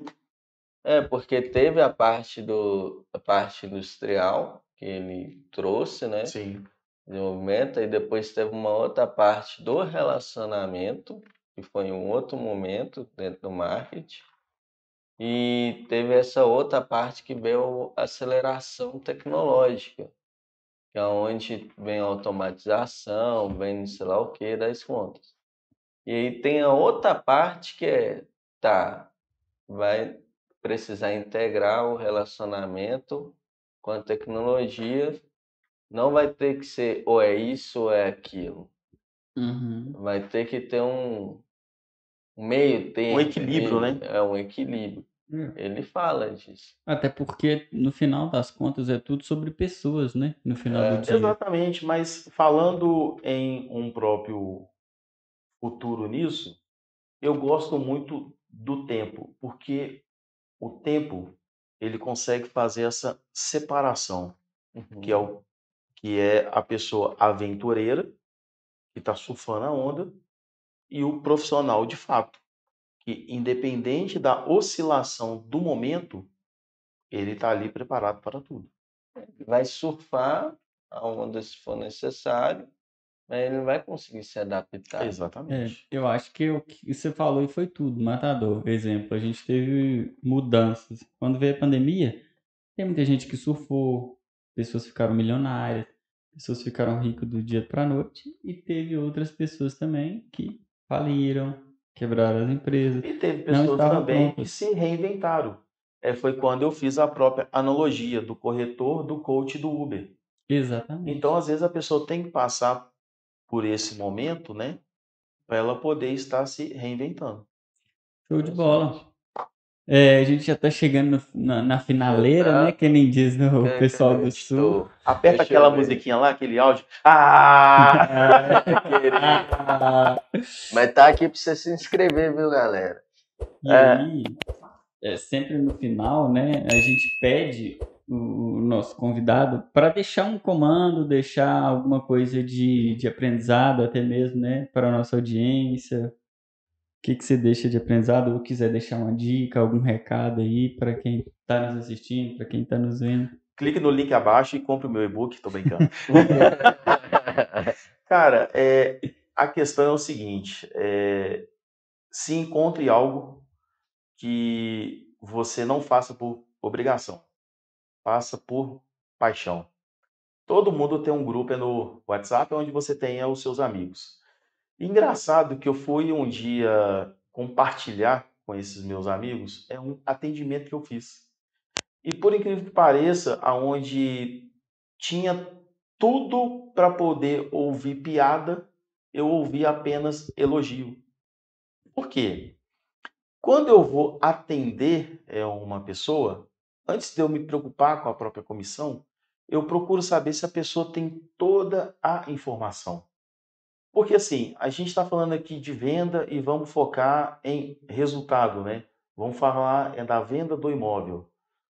[SPEAKER 1] É, porque teve a parte do a parte industrial que ele trouxe, né?
[SPEAKER 2] Sim.
[SPEAKER 1] Desenvolvimento, e depois teve uma outra parte do relacionamento, que foi um outro momento dentro do marketing. E teve essa outra parte que veio a aceleração tecnológica, que é onde vem a automatização, vem sei lá o que das contas. E aí tem a outra parte que é, tá, vai precisar integrar o relacionamento com a tecnologia. Não vai ter que ser ou é isso ou é aquilo.
[SPEAKER 3] Uhum.
[SPEAKER 1] Vai ter que ter um, um meio termo.
[SPEAKER 2] equilíbrio,
[SPEAKER 1] ali.
[SPEAKER 2] né?
[SPEAKER 1] É um equilíbrio.
[SPEAKER 3] É.
[SPEAKER 1] Ele fala disso.
[SPEAKER 3] Até porque, no final das contas, é tudo sobre pessoas, né? No final
[SPEAKER 1] É,
[SPEAKER 3] do dia.
[SPEAKER 2] Exatamente, mas falando em um próprio futuro nisso, eu gosto muito do tempo, porque o tempo ele consegue fazer essa separação, que é o que é a pessoa aventureira que está surfando a onda e o profissional de fato, que independente da oscilação do momento, ele está ali preparado para tudo.
[SPEAKER 1] Vai surfar a onda se for necessário, mas ele não vai conseguir se adaptar.
[SPEAKER 3] É,
[SPEAKER 2] Exatamente.
[SPEAKER 3] eu acho que o que você falou e foi tudo, matador. Exemplo, a gente teve mudanças. Quando veio a pandemia, tem muita gente que surfou, pessoas ficaram milionárias, pessoas ficaram ricas do dia para noite, e teve outras pessoas também que faliram, quebraram as empresas.
[SPEAKER 2] E teve pessoas também que
[SPEAKER 3] prontas.
[SPEAKER 2] se reinventaram. É, foi quando eu fiz a própria analogia do corretor, do coach do Uber.
[SPEAKER 3] Exatamente.
[SPEAKER 2] Então, às vezes, a pessoa tem que passar por esse momento, né? Para ela poder estar se reinventando.
[SPEAKER 3] Show de bola. É, a gente já tá chegando no- na, na finaleira, né? Que nem diz no
[SPEAKER 1] É,
[SPEAKER 3] pessoal do sul.
[SPEAKER 1] estou-
[SPEAKER 2] Aperta
[SPEAKER 1] Deixa
[SPEAKER 2] aquela musiquinha lá, aquele áudio. Ah!
[SPEAKER 3] Ah,
[SPEAKER 1] Mas tá aqui pra você se inscrever, viu, galera?
[SPEAKER 3] e aí, é, sempre no final, né? A gente pede o, o nosso convidado para deixar um comando, deixar alguma coisa de, de aprendizado, até mesmo, né? Para a nossa audiência. O que, que você deixa de aprendizado? Ou quiser deixar uma dica, algum recado aí para quem está nos assistindo, para quem está nos vendo.
[SPEAKER 2] Clique no link abaixo e compre o meu e-book. Tô brincando. Cara, é, a questão é o seguinte: é, se encontre algo que você não faça por obrigação, faça por paixão. Todo mundo tem um grupo no WhatsApp onde você tenha os seus amigos. Engraçado que eu fui um dia compartilhar com esses meus amigos é um atendimento que eu fiz. E por incrível que pareça, aonde tinha tudo para poder ouvir piada, eu ouvi apenas elogio. Por quê? Quando eu vou atender é, uma pessoa, antes de eu me preocupar com a própria comissão, eu procuro saber se a pessoa tem toda a informação. Porque assim, a gente está falando aqui de venda e vamos focar em resultado, né? Vamos falar é da venda do imóvel.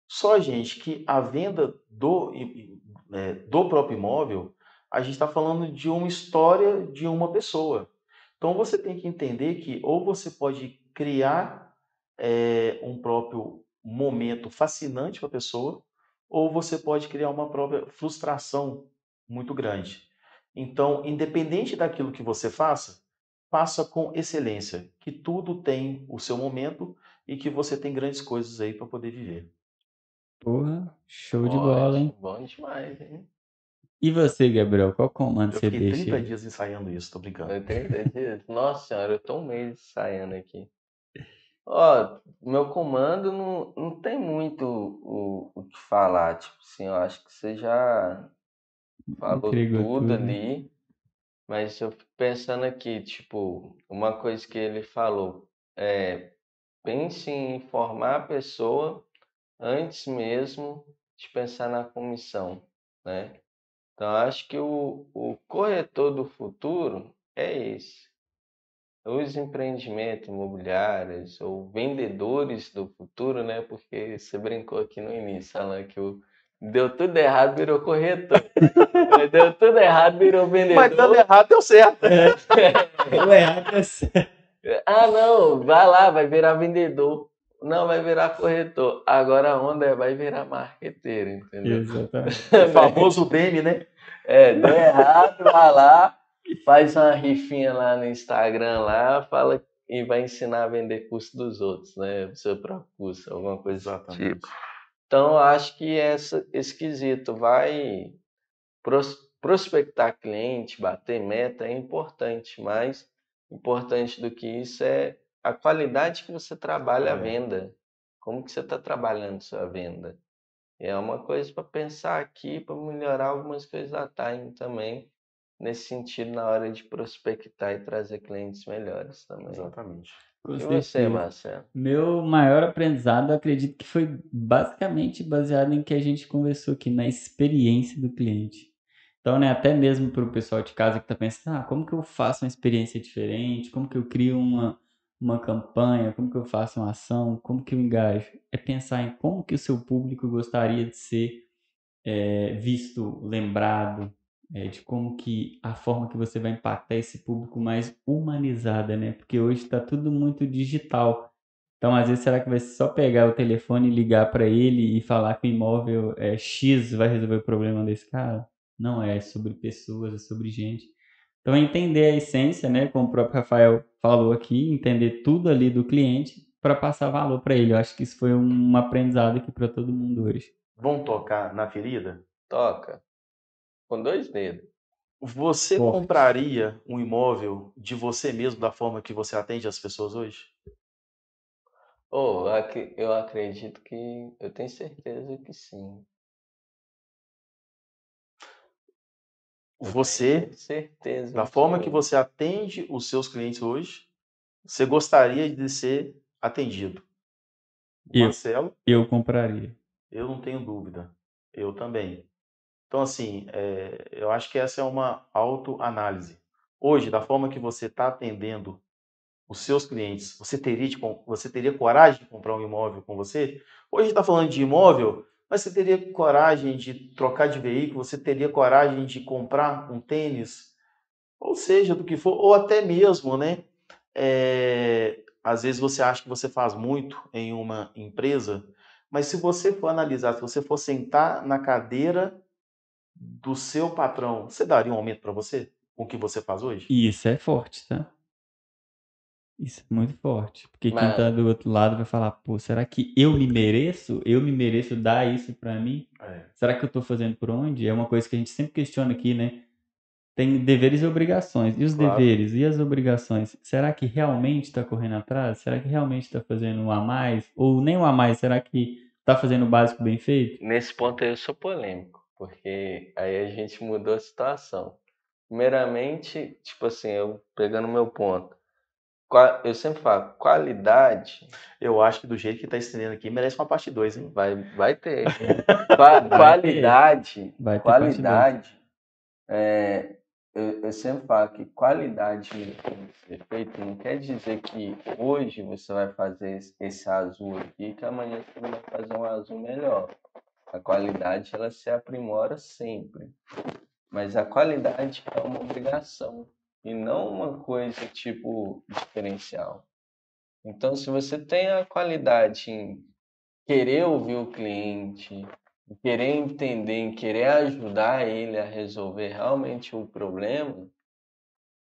[SPEAKER 2] Só, gente, que a venda do, é, do próprio imóvel, a gente está falando de uma história de uma pessoa. Então você tem que entender que ou você pode criar é, um próprio momento fascinante para a pessoa, ou você pode criar uma própria frustração muito grande. Então, independente daquilo que você faça, faça com excelência, que tudo tem o seu momento e que você tem grandes coisas aí para poder viver.
[SPEAKER 3] Porra, show de bola, hein?
[SPEAKER 1] Bom demais, hein?
[SPEAKER 3] E você, Gabriel, qual comando
[SPEAKER 2] Eu
[SPEAKER 3] você
[SPEAKER 2] fiquei
[SPEAKER 3] deixa?
[SPEAKER 2] 30
[SPEAKER 3] aí?
[SPEAKER 2] dias ensaiando isso, tô brincando.
[SPEAKER 1] Eu tenho certeza. Nossa senhora, eu tô um mês ensaiando aqui. Ó, meu comando não, não tem muito o, o que falar. Tipo assim, eu acho que você já falou
[SPEAKER 3] Entregou
[SPEAKER 1] tudo
[SPEAKER 3] tudo.
[SPEAKER 1] ali. Mas eu fico pensando aqui, tipo, uma coisa que ele falou é pense em informar a pessoa antes mesmo de pensar na comissão, né? Então, acho que o, o corretor do futuro é esse. Os empreendimentos imobiliários ou vendedores do futuro, né? Porque você brincou aqui no início, falando que o deu tudo errado, virou corretor. Deu tudo errado, virou vendedor.
[SPEAKER 2] Mas dando errado, deu certo.
[SPEAKER 3] O errado é certo.
[SPEAKER 1] Ah, não, vai lá, vai virar vendedor. Não, vai virar corretor. Agora a onda é vai virar marqueteiro, entendeu?
[SPEAKER 3] Exatamente.
[SPEAKER 2] O famoso Demi, né?
[SPEAKER 1] É, deu errado, vai lá, faz uma rifinha lá no Instagram lá, fala e vai ensinar a vender curso dos outros, né? O seu próprio curso, alguma coisa do
[SPEAKER 2] Exatamente.
[SPEAKER 1] tipo. Então, acho que essa, esse quesito vai pros- prospectar cliente, bater meta é importante, mas importante do que isso é a qualidade que você trabalha a
[SPEAKER 2] É.
[SPEAKER 1] venda. Como que você está trabalhando sua venda? É uma coisa para pensar aqui, para melhorar algumas coisas da Time também, nesse sentido, na hora de prospectar e trazer clientes melhores também.
[SPEAKER 2] Exatamente.
[SPEAKER 3] Com
[SPEAKER 1] E você. Marcelo?
[SPEAKER 3] Meu maior aprendizado, acredito que foi basicamente baseado em que a gente conversou aqui, na experiência do cliente. Então, né, até mesmo para o pessoal de casa que está pensando, ah, como que eu faço uma experiência diferente? Como que eu crio uma, uma campanha? Como que eu faço uma ação? Como que eu engajo? É pensar em como que o seu público gostaria de ser é, visto, lembrado, é, de como que a forma que você vai impactar esse público mais humanizada, né? Porque hoje está tudo muito digital. Então, às vezes, será que vai só pegar o telefone e ligar para ele e falar que o imóvel é X vai resolver o problema desse cara? Não é, é sobre pessoas, é sobre gente. Então, entender a essência, né? Como o próprio Rafael falou aqui, entender tudo ali do cliente para passar valor para ele. Eu acho que isso foi um aprendizado aqui para todo mundo hoje.
[SPEAKER 2] Vão tocar na ferida?
[SPEAKER 1] Toca. Com dois dedos.
[SPEAKER 2] Você
[SPEAKER 3] Forte.
[SPEAKER 2] compraria um imóvel de você mesmo da forma que você atende as pessoas hoje?
[SPEAKER 1] Oh, eu ac- eu acredito que. Eu tenho certeza que sim.
[SPEAKER 2] Você,
[SPEAKER 1] certeza
[SPEAKER 2] da forma que você atende os seus clientes hoje, você gostaria de ser atendido?
[SPEAKER 3] Eu.
[SPEAKER 2] Marcelo,
[SPEAKER 3] Eu compraria.
[SPEAKER 2] eu não tenho dúvida. Eu também. Então, assim, é, eu acho que essa é uma autoanálise. Hoje, da forma que você está atendendo os seus clientes, você teria, de você teria coragem de comprar um imóvel com você? Hoje está falando de imóvel, mas você teria coragem de trocar de veículo, você teria coragem de comprar um tênis, ou seja, do que for, ou até mesmo, né? é, às vezes você acha que você faz muito em uma empresa, mas se você for analisar, se você for sentar na cadeira do seu patrão, você daria um aumento para você? com o que você faz hoje?
[SPEAKER 3] Isso é forte, tá? Isso é muito forte. Porque quem
[SPEAKER 1] Mas-
[SPEAKER 3] tá do outro lado vai falar, pô, será que eu me mereço? Eu me mereço dar isso pra mim?
[SPEAKER 2] É.
[SPEAKER 3] Será que eu tô fazendo por onde? É uma coisa que a gente sempre questiona aqui, né? Tem deveres e obrigações. E os
[SPEAKER 2] Claro.
[SPEAKER 3] deveres e as obrigações? Será que realmente tá correndo atrás? Será que realmente tá fazendo um a mais? Ou nem um a mais? Será que tá fazendo o básico bem feito?
[SPEAKER 1] Nesse ponto aí eu sou polêmico, porque aí a gente mudou a situação. Primeiramente, tipo assim, eu pegando meu ponto, eu sempre falo, qualidade
[SPEAKER 2] Eu acho que do jeito que tá estendendo aqui, merece uma parte 2, hein?
[SPEAKER 1] vai, vai ter. Qua- qualidade,
[SPEAKER 3] Vai ter
[SPEAKER 1] qualidade, é, eu, eu sempre falo que qualidade ser feito não quer dizer que hoje você vai fazer esse- esse azul aqui, que amanhã você vai fazer um azul melhor. A qualidade ela se aprimora sempre, mas a qualidade é uma obrigação e não uma coisa tipo diferencial. Então, se você tem a qualidade em querer ouvir o cliente, em querer entender, em querer ajudar ele a resolver realmente o problema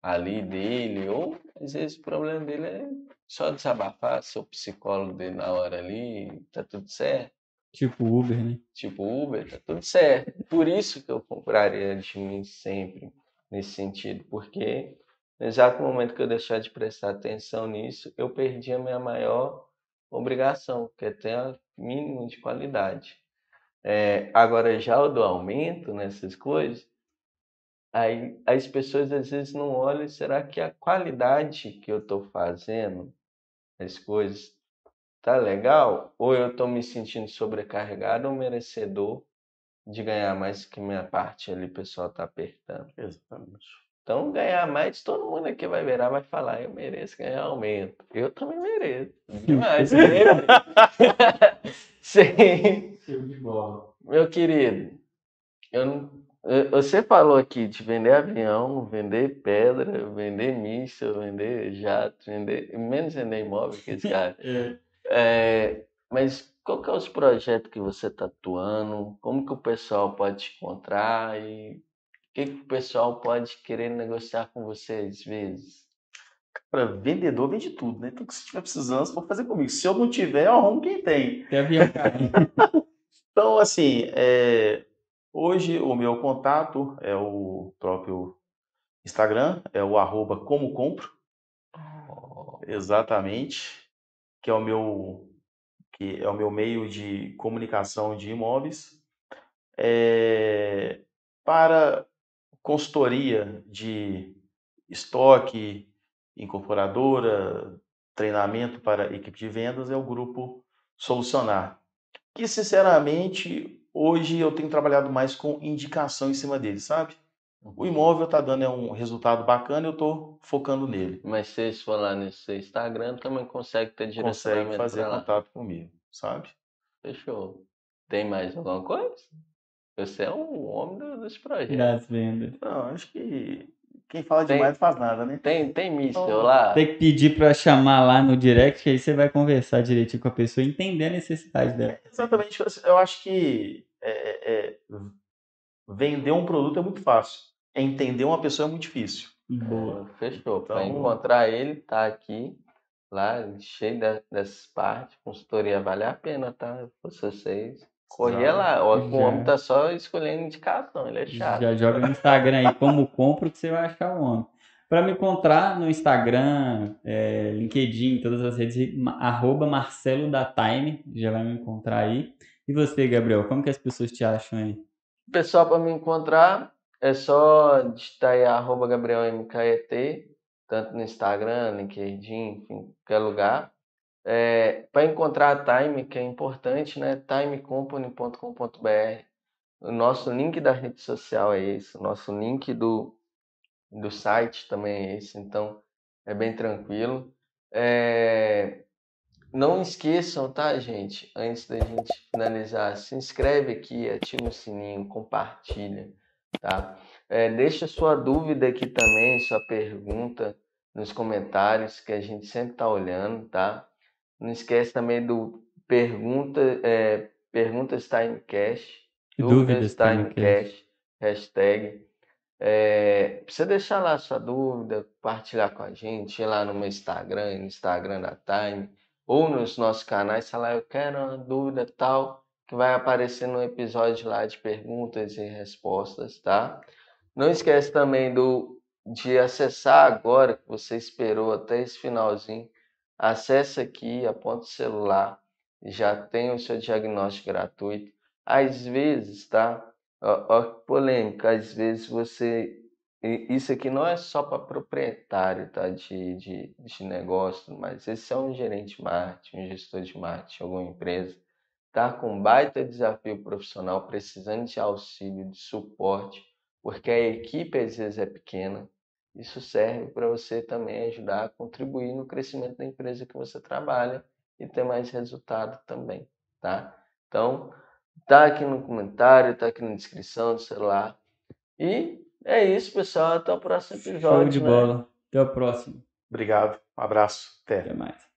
[SPEAKER 1] ali dele, ou às vezes o problema dele é só desabafar, ser o psicólogo dele na hora ali, tá tudo certo.
[SPEAKER 3] Tipo Uber, né?
[SPEAKER 1] Tipo Uber, tá tudo certo. Por isso que eu compraria de mim sempre nesse sentido, porque no exato momento que eu deixar de prestar atenção nisso, eu perdi a minha maior obrigação, que é ter um mínimo de qualidade. É, agora, já o do aumento nessas coisas, aí as pessoas às vezes não olham, será que a qualidade que eu estou fazendo as coisas tá legal? Ou eu estou me sentindo sobrecarregado ou merecedor de ganhar mais que minha parte ali, pessoal tá apertando.
[SPEAKER 2] Exatamente.
[SPEAKER 1] Então, ganhar mais, todo mundo aqui vai virar, vai falar, eu mereço ganhar aumento. Eu também mereço. Demais. sempre. Sim. Meu querido, eu não- você falou aqui de vender avião, vender pedra, vender míssil, vender jato, vender, menos vender imóvel que esse cara.
[SPEAKER 3] É.
[SPEAKER 1] É, mas qual que é os projetos que você está atuando? Como que o pessoal pode te encontrar? E o que, que o pessoal pode querer negociar com você às vezes?
[SPEAKER 2] Cara, vendedor vende tudo, né? Então, se tiver precisando, você pode fazer comigo. Se eu não tiver, eu arrumo quem tem.
[SPEAKER 3] Tem avião caindo.
[SPEAKER 2] Então, assim, é, hoje o meu contato é o próprio Instagram, é o arroba como compro, exatamente, que é o meu, que é o meu meio de comunicação de imóveis. É, para consultoria de estoque, incorporadora, treinamento para equipe de vendas, é o grupo Solucionar que sinceramente hoje eu tenho trabalhado mais com indicação em cima dele, sabe? O imóvel está dando é um resultado bacana e eu estou focando nele.
[SPEAKER 1] Mas se eles for lá no seu Instagram, também consegue ter
[SPEAKER 2] Consegue
[SPEAKER 1] direcionamento
[SPEAKER 2] fazer
[SPEAKER 1] pra lá.
[SPEAKER 2] contato comigo, sabe?
[SPEAKER 1] Fechou. Tem mais alguma coisa? Você é um homem do- dos projetos.
[SPEAKER 3] das vendas.
[SPEAKER 2] Não, acho que quem fala
[SPEAKER 1] Tem-
[SPEAKER 2] demais não faz nada, né?
[SPEAKER 1] Tem, tem míssil
[SPEAKER 2] Então,
[SPEAKER 1] lá?
[SPEAKER 3] Tem que pedir pra chamar lá no direct, que aí você vai conversar direitinho com a pessoa e entender a necessidade dela.
[SPEAKER 2] Exatamente, eu acho que é, é, é, vender um produto é muito fácil. Entender uma pessoa é muito difícil.
[SPEAKER 3] Boa.
[SPEAKER 1] Fechou. Para
[SPEAKER 2] Então-
[SPEAKER 1] encontrar ele, tá aqui, lá, cheio de- dessas partes. Consultoria vale a pena, tá? Vocês. Corria lá. O
[SPEAKER 3] Já.
[SPEAKER 1] homem tá só escolhendo indicação, ele é chato.
[SPEAKER 3] Já joga no Instagram aí como compro que você vai achar o homem. Para me encontrar no Instagram, é, LinkedIn, todas as redes, arroba Marcelo da Time, já vai me encontrar aí. E você, Gabriel, como que as pessoas te acham aí?
[SPEAKER 1] Pessoal, para me encontrar, é só digitar aí GabrielMKET, tanto no Instagram, LinkedIn, enfim, qualquer lugar. para encontrar a Time, que é importante, né? timecompany.com.br. O nosso link da rede social é esse, o nosso link do, do site também é esse, então é bem tranquilo. É, não esqueçam, tá, gente? Antes da gente finalizar, se inscreve aqui, ativa o sininho, compartilha, tá? É, deixa sua dúvida aqui também, sua pergunta nos comentários, que a gente sempre tá olhando, tá? Não esquece também do pergunta, é, perguntas timecast,
[SPEAKER 3] Dúvidas
[SPEAKER 1] timecast, hashtag. É, você deixar lá sua dúvida, compartilhar com a gente, ir lá no meu Instagram, no Instagram da Time, ou nos nossos canais, falar, eu quero uma dúvida tal, que vai aparecer no episódio lá de perguntas e respostas, tá? Não esquece também do, de acessar agora, que você esperou até esse finalzinho, acesse aqui, aponta o celular, já tem o seu diagnóstico gratuito. Às vezes, tá? Ó, ó polêmica, às vezes você. Isso aqui não é só para proprietário tá? de, de, de negócio, mas esse é um gerente de marketing, um gestor de marketing, alguma empresa, tá com um baita desafio profissional, precisando de auxílio, de suporte, porque a equipe às vezes é pequena. Isso serve para você também ajudar a contribuir no crescimento da empresa que você trabalha e ter mais resultado também, tá? Então, tá aqui no comentário, tá aqui na descrição do celular. E é isso, pessoal. Até o próximo episódio.
[SPEAKER 3] Show de
[SPEAKER 1] né?
[SPEAKER 3] bola. Até o próximo.
[SPEAKER 2] Obrigado. Um abraço. Até.
[SPEAKER 3] Até mais.